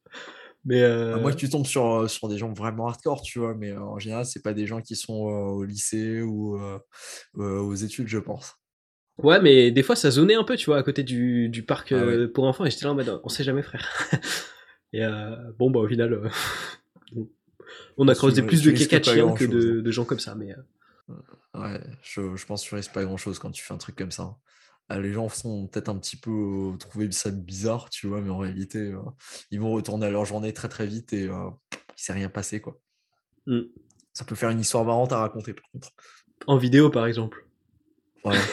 Mais euh... Moins que tu tombes sur, euh, sur des gens vraiment hardcore, tu vois, mais euh, en général, c'est pas des gens qui sont euh, au lycée ou aux études, je pense. Ouais, mais des fois ça zonait un peu, tu vois, à côté du, du parc Ah pour enfants, et j'étais là en mode, on sait jamais, frère. *laughs* et euh, bon, bah au final, euh. On a creusé plus de grand-chose, que de, de gens comme ça, mais euh, Ouais, je, je pense que tu risques pas grand-chose quand tu fais un truc comme ça. Ah, les gens sont peut-être un petit peu euh, trouver ça bizarre, tu vois, mais en réalité, euh, ils vont retourner à leur journée très très vite et euh, il s'est rien passé, quoi. Mm. Ça peut faire une histoire marrante à raconter, par contre. en vidéo par exemple. Voilà. *laughs*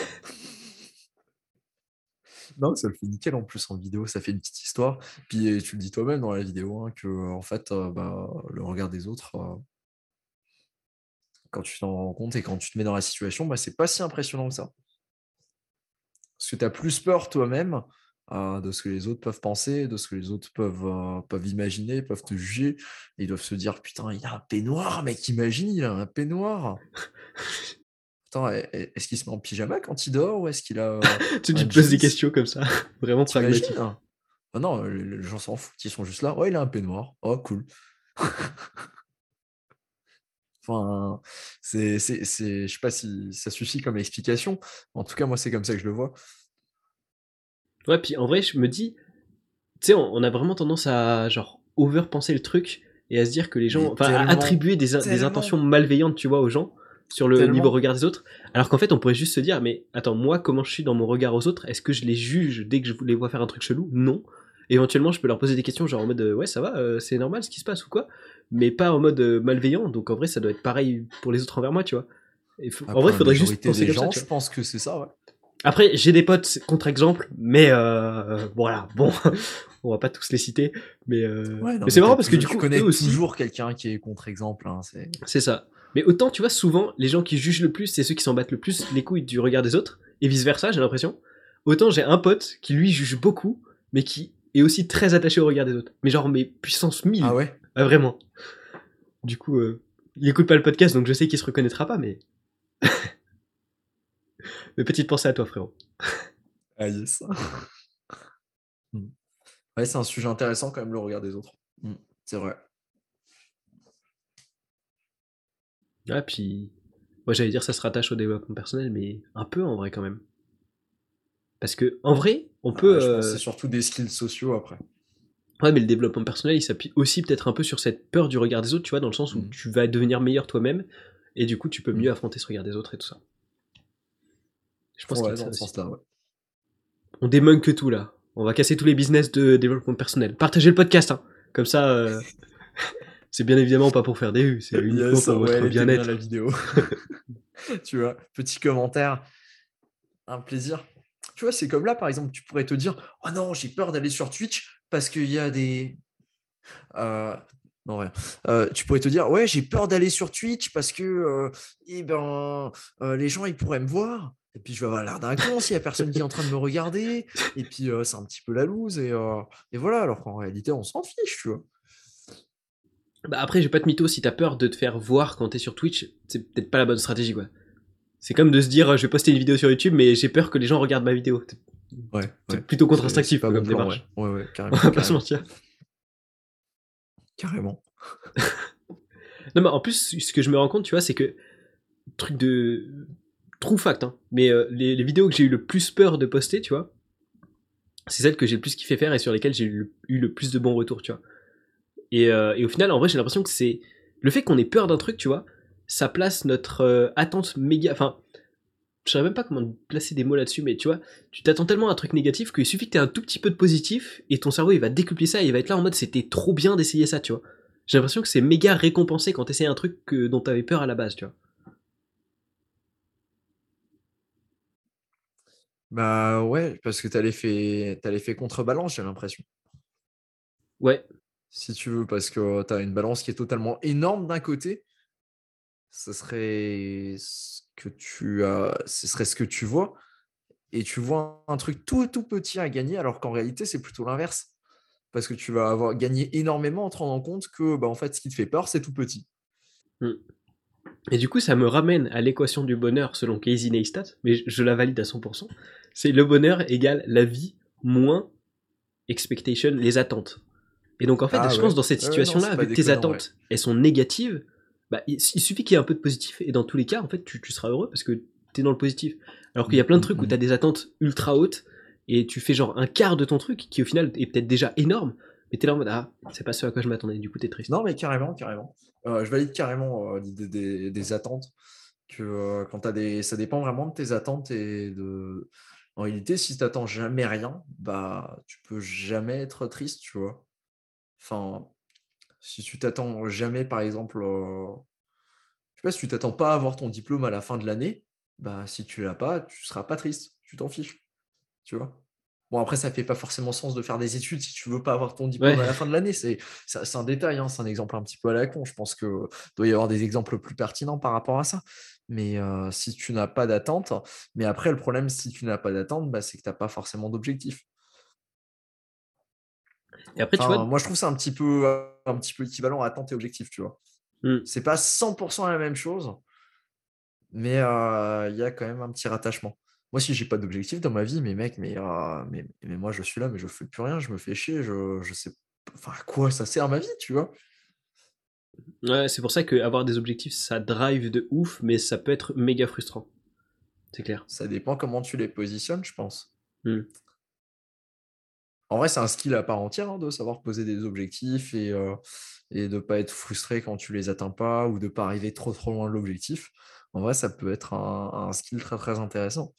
non, ça le fait nickel en plus en vidéo, ça fait une petite histoire. Puis tu le dis toi-même dans la vidéo, hein, que en fait, euh, bah, le regard des autres, euh, quand tu t'en rends compte et quand tu te mets dans la situation, bah, c'est pas si impressionnant que ça. Parce que tu as plus peur toi-même euh, de ce que les autres peuvent penser, de ce que les autres peuvent, peuvent imaginer, peuvent te juger. Et ils doivent se dire Putain, il a un peignoir, mec, imagine, il a un peignoir. *laughs* Attends, e- est-ce qu'il se met en pyjama quand il dort ou est-ce qu'il a. euh, *laughs* tu te poses des questions comme ça, *laughs* vraiment pragmatique. Ah non, les, gens s'en foutent, ils sont juste là. Oh, il a un peignoir. Oh, cool. *laughs* enfin, c'est, c'est, c'est, je sais pas si ça suffit comme explication. En tout cas, moi, c'est comme ça que je le vois. Ouais, puis en vrai, je me dis, tu sais, on, on a vraiment tendance à genre overpenser le truc et à se dire que les gens, enfin, à attribuer des, des intentions malveillantes, tu vois, aux gens sur le Tellement. niveau regard des autres. Alors qu'en fait, on pourrait juste se dire, mais attends, moi, comment je suis dans mon regard aux autres? Est-ce que je les juge dès que je les vois faire un truc chelou? Non. Éventuellement, je peux leur poser des questions, genre en mode, euh, ouais, ça va, euh, c'est normal ce qui se passe ou quoi? Mais pas en mode euh, malveillant. Donc en vrai, ça doit être pareil pour les autres envers moi, tu vois. Et en vrai, il faudrait juste penser des comme ça. gens, je pense que c'est ça, ouais. Après, j'ai des potes contre-exemple, mais euh, voilà, bon, *laughs* on va pas tous les citer, mais, euh, Ouais, non, mais c'est marrant parce que du coup, tu connais eux aussi, toujours quelqu'un qui est contre-exemple. hein, c'est... c'est ça. Mais autant, tu vois, souvent, les gens qui jugent le plus, c'est ceux qui s'en battent le plus les couilles du regard des autres, et vice versa, j'ai l'impression. Autant j'ai un pote qui lui juge beaucoup, mais qui est aussi très attaché au regard des autres. Mais genre, mais puissance 1000. Ah ouais? Ah, vraiment. Du coup, euh, il écoute pas le podcast, donc je sais qu'il se reconnaîtra pas, mais. *laughs* mais petite pensée à toi, frérot. Ah yes. *laughs* Mm. ouais, c'est un sujet intéressant quand même, le regard des autres. Mm, C'est vrai. Ah, puis. Moi, j'allais dire ça se rattache au développement personnel, mais un peu en vrai quand même. Parce que, en vrai, on peut. Pense que euh, c'est surtout des skills sociaux après. Ouais, mais le développement personnel, il s'appuie aussi peut-être un peu sur cette peur du regard des autres, tu vois, dans le sens où Mm. tu vas devenir meilleur toi-même, et du coup, tu peux Mm. mieux affronter ce regard des autres et tout ça. Je pense Ouais, qu'il y a de dans ça ce aussi. sens-là, ouais. On démonque que tout là. On va casser tous les business de développement personnel. Partagez le podcast, hein. Comme ça, euh, *laughs* c'est bien évidemment pas pour faire des vues, c'est uniquement Yes, pour ouais, votre bien, bien-être. la vidéo. *laughs* tu vois, petit commentaire, un plaisir. Tu vois, c'est comme là, par exemple, tu pourrais te dire Oh non, j'ai peur d'aller sur Twitch parce qu'il y a des. Euh, non, rien. Euh, tu pourrais te dire Ouais, j'ai peur d'aller sur Twitch parce que euh, eh ben, les gens ils pourraient me voir. Et puis je vais avoir l'air d'un con s'il n'y a personne qui est en train de me regarder. Et puis euh, c'est un petit peu la loose. Et, euh, et voilà, alors qu'en réalité, on s'en fiche, tu vois. Bah après, j'ai pas de mytho, si t'as peur de te faire voir quand t'es sur Twitch, c'est peut-être pas la bonne stratégie, quoi. C'est comme de se dire, je vais poster une vidéo sur YouTube, mais j'ai peur que les gens regardent ma vidéo. Ouais. C'est ouais. plutôt pas comme plan, démarche. ouais. Ouais, ouais, carrément. *laughs* On va pas se mentir. carrément. *laughs* Non, mais en plus, ce que je me rends compte, tu vois, c'est que, truc de. True fact, hein, mais euh, les, les vidéos que j'ai eu le plus peur de poster, tu vois, c'est celles que j'ai le plus kiffé faire et sur lesquelles j'ai eu le plus de bons retours, tu vois. Et, euh, et au final, en vrai, j'ai l'impression que c'est. Le fait qu'on ait peur d'un truc, tu vois, ça place notre euh, attente méga. Enfin, je saurais même pas comment placer des mots là-dessus, mais tu vois, tu t'attends tellement à un truc négatif qu'il suffit que tu aies un tout petit peu de positif et ton cerveau il va décupler ça et il va être là en mode c'était trop bien d'essayer ça, tu vois. J'ai l'impression que c'est méga récompensé quand t'essayes un truc que, dont t'avais peur à la base, tu vois. Bah ouais, parce que t'as l'effet t'as l'effet contrebalance, j'ai l'impression. Ouais, Si tu veux, parce que t'as une balance qui est totalement énorme d'un côté. Ce serait ce que tu as, ce serait ce que tu vois. Et tu vois un truc tout tout petit à gagner, alors qu'en réalité, c'est plutôt l'inverse. Parce que tu vas avoir gagné énormément en te rendant compte que bah, en fait, ce qui te fait peur, c'est tout petit. Et du coup, ça me ramène à l'équation du bonheur selon Casey Neistat, mais je, je la valide à 100%. C'est le bonheur égale la vie moins expectation, les attentes. Et donc, en fait, Ah je ouais. pense dans cette non, situation-là, que tes attentes, elles sont négatives, bah, il, il suffit qu'il y ait un peu de positif, et dans tous les cas, en fait, tu, tu seras heureux parce que t'es dans le positif. Alors qu'il y a plein de trucs où Mhm. t'as des attentes ultra hautes, et tu fais genre un quart de ton truc, qui au final est peut-être déjà énorme, mais t'es là en mode, ah, c'est pas ce à quoi je m'attendais, du coup, t'es triste. Non, mais carrément, carrément. Euh, je valide carrément euh, l'idée des, des attentes. Que euh, quand t'as des, ça dépend vraiment de tes attentes et de. En réalité, si tu n'attends jamais rien, bah tu peux jamais être triste, tu vois. Enfin, si tu t'attends jamais, par exemple, euh, je sais pas, si tu t'attends pas à avoir ton diplôme à la fin de l'année, bah si tu l'as pas, tu seras pas triste, tu t'en fiches, tu vois. Bon, après, ça fait pas forcément sens de faire des études si tu veux pas avoir ton diplôme Ouais. à la fin de l'année. C'est c'est c'est un détail, hein, c'est un exemple un petit peu à la con. Je pense que doit y avoir des exemples plus pertinents par rapport à ça. Mais euh, si tu n'as pas d'attente, mais après, le problème, si tu n'as pas d'attente, bah, c'est que tu n'as pas forcément d'objectif. Et après, tu Enfin, vois, moi, je trouve ça un petit peu, un petit peu équivalent à attente et objectif, tu vois. Hmm. C'est pas 100% la même chose, mais euh, il y a quand même un petit rattachement. Moi, si j'ai pas d'objectif dans ma vie, mais mec, mais, euh, mais, mais moi, je suis là, mais je fais plus rien, je me fais chier, je, je sais enfin, à quoi ça sert ma vie, tu vois? Ouais, c'est pour ça qu'avoir des objectifs, ça drive de ouf, mais ça peut être méga frustrant. C'est clair. Ça dépend comment tu les positionnes, je pense. Hmm. En vrai, c'est un skill à part entière hein, de savoir poser des objectifs et, euh, et de ne pas être frustré quand tu les atteins pas ou de ne pas arriver trop trop loin de l'objectif. En vrai, ça peut être un, un skill très très intéressant.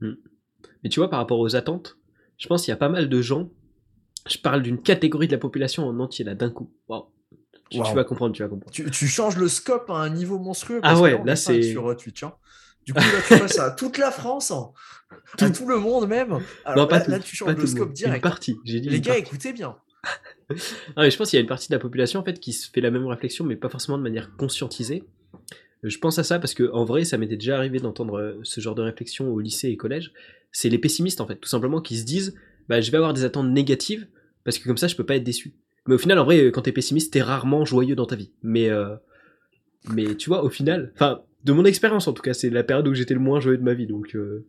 Mais tu vois, par rapport aux attentes, je pense qu'il y a pas mal de gens. Je parle d'une catégorie de la population en entier là d'un coup. Wow. Tu, tu vas comprendre, tu vas comprendre. Tu, tu changes le scope à un niveau monstrueux. Ah parce ouais, là, c'est- sur Twitch. hein. Du coup, là, tu passes à toute la France, hein, à Tout. le monde même. Alors non, pas là, tout, là, tu changes le scope monde. direct. Une partie, j'ai dit Les gars, partie. écoutez bien. *laughs* Mais je pense qu'il y a une partie de la population en fait qui se fait la même réflexion, mais pas forcément de manière conscientisée. Je pense à ça parce que en vrai, ça m'était déjà arrivé d'entendre euh, ce genre de réflexion au lycée et collège. C'est les pessimistes en fait, tout simplement, qui se disent, bah, je vais avoir des attentes négatives parce que comme ça, je peux pas être déçu. Mais au final, en vrai, quand t'es pessimiste, t'es rarement joyeux dans ta vie. Mais, euh, mais tu vois, au final, enfin, de mon expérience en tout cas, c'est la période où j'étais le moins joyeux de ma vie, donc euh,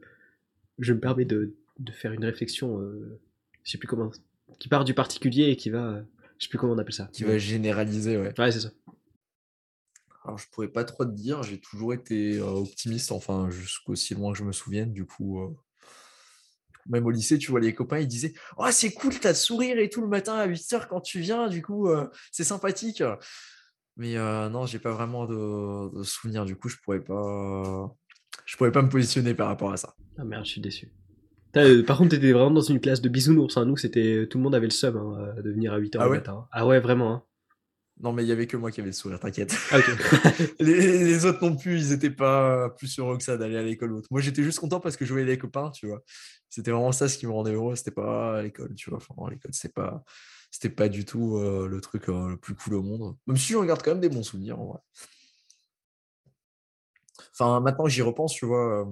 je me permets de, de faire une réflexion, euh, je sais plus comment, qui part du particulier et qui va, euh, je sais plus comment on appelle ça. Qui va généraliser, ouais. Ouais, c'est ça. Alors, je pourrais pas trop te dire, j'ai toujours été euh, optimiste, enfin, jusqu'aussi loin que je me souvienne, du coup. euh, Même au lycée, tu vois, les copains, ils disaient Oh, c'est cool, t'as le sourire et tout le matin à 8h quand tu viens, du coup, euh, c'est sympathique. Mais euh, non, j'ai pas vraiment de, de souvenirs, du coup, je pourrais pas. Je pourrais pas me positionner par rapport à ça. Ah merde, je suis déçu. Euh, par contre, t'étais vraiment dans une classe de bisounours. Hein. Nous, c'était tout le monde avait le seum hein, euh, de venir à 8h Ah le ouais? matin. hein. Ah ouais, vraiment. Hein. Non, mais il y avait que moi qui avait le sourire, t'inquiète. Ah, *laughs* les, les autres non plus, ils étaient pas plus heureux que ça d'aller à l'école ou autre. Moi, j'étais juste content parce que je voyais les copains, tu vois. C'était vraiment ça ce qui me rendait heureux, c'était pas à l'école, tu vois. Enfin, l'école, c'était pas, c'était pas du tout euh, le truc euh, le plus cool au monde. Même si je regarde quand même des bons souvenirs, en vrai. Enfin, maintenant que j'y repense, tu vois, euh,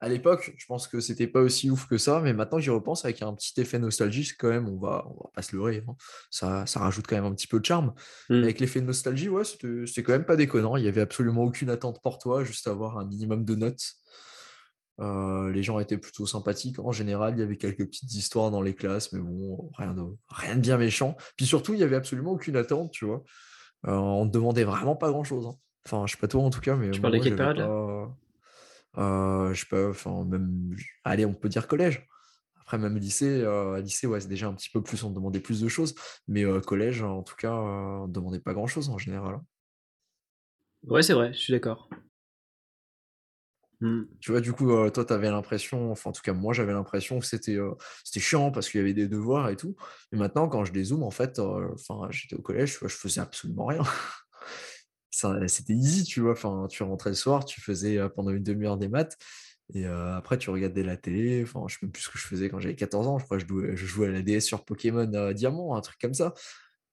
à l'époque, je pense que c'était pas aussi ouf que ça, mais maintenant j'y repense avec un petit effet nostalgie, quand même, on va, on va pas se leurrer, hein. ça, ça rajoute quand même un petit peu de charme. Hmm. Avec l'effet de nostalgie, ouais, c'était c'était quand même pas déconnant. Il y avait absolument aucune attente pour toi, juste avoir un minimum de notes. Euh, les gens étaient plutôt sympathiques. En général, il y avait quelques petites histoires dans les classes, mais bon, rien de, rien de bien méchant. Puis surtout, il y avait absolument aucune attente, tu vois. Euh, on ne demandait vraiment pas grand-chose. hein. Enfin, je sais pas toi en tout cas, mais Tu moi, quelle période, pas- euh, je sais pas, enfin, même, allez, on peut dire collège. Après, même lycée, lycée, ouais, c'est déjà un petit peu plus, on demandait plus de choses. Mais collège, en tout cas, on demandait pas grand-chose en général. hein. Ouais, c'est vrai, je suis d'accord. Hmm. Tu vois, du coup, toi, tu avais l'impression, enfin, en tout cas, moi, j'avais l'impression que c'était c'était chiant parce qu'il y avait des devoirs et tout. Mais maintenant, quand je dézoome, en fait, enfin, j'étais au collège, tu je faisais absolument rien. *laughs* C'était easy, tu vois. Enfin, tu rentrais le soir, tu faisais pendant une demi-heure des maths. Et après, tu regardais la télé. Enfin, je sais même plus ce que je faisais quand j'avais 14 ans. Je crois que je jouais, je jouais à la DS sur Pokémon Diamant, un truc comme ça.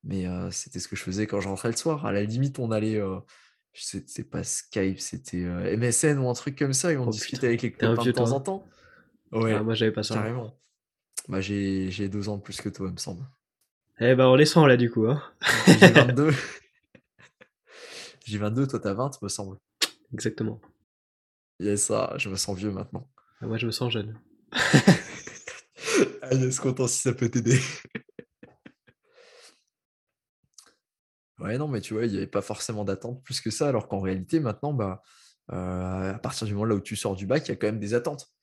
Mais c'était ce que je faisais quand je rentrais le soir. À la limite, on allait. C'était pas Skype, c'était euh, MSN ou un truc comme ça. Et on Oh, discutait putain. avec les copains de temps en temps. Ouais, Ah, moi, j'avais pas ça. carrément. Bah, j'ai j'ai deux ans de plus que toi, il me semble. Eh ben, on les sent là, du coup. Hein. J'ai *laughs* 22. J'ai 22, toi t'as 20, me semble. Exactement. Yes, ça, je me sens vieux maintenant. Ah, moi, je me sens jeune. *laughs* Ah, yes, content si ça peut t'aider. Ouais, non, mais tu vois, il n'y avait pas forcément d'attente plus que ça, alors qu'en réalité, maintenant, bah, euh, à partir du moment là où tu sors du bac, il y a quand même des attentes.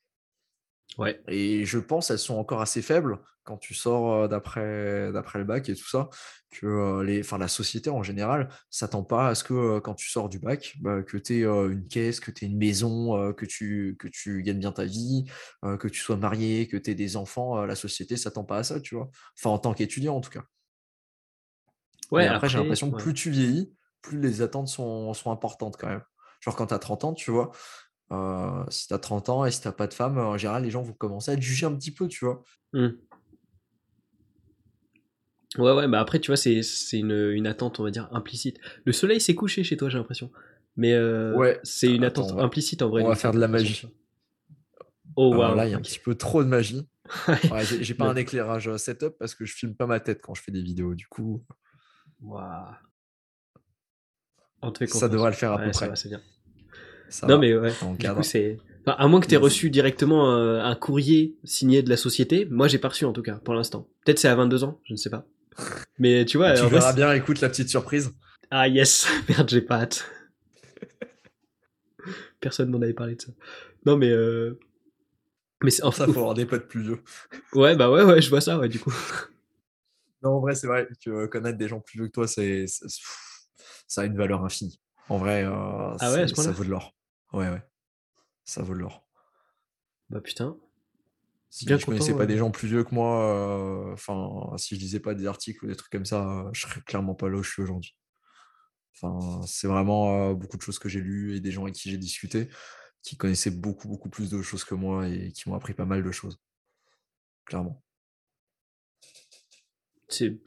Ouais. Et je pense elles sont encore assez faibles quand tu sors euh, d'après d'après le bac et tout ça, que euh, les, enfin, la société en général s'attend pas à ce que quand tu sors du bac, bah, que tu aies une caisse, que tu aies une maison, que, tu, que tu gagnes bien ta vie, que tu sois marié, que tu aies des enfants. la société s'attend pas à ça, tu vois. Enfin, en tant qu'étudiant en tout cas. Ouais, après, j'ai l'impression que ouais. plus tu vieillis, plus les attentes sont, sont importantes quand même. Genre quand tu as 30 ans, tu vois, euh, si tu as 30 ans et si tu pas de femme, en général, les gens vont commencer à te juger un petit peu, tu vois. Hmm. Ouais, ouais, bah après, tu vois, c'est une, une attente, on va dire, implicite. Le soleil s'est couché chez toi, j'ai l'impression. Mais euh, Ouais, c'est une attends, attente va- implicite en vrai. on va faire de la magie. Oh, waouh. là, il y a un petit peu trop de magie. *laughs* Ouais. J'ai pas Le- un éclairage euh, setup parce que je filme pas ma tête quand je fais des vidéos. Du coup, Waouh. On te fait ça devrait le faire à Ouais, peu ça près. va, c'est bien. Ça non, va, mais ouais, du coup, c'est. Enfin, à moins que tu aies reçu directement euh, un courrier signé de la société. Moi, j'ai pas reçu en tout cas, pour l'instant. Peut-être c'est à 22 ans, je ne sais pas. Mais tu vois, tu verras bien, écoute la petite surprise. Ah yes, *laughs* merde, j'ai pas hâte. *laughs* Personne m'en avait parlé de ça. Non, mais. Euh... Mais c'est Pour ça, enfin. faut avoir des potes plus vieux. Ouais, bah ouais, ouais, je vois ça, ouais, du coup. Non, en vrai, c'est vrai que euh, connaître des gens plus vieux que toi, c'est, ça a une valeur infinie. En vrai, euh, Ah ouais, ça vaut de l'or. Ouais, ouais. Ça vaut de l'or. Bah putain. Si Bien je connaissais content, pas euh. des gens plus vieux que moi, euh, enfin, si je lisais pas des articles ou des trucs comme ça, je serais clairement pas là où je suis aujourd'hui. Enfin, c'est vraiment euh, beaucoup de choses que j'ai lues et des gens avec qui j'ai discuté qui connaissaient beaucoup, beaucoup plus de choses que moi et qui m'ont appris pas mal de choses. Clairement.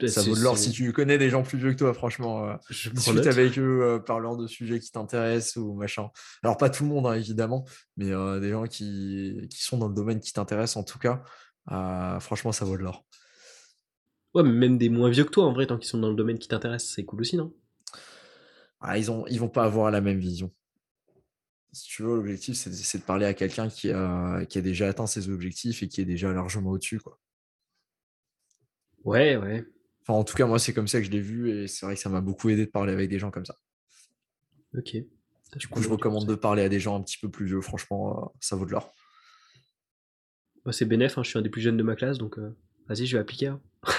Bah, Ça vaut de l'or si tu connais des gens plus vieux que toi, franchement. euh, Je discute avec eux, euh, parle-leur de sujets qui t'intéressent ou machin. Alors, pas tout le monde, hein, évidemment, mais euh, des gens qui, qui sont dans le domaine qui t'intéresse, en tout cas, euh, franchement, ça vaut de l'or. Ouais, mais même des moins vieux que toi, en vrai, tant qu'ils sont dans le domaine qui t'intéresse, c'est cool aussi, non? Ah, ils ont, ils vont pas avoir la même vision. Si tu veux, l'objectif, c'est de, parler à quelqu'un qui a, qui a déjà atteint ses objectifs et qui est déjà largement au-dessus. quoi. Ouais, ouais. Enfin, en tout cas, moi, c'est comme ça que je l'ai vu et c'est vrai que ça m'a beaucoup aidé de parler avec des gens comme ça. Ok. Du coup, je recommande de parler à des gens un petit peu plus vieux. Franchement, euh, ça vaut de l'or. Moi, c'est bénéf, hein, je suis un des plus jeunes de ma classe, donc euh, vas-y, je vais appliquer. hein. *laughs*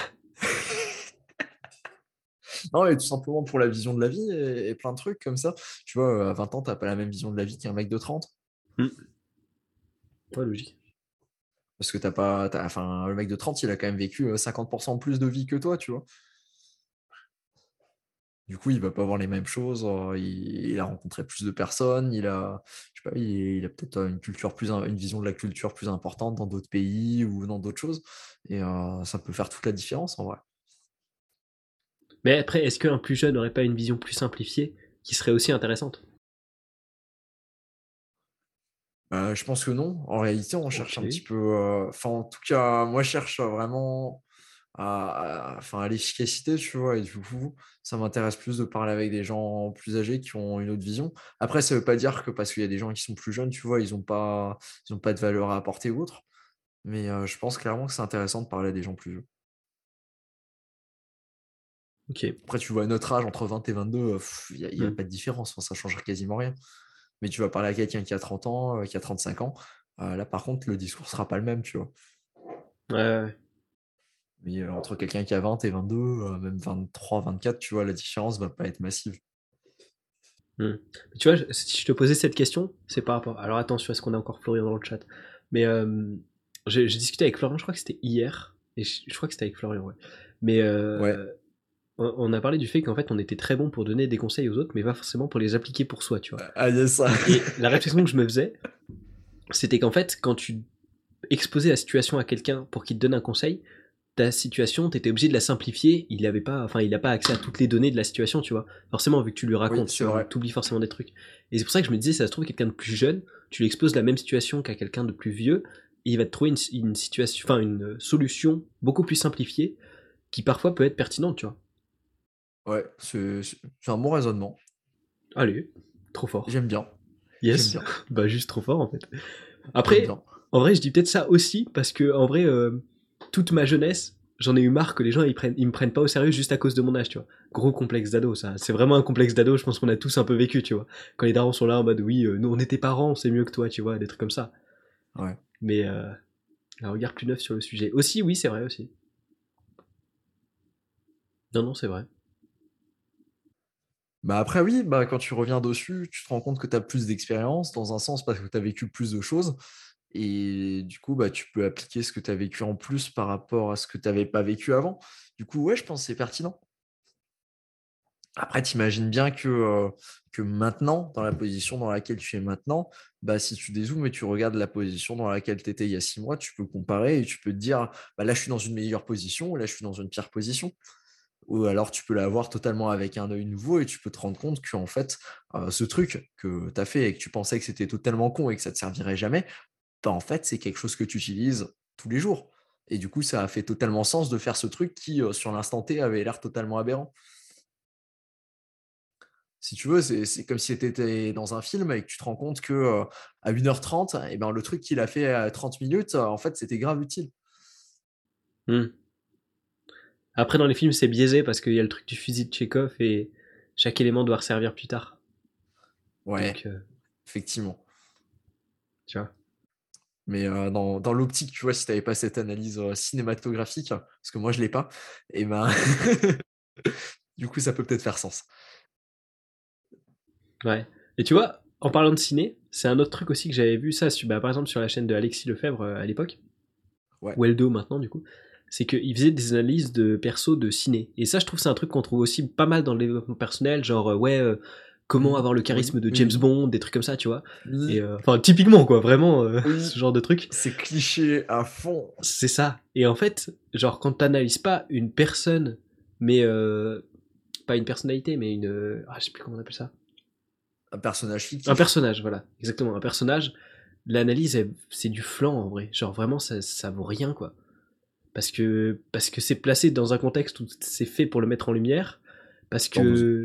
Non, mais tout simplement pour la vision de la vie et, et plein de trucs comme ça. Tu vois, euh, à 20 ans, t'as pas la même vision de la vie qu'un mec de 30. Ouais, logique. Parce que t'as pas. Enfin, le mec de 30, il a quand même vécu euh, 50% plus de vie que toi, tu vois. Du coup, il va pas avoir les mêmes choses. euh, il, a rencontré plus de personnes. Il a, je sais pas, il, a peut-être euh, une culture plus, une vision de la culture plus importante dans d'autres pays ou dans d'autres choses. Et euh, ça peut faire toute la différence en vrai. Mais après, est-ce qu'un plus jeune n'aurait pas une vision plus simplifiée qui serait aussi intéressante? Euh, je pense que non. En réalité, on cherche un petit peu. Enfin, en tout cas, moi, je cherche vraiment à, à- l'efficacité, tu vois. Et du coup, ça m'intéresse plus de parler avec des gens plus âgés qui ont une autre vision. Après, ça veut pas dire que parce qu'il y a des gens qui sont plus jeunes, tu vois, ils ont pas, ils ont pas de valeur à apporter ou autre. Mais euh, je pense clairement que c'est intéressant de parler à des gens plus vieux. Après, tu vois, notre âge, entre 20 et 22, il n'y a, y a Mm. pas de différence. Ça change quasiment rien. Mais tu vas parler à quelqu'un qui a 30 ans, euh, qui a 35 ans. euh, là, par contre, le discours sera pas le même, tu vois. Ouais, ouais. Mais euh, entre quelqu'un qui a 20 et 22, euh, même 23, 24, tu vois, la différence va pas être massive. Mais Tu vois, si je te posais cette question, c'est par rapport. Alors attention, est-ce qu'on a encore Florian dans le chat? Mais euh, j'ai j'ai discuté avec Florian, je crois que c'était hier, et je, je crois que c'était avec Florian, ouais. Mais euh, Ouais. On, on a parlé du fait qu'en fait, on était très bon pour donner des conseils aux autres, mais pas forcément pour les appliquer pour soi, tu vois. Ah, yes, ça. Et la réflexion que je me faisais, c'était qu'en fait, quand tu exposais la situation à quelqu'un pour qu'il te donne un conseil, ta situation, t'étais obligé de la simplifier. Il avait pas, enfin, il n'a pas accès à toutes les données de la situation, tu vois. Forcément, vu que tu lui racontes, tu t'oublies forcément des trucs. Et c'est pour ça que je me disais, ça se trouve quelqu'un de plus jeune, tu lui exposes la même situation qu'à quelqu'un de plus vieux, et il va te trouver une, une situation, enfin, une solution beaucoup plus simplifiée, qui parfois peut être pertinente, tu vois. Ouais, c'est un bon raisonnement. Allez, trop fort. J'aime bien. Yes. J'aime bien. *laughs* Bah juste trop fort en fait. J'aime Après, bien. En vrai, je dis peut-être ça aussi parce que en vrai, euh, toute ma jeunesse, j'en ai eu marre que les gens ils, prennent, ils me prennent pas au sérieux juste à cause de mon âge, tu vois. Gros complexe d'ado, ça. C'est vraiment un complexe d'ado. Je pense qu'on a tous un peu vécu, tu vois. Quand les darons sont là en mode oui, euh, nous on est tes parents, c'est mieux que toi, tu vois, des trucs comme ça. Ouais. Mais euh, un regard plus neuf sur le sujet. Aussi, oui, c'est vrai aussi. Non, non, c'est vrai. Bah après, oui, bah, quand tu reviens dessus, tu te rends compte que tu as plus d'expérience, dans un sens parce que tu as vécu plus de choses. Et du coup, bah, tu peux appliquer ce que tu as vécu en plus par rapport à ce que tu n'avais pas vécu avant. Du coup, ouais, je pense que c'est pertinent. Après, t'imagines bien que, maintenant, dans la position dans laquelle tu es maintenant, bah, si tu dézoomes et tu regardes la position dans laquelle tu étais il y a six mois, tu peux comparer et tu peux te dire, bah, là, je suis dans une meilleure position là, je suis dans une pire position. Ou alors, tu peux la voir totalement avec un œil nouveau et tu peux te rendre compte qu'en fait, euh, ce truc que tu as fait et que tu pensais que c'était totalement con et que ça te servirait jamais, bah, en fait, c'est quelque chose que tu utilises tous les jours. Et du coup, ça a fait totalement sens de faire ce truc qui, euh, sur l'instant T, avait l'air totalement aberrant. Si tu veux, c'est comme si tu étais dans un film et que tu te rends compte que euh, à 1h30, eh ben, le truc qu'il a fait à 30 minutes, en fait, c'était grave utile. Hmm. Après, dans les films, c'est biaisé parce qu'il y a le truc du fusil de Chekhov et chaque élément doit servir plus tard. Ouais, Donc, euh, effectivement. tu vois. Mais euh, dans, dans l'optique, tu vois, si tu n'avais pas cette analyse euh, cinématographique, parce que moi, je ne l'ai pas, et ben, *laughs* du coup, ça peut peut-être faire sens. Ouais. Et tu vois, en parlant de ciné, c'est un autre truc aussi que j'avais vu ça, sur- bah, par exemple sur la chaîne de Alexis Lefebvre à l'époque, Ouais. ou Eldo maintenant du coup, c'est qu'il faisait des analyses de persos de ciné. Et ça, je trouve c'est un truc qu'on trouve aussi pas mal dans le développement personnel, genre euh, ouais, euh, comment Oui, avoir le charisme de oui, James. Bond, des trucs comme ça, tu vois. Et euh, enfin typiquement quoi, vraiment *laughs* ce genre de truc. c'est cliché à fond. C'est ça. Et en fait, genre quand t'analyses pas une personne, mais pas une personnalité, mais une, ah, je sais plus comment on appelle ça. Un personnage fictif. Un personnage, voilà, exactement, un personnage. L'analyse, c'est du flanc en vrai. Genre vraiment, ça, ça vaut rien quoi. Parce que parce que c'est placé dans un contexte où c'est fait pour le mettre en lumière. Parce que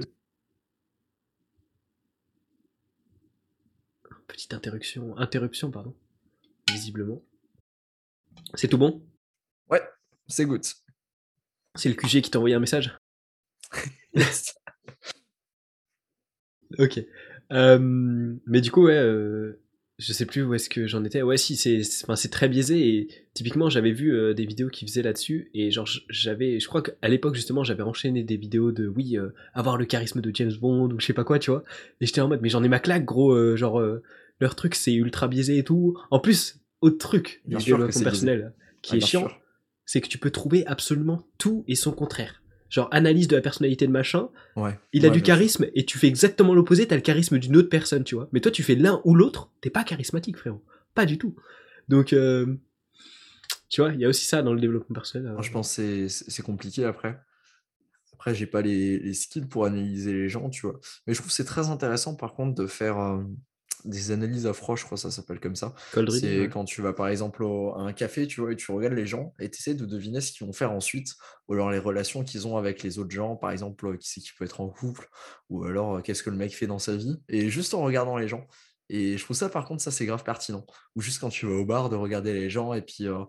petite interruption, interruption pardon, visiblement. C'est tout bon? Ouais, c'est good. C'est le QG qui t'a envoyé un message? *laughs* *laughs* Ok. Euh, mais du coup, ouais, euh, je sais plus où est-ce que j'en étais. Ouais, si, c'est enfin, c'est très biaisé. Et typiquement, j'avais vu euh, des vidéos qui faisaient là-dessus. Et genre, j'avais, je crois qu'à l'époque, justement, j'avais enchaîné des vidéos de, oui, euh, avoir le charisme de James Bond ou je sais pas quoi, tu vois. Et j'étais en mode, mais j'en ai ma claque, gros. euh, genre, leur truc, c'est ultra biaisé et tout. En plus, autre truc du développement biaisé. personnel qui Ah, est chiant, c'est que tu peux trouver absolument tout et son contraire. Genre, analyse de la personnalité de machin, Ouais. il a Ouais, du charisme et tu fais exactement l'opposé, t'as le charisme d'une autre personne, tu vois. Mais toi, tu fais l'un ou l'autre, t'es pas charismatique, frérot. Pas du tout. Donc, euh, tu vois, il y a aussi ça dans le développement personnel. euh. Moi, je pense que c'est- compliqué après. Après, j'ai pas les, les skills pour analyser les gens, tu vois. Mais je trouve que c'est très intéressant, par contre, de faire, euh, des analyses à froid, je crois que ça s'appelle comme ça. C'est ouais. quand tu vas par exemple au- à un café, tu vois, et tu regardes les gens et tu essaies de deviner ce qu'ils vont faire ensuite, ou alors les relations qu'ils ont avec les autres gens, par exemple, euh, qui c'est qui peut être en couple, ou alors euh, qu'est-ce que le mec fait dans sa vie, et juste en regardant les gens. Et je trouve ça, par contre, ça c'est grave pertinent. Ou juste quand tu vas au bar, de regarder les gens et puis euh,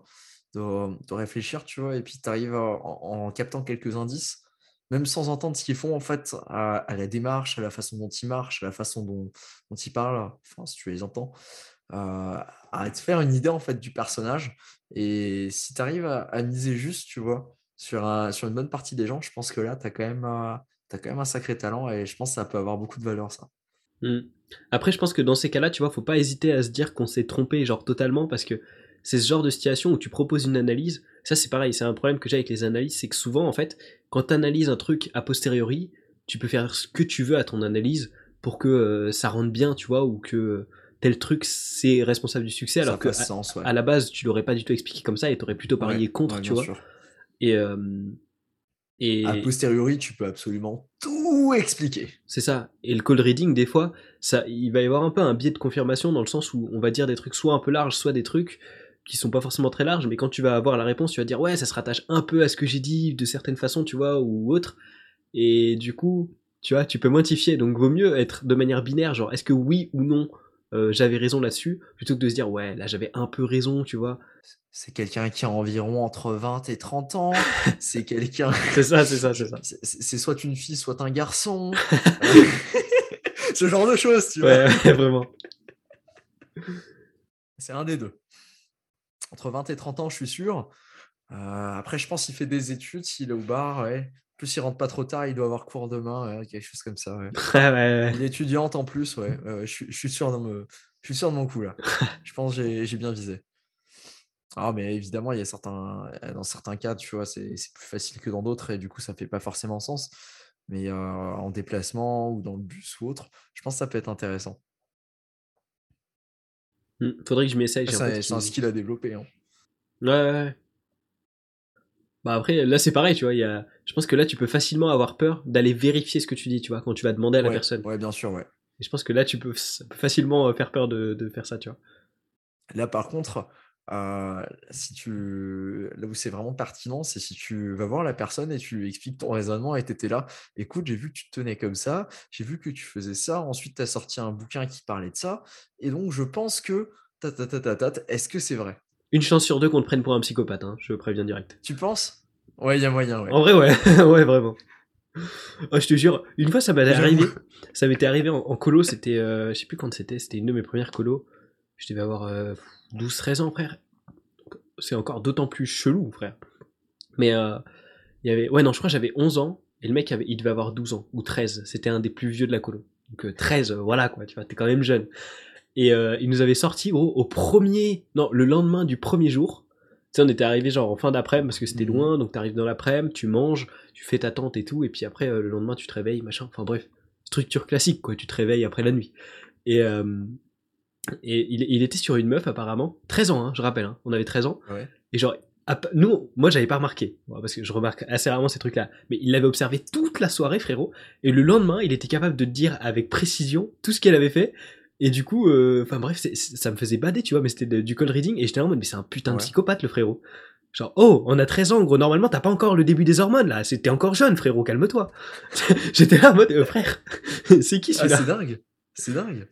de, de réfléchir, tu vois, et puis tu arrives en, en captant quelques indices même sans entendre ce qu'ils font, en fait, à, la démarche, à la façon dont ils marchent, à la façon dont, ils parlent, enfin, si tu les entends, euh, à te faire une idée, en fait, du personnage. Et si tu arrives à, miser juste, tu vois, sur, sur une bonne partie des gens, je pense que là, tu as, t'as quand même un sacré talent et je pense que ça peut avoir beaucoup de valeur, ça. Mm. Après, je pense que dans ces cas-là, tu vois, faut pas hésiter à se dire qu'on s'est trompé, genre totalement, parce que c'est ce genre de situation où tu proposes une analyse. Ça, c'est pareil, c'est un problème que j'ai avec les analyses, c'est que souvent, en fait, quand tu analyses un truc a posteriori, tu peux faire ce que tu veux à ton analyse pour que euh, ça rentre bien, tu vois, ou que tel truc c'est responsable du succès, alors que à, sens, ouais. à la base, tu l'aurais pas du tout expliqué comme ça et t'aurais plutôt parié Ouais, contre, ouais, tu vois. sûr. Et, euh, et A posteriori, tu peux absolument tout expliquer. C'est ça. Et le cold reading, des fois, ça, il va y avoir un peu un biais de confirmation dans le sens où on va dire des trucs soit un peu larges, soit des trucs qui sont pas forcément très larges, mais quand tu vas avoir la réponse, tu vas dire ouais, ça se rattache un peu à ce que j'ai dit de certaines façons, tu vois, ou autre. Et du coup, tu vois, tu peux moins t'y fier. Donc vaut mieux être de manière binaire, genre est-ce que oui ou non euh, j'avais raison là-dessus, plutôt que de se dire ouais, là j'avais un peu raison, tu vois. C'est quelqu'un qui a environ entre 20 et 30 ans. *laughs* C'est quelqu'un. *laughs* C'est ça, c'est ça, c'est ça. C'est soit une fille, soit un garçon. *laughs* Ce genre de choses, tu vois. Ouais, vraiment. C'est un des deux. Entre 20 et 30 ans, je suis sûr. Euh, après, je pense qu'il fait des études, s'il est au bar, ouais. En plus, il rentre pas trop tard, il doit avoir cours demain, ouais, quelque chose comme ça. Ouais. *laughs* Ouais, ouais, Il est étudiante en plus, ouais. je, suis- je suis sûr de me- je suis sûr de mon coup là. *laughs* Je pense que j'ai bien visé. Ah, mais évidemment, il y a certains, dans certains cas, tu vois, c'est c'est plus facile que dans d'autres et du coup, ça fait pas forcément sens. Mais euh, en déplacement ou dans le bus ou autre, je pense que ça peut être intéressant. Hmm, Faudrait que je m'essaye. C'est un, skill à développer. hein. Ouais, ouais. Bah après, là c'est pareil, tu vois. Y a... Je pense que là tu peux facilement avoir peur d'aller vérifier ce que tu dis, tu vois, quand tu vas demander à la Ouais, personne. ouais, bien sûr, ouais. Et je pense que là tu peux, facilement euh, faire peur de, de faire ça, tu vois. Là, par contre, euh, si tu... là où c'est vraiment pertinent, c'est si tu vas voir la personne et tu lui expliques ton raisonnement et tu étais là. Écoute, j'ai vu que tu te tenais comme ça, j'ai vu que tu faisais ça. Ensuite, tu as sorti un bouquin qui parlait de ça. Et donc, je pense que. ta, ta, ta, ta, ta, ta, Est-ce que c'est vrai? Une chance sur deux qu'on te prenne pour un psychopathe, hein, je préviens direct. Tu penses? Ouais, il y a moyen, ouais. En vrai, ouais, *laughs* ouais, vraiment. Oh, je te jure, une fois ça m'était arrivé, ça m'était arrivé en, en colo, c'était, euh, je sais plus quand c'était, c'était une de mes premières colos. Je devais avoir euh, 12-13 ans, frère. C'est encore d'autant plus chelou, frère. Mais euh, il y avait, ouais, non, je crois que j'avais 11 ans, et le mec, avait, il devait avoir 12 ans, ou 13, c'était un des plus vieux de la colo. Donc euh, 13, euh, voilà, quoi, tu vois, t'es quand même jeune. Et euh, il nous avait sorti, gros, au premier, non, le lendemain du premier jour, tu sais, on était arrivé genre en fin d'après-midi parce que c'était Mhm. loin, donc t'arrives dans l'après-midi, tu manges, tu fais ta tente et tout, et puis après, euh, le lendemain, tu te réveilles, machin. Enfin bref, structure classique, quoi, tu te réveilles après la nuit. Et, euh, et il, il était sur une meuf, apparemment, 13 ans, hein, je rappelle, hein, on avait 13 ans, Ouais. et genre, nous, moi, j'avais pas remarqué, parce que je remarque assez rarement ces trucs-là, mais il l'avait observé toute la soirée, frérot, et le lendemain, il était capable de dire avec précision tout ce qu'elle avait fait, et du coup, euh, enfin bref, ça me faisait bader, tu vois, mais c'était du cold reading, et j'étais en mode, mais c'est un putain de Ouais. psychopathe, le frérot. Genre, oh, on a 13 ans, gros, normalement, t'as pas encore le début des hormones, là, c'était encore jeune, frérot, calme-toi. *laughs* J'étais là en mode, euh, frère, *laughs* c'est qui Ah, celui-là c'est dingue. C'est dingue.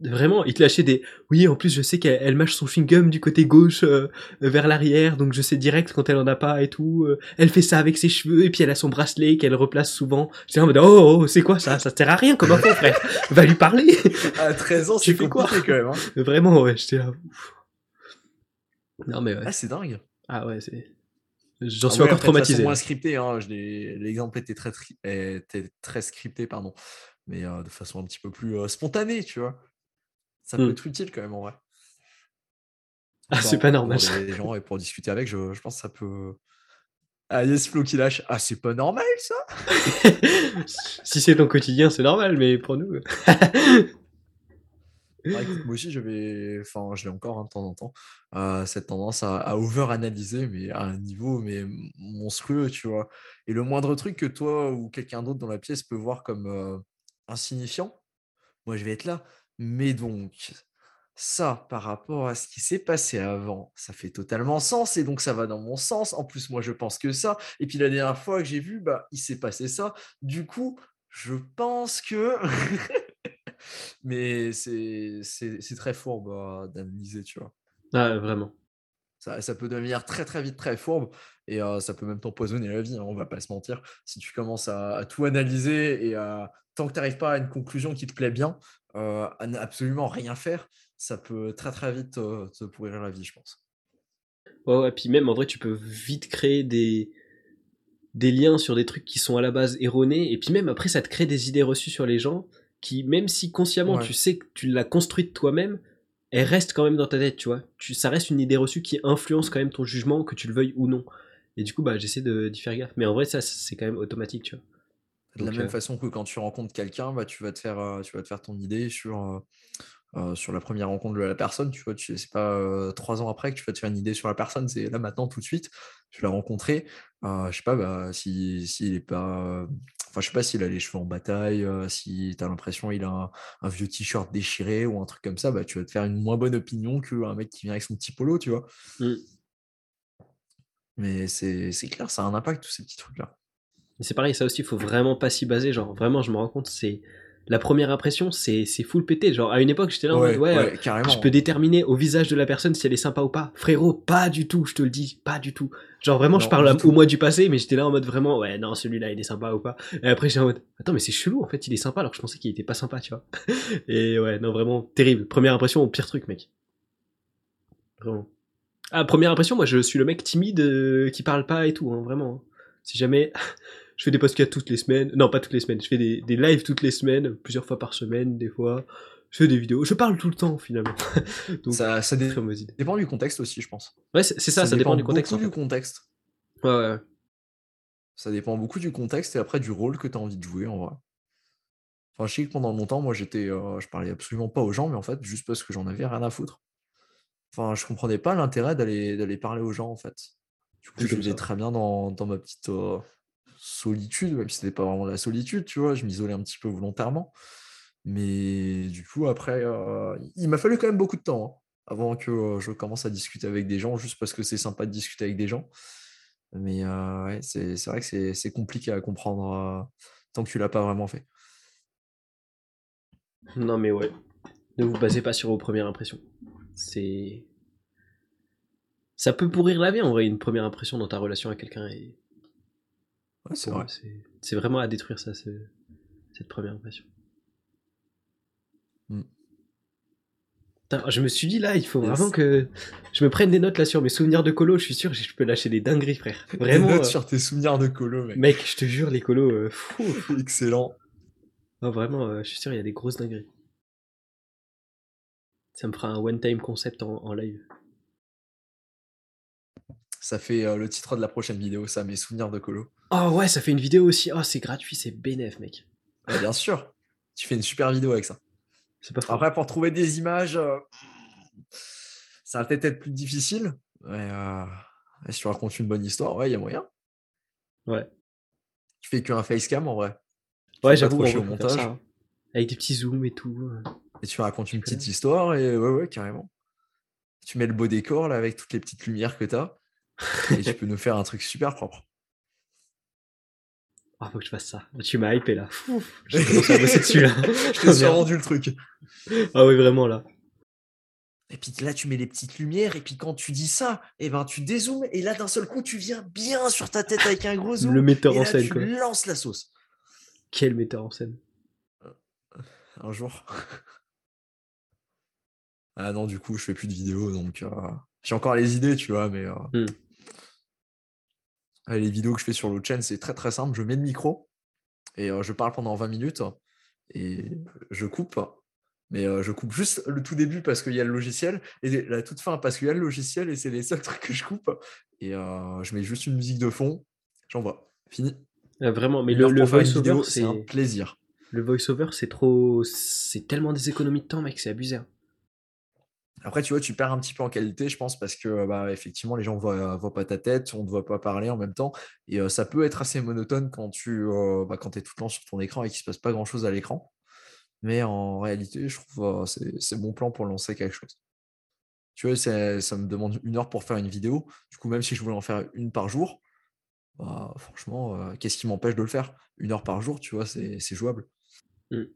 Vraiment, il te lâchait des. Oui, en plus, je sais qu'elle elle mâche son chewing-gum du côté gauche euh, vers l'arrière, donc je sais direct quand elle en a pas et tout. euh, elle fait ça avec ses cheveux et puis elle a son bracelet qu'elle replace souvent. J'étais en mode oh, oh c'est quoi ça? Ça sert à rien comme info, frère. Va lui parler. À 13 ans, Tu c'est fais quoi? quand même. hein. Vraiment, ouais, j'étais là. ouf. Non mais ouais. Ah, c'est dingue. Ah ouais, c'est. J'en Ah suis ouais, encore après, traumatisé. moins scripté, hein, l'exemple était très, tri- était très scripté, pardon, mais euh, de façon un petit peu plus euh, spontanée, tu vois. Ça peut Hmm. être utile quand même en vrai. Ah, c'est pas normal. Pour ça. des gens et pour discuter avec, je, je pense que ça peut. Ah, yes, Flo qui lâche. Ah, c'est pas normal ça *laughs* si c'est ton quotidien, c'est normal, mais pour nous. Ah, écoute, Moi aussi, j'avais. Enfin, je l'ai encore hein, de temps en temps. euh, cette tendance à, à over-analyser, mais à un niveau mais monstrueux, tu vois. Et le moindre truc que toi ou quelqu'un d'autre dans la pièce peut voir comme euh, insignifiant, moi je vais être là. Mais donc, ça, par rapport à ce qui s'est passé avant, ça fait totalement sens et donc ça va dans mon sens. En plus, moi, je pense que ça. Et puis la dernière fois que j'ai vu, bah, il s'est passé ça. Du coup, je pense que. *laughs* Mais c'est très fourbe bah, d'analyser, tu vois. Ah, vraiment. Ça, ça, peut devenir très très vite très fourbe et euh, ça peut même t'empoisonner la vie, hein, on va pas se mentir. Si tu commences à, tout analyser et à, tant que tu n'arrives pas à une conclusion qui te plaît bien, euh, à absolument rien faire, ça peut très très vite euh, te pourrir la vie, je pense. Ouais, ouais, puis même en vrai, tu peux vite créer des, des liens sur des trucs qui sont à la base erronés, et puis même après, ça te crée des idées reçues sur les gens qui, même si consciemment tu sais que tu l'as construite toi-même, elle reste quand même dans ta tête, tu vois. Tu, ça reste une idée reçue qui influence quand même ton jugement, que tu le veuilles ou non. Et du coup, bah, j'essaie d'y faire gaffe. Mais en vrai, ça, c'est quand même automatique, tu vois. De la même euh, façon que quand tu rencontres quelqu'un, bah, tu, vas te faire, euh, tu vas te faire ton idée sur, euh, sur la première rencontre de la personne. Tu vois, c'est pas trois ans après que tu vas te faire une idée sur la personne. C'est là maintenant, tout de suite. Tu l'as rencontré. je sais pas bah, s'il si, est pas. Enfin, je sais pas s'il a les cheveux en bataille, si tu as l'impression qu'il a un, vieux t-shirt déchiré ou un truc comme ça, bah, tu vas te faire une moins bonne opinion qu'un mec qui vient avec son petit polo, tu vois. Mmh. Mais c'est clair, ça a un impact, tous ces petits trucs-là. C'est pareil, ça aussi, il faut vraiment pas s'y baser. Genre, vraiment, je me rends compte, c'est la première impression, c'est full pété. Genre, à une époque, j'étais là en mode, ouais, je peux déterminer au visage de la personne si elle est sympa ou pas. Frérot, pas du tout, je te le dis, pas du tout. Genre, vraiment, je parle au mois du passé, mais j'étais là en mode vraiment, ouais, non, celui-là, il est sympa ou pas. Et après, j'étais en mode, attends, mais c'est chelou, en fait, il est sympa alors que je pensais qu'il était pas sympa, tu vois. *laughs* Et ouais, non, vraiment, terrible. Première impression, au pire truc, mec. Vraiment. Ah, première impression, moi je suis le mec timide euh, qui parle pas et tout, hein, vraiment. Hein. Si jamais je fais des podcasts toutes les semaines, non pas toutes les semaines, je fais des, des lives toutes les semaines, plusieurs fois par semaine, des fois. Je fais des vidéos, je parle tout le temps finalement. *laughs* Donc, ça, ça dépend du contexte aussi, je pense. Ouais, c'est ça, ça, dépend, du contexte. Beaucoup du contexte. Ouais, ouais. Ça dépend beaucoup du contexte et après du rôle que tu as envie de jouer en vrai. Enfin, je sais que pendant longtemps, moi j'étais, euh, je parlais absolument pas aux gens, mais en fait, juste parce que j'en avais rien à foutre. Enfin, je comprenais pas l'intérêt d'aller d'aller parler aux gens en fait. Du coup, je vivais très bien dans, dans ma petite euh, solitude, même si c'était pas vraiment la solitude, tu vois. Je m'isolais un petit peu volontairement. Mais du coup, après, euh, il m'a fallu quand même beaucoup de temps hein, avant que euh, je commence à discuter avec des gens, juste parce que c'est sympa de discuter avec des gens. Mais ouais, c'est vrai que c'est compliqué à comprendre tant que tu l'as pas vraiment fait. Non, mais ouais. Ne vous basez pas sur vos premières impressions. C'est. Ça peut pourrir la vie en vrai, une première impression dans ta relation avec quelqu'un. Ouais, c'est vrai. C'est vraiment à détruire ça, cette première impression. Hmm. je me suis dit là, il faut vraiment que je me prenne des notes là sur mes souvenirs de colo. Je suis sûr que je peux lâcher des dingueries, frère. *laughs* Vraiment. Des notes euh, sur tes souvenirs de colo, mec. Mec, je te jure, les colos, euh, fou, *laughs* Excellent. Non, vraiment, euh, je suis sûr, il y a des grosses dingueries. Ça me fera un one-time concept en, live. Ça fait euh, le titre de la prochaine vidéo, ça, mes souvenirs de colo. Oh ouais, ça fait une vidéo aussi. Oh, c'est gratuit, c'est bénéf, mec. bien sûr. Tu fais une super vidéo avec ça. C'est pas Après, pour trouver des images, euh, ça va peut-être être plus difficile. Mais euh, si tu racontes une bonne histoire, ouais, il y a moyen. Ouais. Tu fais qu'un facecam en vrai. Ouais, j'avoue, au montage. Hein. Avec des petits zooms et tout. Et tu racontes une petite histoire et ouais, ouais, carrément. Tu mets le beau décor là avec toutes les petites lumières que tu as et tu peux nous faire un truc super propre. Ah, faut que je fasse ça. Tu m'as hypé là. je vais *laughs* bosser dessus là. je *laughs* rendu le truc. Ah oui, vraiment là. Et puis là, tu mets les petites lumières, et puis quand tu dis ça, et eh ben, tu dézoomes, et là, d'un seul coup, tu viens bien sur ta tête avec un gros zoom. Le metteur et en scène, tu lances la sauce. Quel metteur en scène Un jour. *laughs* Ah non, du coup, je fais plus de vidéos, donc euh, j'ai encore les idées, tu vois, mais euh, hmm. Les vidéos que je fais sur l'autre chaîne, c'est très très simple. Je mets le micro et euh, je parle pendant 20 minutes et je coupe. Mais je coupe juste le tout début parce qu'il y a le logiciel et la toute fin parce qu'il y a le logiciel et c'est les *laughs* seuls trucs que je coupe. Et je mets juste une musique de fond, j'envoie. Fini. Ah, vraiment, mais le, le voice-over, c'est un plaisir. Le voice-over, c'est trop. C'est tellement des économies de temps, mec, c'est abusé. Hein. Après, tu vois, tu perds un petit peu en qualité, je pense, parce que bah, effectivement, les gens ne voient, pas ta tête, on ne te voit pas parler en même temps. Et ça peut être assez monotone quand tu bah, quand es tout le temps sur ton écran et qu'il ne se passe pas grand-chose à l'écran. Mais en réalité, je trouve euh, c'est bon plan pour lancer quelque chose. Tu vois, ça me demande une heure pour faire une vidéo. Du coup, même si je voulais en faire une par jour, bah, franchement, euh, qu'est-ce qui m'empêche de le faire? Une heure par jour, tu vois, c'est jouable. Ouais,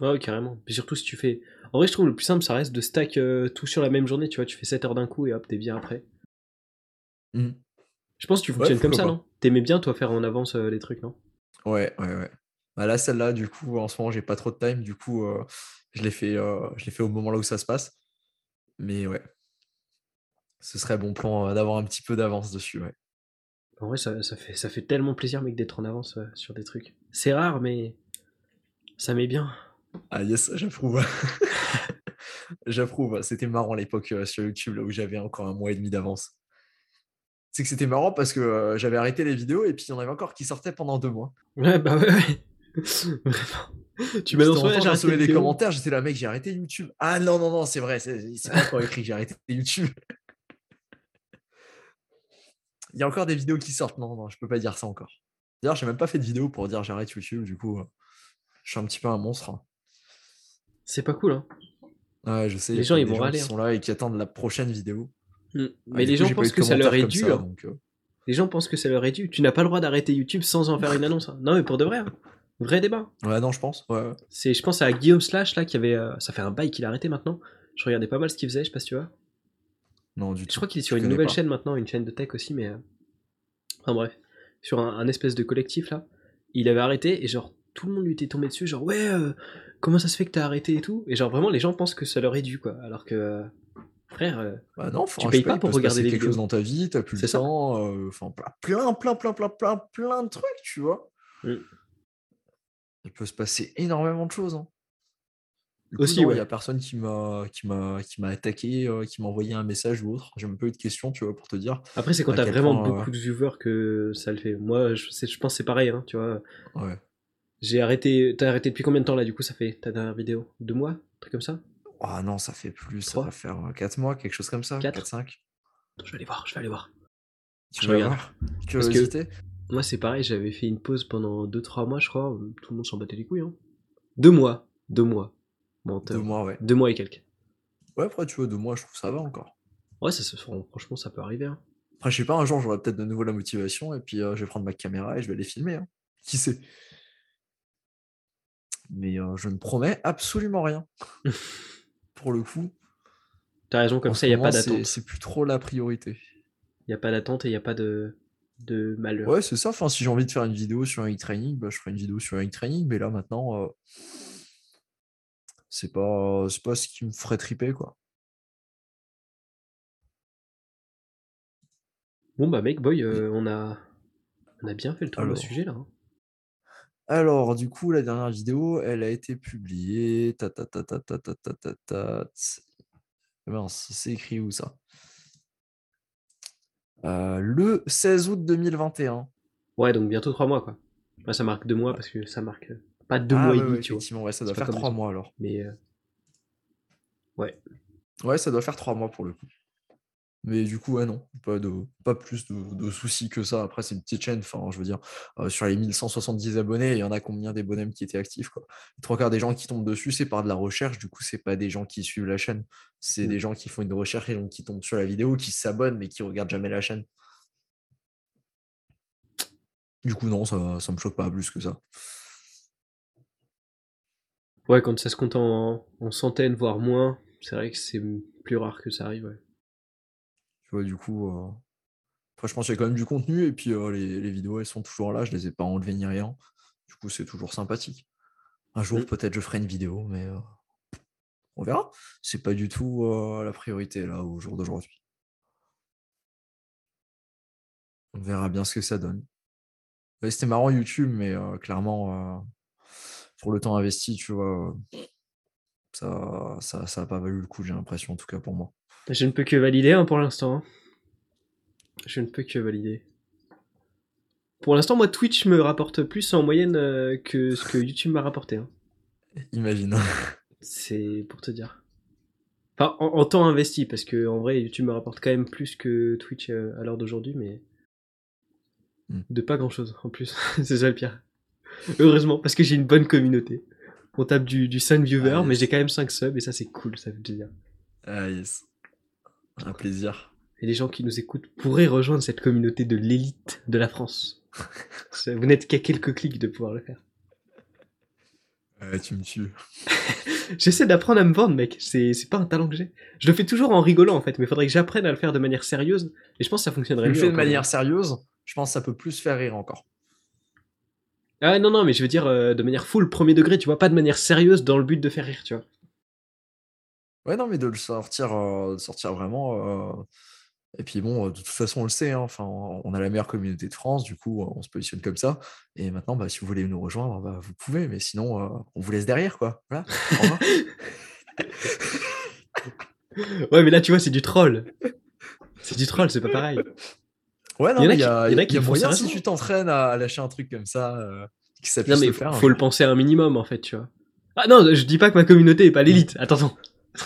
ouais, carrément. Puis surtout si tu fais. En vrai, je trouve le plus simple, ça reste de stack euh, tout sur la même journée, tu vois. Tu fais 7 heures d'un coup et hop, t'es bien après. Mhm. Je pense que tu fonctionnes comme ça, non? T'aimais bien, toi, faire en avance euh, les trucs, non? Ouais, ouais, ouais. Bah là, celle-là, du coup, en ce moment, j'ai pas trop de time. Du coup, euh, je l'ai fait, je fait au moment là où ça se passe. Mais ouais, ce serait bon plan d'avoir un petit peu d'avance dessus, ouais. En vrai, ça, ça fait, ça fait tellement plaisir, mec, d'être en avance sur des trucs. C'est rare, mais ça met bien. Ah yes, j'approuve. *laughs* J'approuve. C'était marrant à l'époque euh, sur YouTube, là où j'avais encore un mois et demi d'avance. C'est que c'était marrant parce que euh, j'avais arrêté les vidéos et puis il y en avait encore qui sortaient pendant deux mois. Ouais, bah ouais, ouais. *laughs* Tu ouais, temps, j'ai recevais les commentaires, j'étais là, mec, j'ai arrêté YouTube. Ah non, non, non, c'est vrai, c'est pas encore écrit, j'ai arrêté *laughs* YouTube. Il y a encore des vidéos qui sortent, non, non, je peux pas dire ça encore. D'ailleurs, j'ai même pas fait de vidéo pour dire j'arrête YouTube, du coup, euh, je suis un petit peu un monstre. C'est pas cool, hein. Ouais, je sais. Les gens, ils vont gens râler, qui hein. sont là et qui attendent la prochaine vidéo. Mm. Ah, Mais les gens pensent que ça leur est dû. ça, hein. donc, euh, Les gens pensent que ça leur est dû. Tu n'as pas le droit d'arrêter YouTube sans en faire une annonce. hein. Non, mais pour de vrai. hein. Vrai débat. Ouais, non, je pense. Ouais, ouais. C'est, je pense à Guillaume Slash là qui avait, euh, ça fait un bail qu'il a arrêté maintenant. Je regardais pas mal ce qu'il faisait, je sais pas si tu vois. Non, du tout. Je crois qu'il est sur Je une nouvelle pas. chaîne maintenant, une chaîne de tech aussi, mais. euh, Enfin bref, sur un, un espèce de collectif là, il avait arrêté et genre tout le monde lui était tombé dessus, genre ouais, comment ça se fait que t'as arrêté et tout? Et genre vraiment les gens pensent que ça leur est dû quoi, alors que frère, euh, Bah non, Tu payes pas pour regarder les quelque vidéos. chose dans ta vie, t'as plus le ça. temps, euh, enfin plein, plein, plein, plein, plein, plein de trucs, tu vois. Mm. Il peut se passer énormément de choses. hein. Coup, Aussi, il ouais. y a personne qui m'a qui m'a qui m'a attaqué, euh, qui m'a envoyé un message ou autre. J'ai même pas eu de questions, tu vois, pour te dire. après c'est quand t'as vraiment point, euh, beaucoup de viewers que ça le fait. Moi je, je pense c'est pareil, hein, tu vois. Ouais. J'ai arrêté, t'as arrêté depuis combien de temps là du coup ça fait ta dernière vidéo? Deux mois, un truc comme ça? Ah non, ça fait plus, ça Trois? va faire 4 mois, quelque chose comme ça. Quatre? 4-5. Attends, Je vais aller voir, je vais aller voir. Tu Je regarde. voir? que-. Moi, c'est pareil, j'avais fait une pause pendant 2-3 mois, je crois. Tout le monde s'en battait les couilles. Hein. Deux mois. Deux mois. Menteur. Deux mois, ouais. Deux mois et quelques. Ouais, après, tu vois, deux mois, je trouve ça va encore. Ouais, ça se franchement, ça peut arriver. hein. Après, je sais pas, un jour, j'aurai peut-être de nouveau la motivation et puis euh, je vais prendre ma caméra et je vais les filmer. hein. Qui sait? Mais euh, je ne promets absolument rien. *laughs* Pour le coup, T'as raison, comme en ça, il n'y a pas d'attente. C'est plus trop la priorité. Il n'y a pas d'attente et il n'y a pas de, de malheur. Ouais, c'est ça. Enfin, si j'ai envie de faire une vidéo sur un training, bah, je ferai une vidéo sur un training. Mais là, maintenant, euh, c'est pas, pas ce qui me ferait triper, quoi. Bon, bah, mec, boy, euh, on, a, on a bien fait le tour du sujet là. hein. Alors, du coup, la dernière vidéo, elle a été publiée. Ta ta c'est écrit où ça? Euh, le 16 août 2021. Ouais, donc bientôt trois mois, quoi. Mmh. Enfin, ça marque deux mois parce que ça marque euh, pas deux ah mois et demi, ouais, tu effectivement, vois. Ouais, ça doit faire trois mois alors. Mais euh, ouais. Ouais, ça doit faire trois mois pour le coup. Mais du coup, ouais, non, pas, de, pas plus de, de soucis que ça. Après, c'est une petite chaîne, enfin, je veux dire, euh, sur les 1170 abonnés, il y en a combien des bonhommes qui étaient actifs, quoi? Les trois quarts des gens qui tombent dessus, c'est par de la recherche, du coup, c'est pas des gens qui suivent la chaîne, c'est Mm. des gens qui font une recherche et donc qui tombent sur la vidéo, qui s'abonnent, mais qui regardent jamais la chaîne. Du coup, non, ça, ça me choque pas plus que ça. ouais, quand ça se compte en, en centaines, voire moins, c'est vrai que c'est plus rare que ça arrive, ouais. Tu vois, du coup, euh, après, je pense qu'il y a quand même du contenu, et puis euh, les, les vidéos, elles sont toujours là, je les ai pas enlevées ni rien. Du coup, c'est toujours sympathique. Un jour, Mm. peut-être, je ferai une vidéo, mais euh, on verra. C'est pas du tout euh, la priorité, là, au jour d'aujourd'hui. On verra bien ce que ça donne. Ouais, C'était marrant YouTube, mais clairement, pour le temps investi, tu vois, ça, ça, ça a pas valu le coup, j'ai l'impression, en tout cas pour moi. Je ne peux que valider hein, pour l'instant. hein. Je ne peux que valider. Pour l'instant, moi, Twitch me rapporte plus en moyenne euh, que ce que YouTube m'a rapporté. hein. Imagine. C'est pour te dire. Enfin, en, en temps investi, parce que en vrai, YouTube me rapporte quand même plus que Twitch euh, à l'heure d'aujourd'hui, mais Hmm. de pas grand chose en plus. *laughs* C'est ça le pire. Heureusement, parce que j'ai une bonne communauté. On tape du, du 5 viewers, Ah, mais j'ai quand même 5 subs et ça c'est cool, ça veut dire. Ah, yes. Un plaisir. Et les gens qui nous écoutent pourraient rejoindre cette communauté de l'élite de la France. *laughs* Vous n'êtes qu'à quelques clics de pouvoir le faire. Ouais, tu me tues. *laughs* J'essaie d'apprendre à me vendre, mec. C'est c'est pas un talent que j'ai. Je le fais toujours en rigolant, en fait, mais il faudrait que j'apprenne à le faire de manière sérieuse. Et je pense que ça Tu fonctionnerait le mieux. fais de manière sérieuse, je pense que ça peut plus faire rire encore. Ah non, non, mais je veux dire euh, de manière full premier degré, tu vois, pas de manière sérieuse dans le but de faire rire, tu vois. Ouais, non, mais de le sortir, euh, de sortir vraiment. euh, Et puis bon, euh, de toute façon, on le sait, hein, enfin, on a la meilleure communauté de France, du coup, euh, on se positionne comme ça. Et maintenant, bah, si vous voulez nous rejoindre, bah, vous pouvez, mais sinon, euh, on vous laisse derrière, quoi. Voilà. Au revoir. *laughs* Ouais, mais là, tu vois, c'est du troll. C'est du troll, c'est pas pareil. Ouais, non, Il y en a mais il y qui- il y en a il qui y a font moyen, si sérieusement. tu t'entraînes à, lâcher un truc comme ça, euh, que ça puisse Non, mais le faut, faire. un faut le jour. penser un minimum, en fait, tu vois. Ah non, je dis pas que ma communauté est pas l'élite. Attends,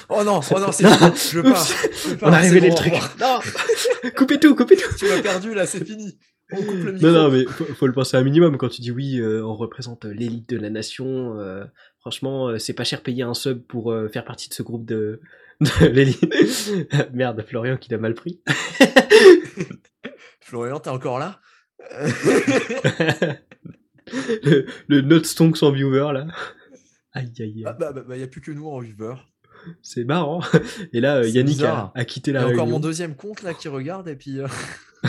Oh non, oh non, *laughs* c'est je veux pas. Oups. je on a révélé bon, le truc. Non *laughs* Coupez tout, coupez tout Tu m'as perdu, là, c'est fini. On coupe le micro. Non, non, mais faut, faut le penser un minimum quand tu dis oui, euh, on représente l'élite de la nation. euh, franchement, euh, c'est pas cher payer un sub pour euh, faire partie de ce groupe de, *laughs* de l'élite. Merde, Florian qui l'a mal pris. Florian, t'es encore là? Le, le Note Stonk sans viewer là. Aïe aïe Ah aïe. bah, bah, bah, y a plus que nous en viewer. C'est marrant. Et là, euh, Yannick a, quitté Il y la a encore mon deuxième compte là qui regarde et puis. euh, *laughs*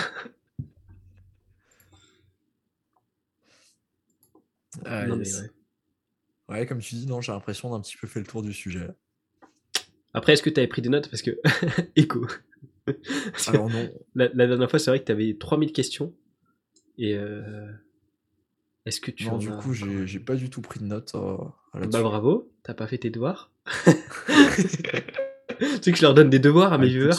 Ah, Non, mais yes. ouais. Ouais, comme tu dis, non, j'ai l'impression d'un petit peu fait le tour du sujet. Après, est-ce que tu avais pris des notes? Parce que. *laughs* Écho. Alors non. *laughs* la, la dernière fois, c'est vrai que tu avais 3000 questions. Et. euh, Est-ce que tu non, en du as coup, j'ai pas du tout pris de notes. Bah bravo, t'as pas fait tes devoirs. *laughs* tu sais que je leur donne des devoirs à mes Ah, viewers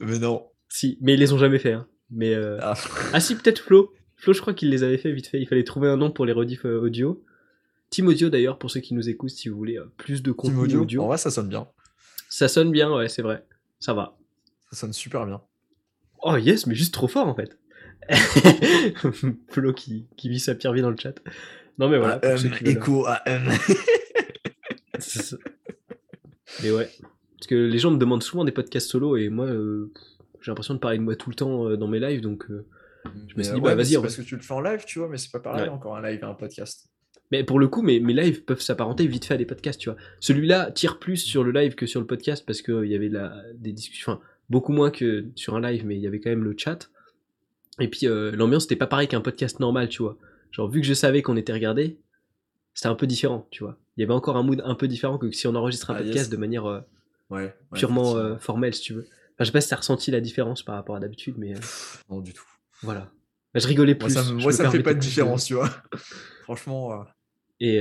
Mais non. Si, mais ils les ont jamais fait. Hein. Mais euh... Ah. ah si, peut-être Flo. Flo, je crois qu'il les avait fait vite fait. Il fallait trouver un nom pour les rediff euh, audio. Team Audio d'ailleurs, pour ceux qui nous écoutent, si vous voulez euh, plus de Team contenu audio. audio. En vrai, ça sonne bien. Ça sonne bien, ouais, c'est vrai. Ça va. Ça sonne super bien. Oh yes, mais juste trop fort en fait. *laughs* Flo qui, qui vit sa pire vie dans le chat. Non mais voilà. veulent- écho. C'est ça. *laughs* Mais ouais. Parce que les gens me demandent souvent des podcasts solo et moi, euh, j'ai l'impression de parler de moi tout le temps euh, dans mes lives, donc. euh, Je me suis dit, ouais, bah, vas-y, Parce que tu le fais en live, tu vois, mais c'est pas pareil Ouais. encore un live et un podcast. Mais pour le coup, mes, mes lives peuvent s'apparenter vite fait à des podcasts, tu vois. Celui-là tire plus sur le live que sur le podcast parce qu'il y avait la, des discussions, enfin, beaucoup moins que sur un live, mais il y avait quand même le chat. Et puis, l'ambiance n'était pas pareil qu'un podcast normal, tu vois. Genre, vu que je savais qu'on était regardé, c'était un peu différent, tu vois. Il y avait encore un mood un peu différent que si on enregistre un Ah, podcast yes. de manière euh, Ouais. ouais, purement euh, formelle, si tu veux. Enfin, je sais pas si t'as ressenti la différence par rapport à d'habitude, mais euh, Non, du tout. voilà. Bah, je rigolais Moi, plus. ça me, moi, ça me fait pas de différence, tu vois. *laughs* Franchement. Et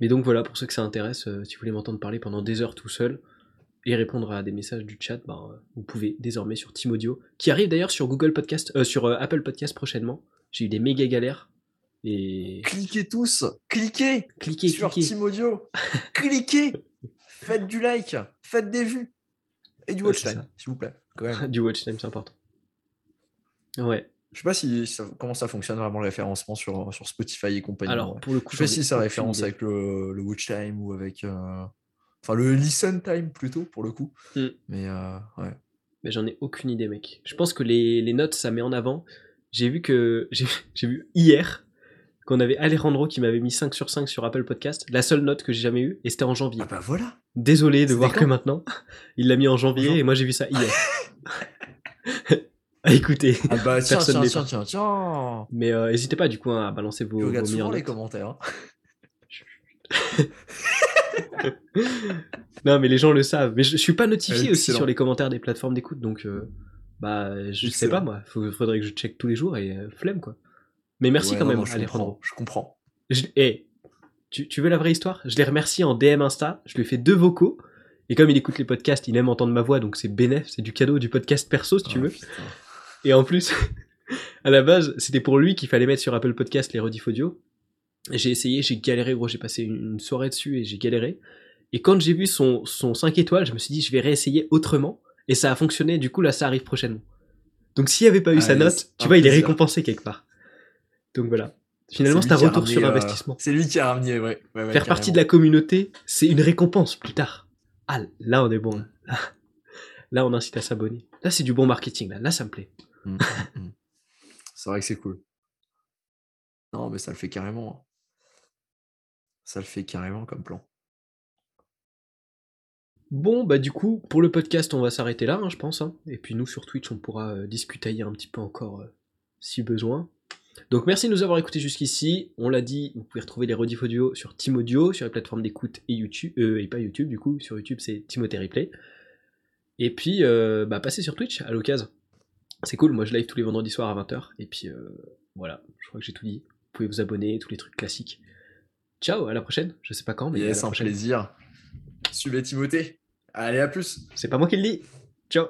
mais donc voilà, pour ceux que ça intéresse, euh, si vous voulez m'entendre parler pendant des heures tout seul et répondre à des messages du chat, ben, euh, vous pouvez désormais sur Team Audio, qui arrive d'ailleurs sur Google Podcast, euh, sur Apple Podcast prochainement. J'ai eu des méga galères et Cliquez tous, cliquez cliquez, sur cliquez. Team Audio. *laughs* cliquez Faites du like, faites des vues. Et du watch time, s'il vous plaît. Quand même. *laughs* du watch time, c'est important. Ouais. Je sais pas si ça- comment ça fonctionne vraiment le référencement sur, sur Spotify et compagnie. Alors ouais. pour le coup, je sais si ça référence avec le, le watch time ou avec. euh, Enfin, le listen time plutôt, pour le coup. Hmm. Mais euh, ouais. Mais j'en ai aucune idée, mec. Je pense que les, les notes, ça met en avant. J'ai vu que. *laughs* J'ai vu hier qu'on avait Alejandro qui m'avait mis 5 sur 5 sur Apple Podcast. La seule note que j'ai jamais eue, et c'était en janvier. Ah bah voilà Désolé de voir que maintenant. Il l'a mis en janvier et moi j'ai vu ça hier. *laughs* *laughs* à écouter. Ah bah tiens, Personne tiens, tiens, tiens, tiens Mais euh, n'hésitez pas du coup hein, à balancer vos, Je vos regarde meilleures souvent les commentaires. hein. *laughs* Non mais les gens le savent. Mais je, je suis pas notifié aussi sur les commentaires des plateformes d'écoute donc euh, bah je sais Excellent. pas moi. Faudrait que je check tous les jours et euh, flemme quoi. Mais merci Ouais, quand non, même non, je Alejandro. comprends, je comprends. Je, eh, tu, tu veux la vraie histoire? Je l'ai remercié en DM Insta, je lui ai fait deux vocaux, et comme il écoute les podcasts, il aime entendre ma voix, donc c'est bénéf, c'est du cadeau du podcast perso si tu Ah, veux. putain. Et en plus, *laughs* à la base, c'était pour lui qu'il fallait mettre sur Apple Podcast les rediff audio. J'ai essayé, j'ai galéré, gros, j'ai passé une soirée dessus et j'ai galéré. Et quand j'ai vu son, son 5 étoiles, je me suis dit, je vais réessayer autrement. Et ça a fonctionné, du coup, là, ça arrive prochainement. Donc s'il n'y avait pas eu Ah, sa note, tu vois, il est plaisir. récompensé quelque part. Donc voilà. Finalement, C'est un retour sur ramené, euh, investissement. C'est lui qui a ramené, ouais. ouais, ouais, Faire partie de la communauté, c'est une récompense plus tard. Ah, là, on est bon. Là, *laughs* Là, on incite à s'abonner. Là, c'est du bon marketing. Là, là ça me plaît. Mm, mm, mm. C'est vrai que c'est cool. Non, mais ça le fait carrément. hein. Ça le fait carrément comme plan. Bon, bah du coup, pour le podcast, on va s'arrêter là, hein, je pense. hein. Et puis nous, sur Twitch, on pourra euh, discuter un petit peu encore euh, si besoin. Donc merci de nous avoir écoutés jusqu'ici. On l'a dit, vous pouvez retrouver les rediff audio sur Team Audio, sur les plateformes d'écoute et YouTube, euh, et pas YouTube du coup. Sur YouTube, c'est Timothée Replay. Et puis, euh, bah passez sur Twitch à l'occasion. C'est cool, moi je live tous les vendredis soirs à 20h. Et puis euh, voilà, je crois que j'ai tout dit. Vous pouvez vous abonner, tous les trucs classiques. Ciao, à la prochaine. Je sais pas quand, mais à Yes, la un plaisir. Suivez Timothée. Allez, à plus. C'est pas moi qui le dis. Ciao.